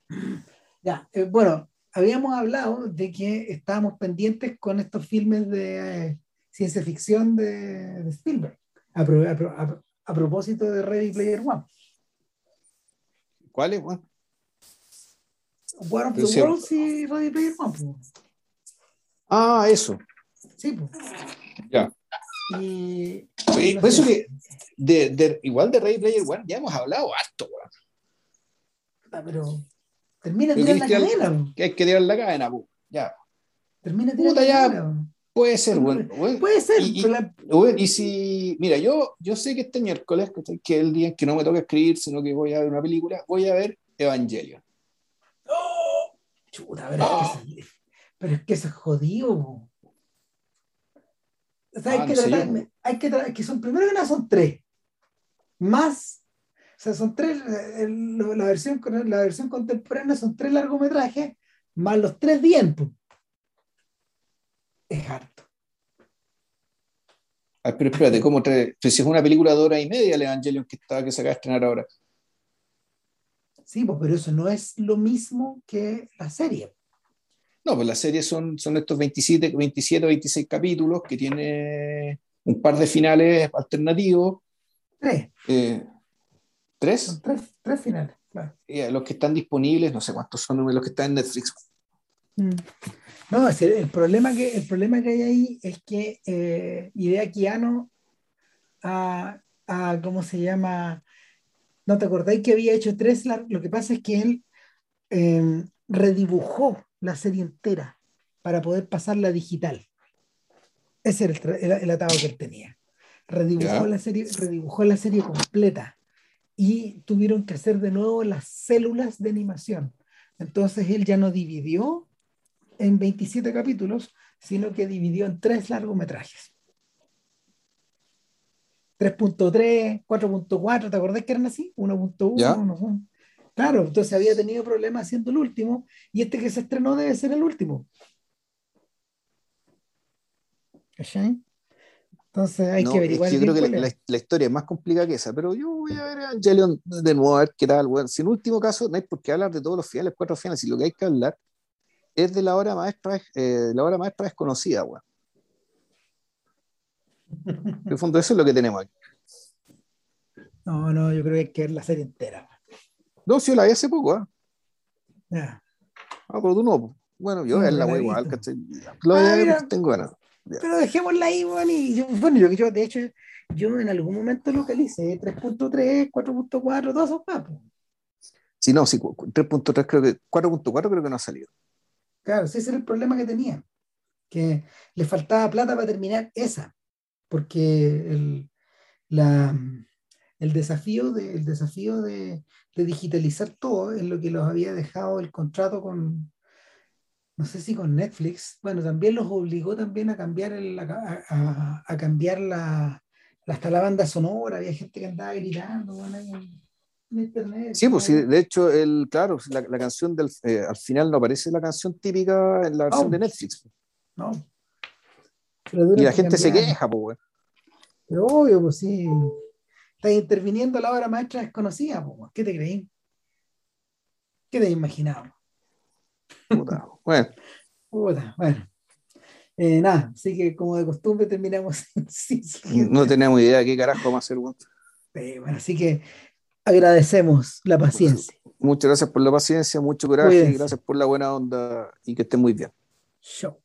Ya, eh, bueno, habíamos hablado de que estábamos pendientes con estos filmes de eh, ciencia ficción de, Spielberg, a, propósito de Ready Player One. ¿Cuáles, Juan? War of the Worlds y Ready Player One. Ah, eso. Sí, pues. Ya. Y, eso que de, igual de Ready Player One ya hemos hablado harto, ah, pero Termina tirando la cadena. Que hay que tirar la cadena, ya. Termina tirando la cadena. Puede ser, bueno. Puede ser. Y, si, mira, yo, yo sé que este miércoles, que es el día en que no me toca escribir, sino que voy a ver una película, voy a ver Evangelion. Chuta, pero, es que ¡Oh! pero es que eso es jodido. O sea, hay, ah, que tratar, hay que que son, primero que nada son tres, más o sea, son tres, la versión, la versión contemporánea son tres largometrajes más los tres vientos. Es harto. pero espérate, ¿cómo tres? Pues si es una película de hora y media el Evangelion que, está, que se acaba de estrenar ahora. Sí, pues, pero eso no es lo mismo que la serie. No, pues la serie son, son estos 27, 27 o 26 capítulos que tiene un par de finales alternativos. Tres. Eh, ¿Tres? tres, finales, los que están disponibles, no sé cuántos son los que están en Netflix. Mm. No, el problema, que, el problema que hay ahí es que eh, Idea Kiano a, ¿cómo se llama? ¿No te acordáis que había hecho tres? Lo que pasa es que él em, redibujó la serie entera para poder pasarla digital. Ese era el, atado que él tenía. Redibujó la, serie, redibujó la serie completa y tuvieron que hacer de nuevo las células de animación. Entonces él ya no dividió en 27 capítulos, sino que dividió en tres largometrajes. 3.3, 4.4, ¿te acordás que eran así? 1.1, Claro, entonces había tenido problemas haciendo el último y este que se estrenó debe ser el último. ¿Cachai? Entonces hay que averiguar. yo creo que la, historia es más complicada que esa, pero yo voy a ver a Angelion de nuevo a ver qué tal. Bueno, si en último caso no hay por qué hablar de todos los finales, cuatro finales, si lo que hay que hablar es de la obra maestra, eh, la obra maestra desconocida, weón. En el fondo, eso es lo que tenemos aquí. No, no, yo creo que hay que ver la serie entera. No, sí, la vi hace poco, ¿eh? Ya. Ah, pero tú no. Bueno, yo No, es la wea igual. ¿cachai? Lo Ah, de mira. tengo ganas. Ya. Pero dejémosla ahí, bueno, y yo, bueno, yo, yo, de hecho, yo en algún momento localicé 3.3, 4.4, todos esos papos. Sí, no, sí, cu- cu- 3.3 creo que, 4.4 creo que no ha salido. Claro, ese era el problema que tenía, que le faltaba plata para terminar esa, porque el, la, el desafío, de, el desafío de, de digitalizar todo es lo que los había dejado el contrato con, no sé si con Netflix, bueno, también los obligó también a cambiar, el, a, a- a cambiar la, hasta la banda sonora, había gente que andaba gritando, bueno, en, en internet. Sí, pues sí, de hecho, el, claro, la, la canción del, eh, al final no aparece la canción típica en la versión Oh. de Netflix. No. Y la gente se queja, pues, weón. Pero obvio, pues sí. Estás interviniendo a la obra maestra desconocida, pues. ¿Qué te creí? ¿Qué te imaginado? Puta. Bueno, Puta, bueno. Eh, nada, así que como de costumbre terminamos sin no tenemos idea de qué carajo vamos a hacer. Eh, bueno, así que agradecemos la paciencia. Muchas gracias por la paciencia, mucho coraje, Cuídense. gracias por la buena onda y que estén muy bien. Show.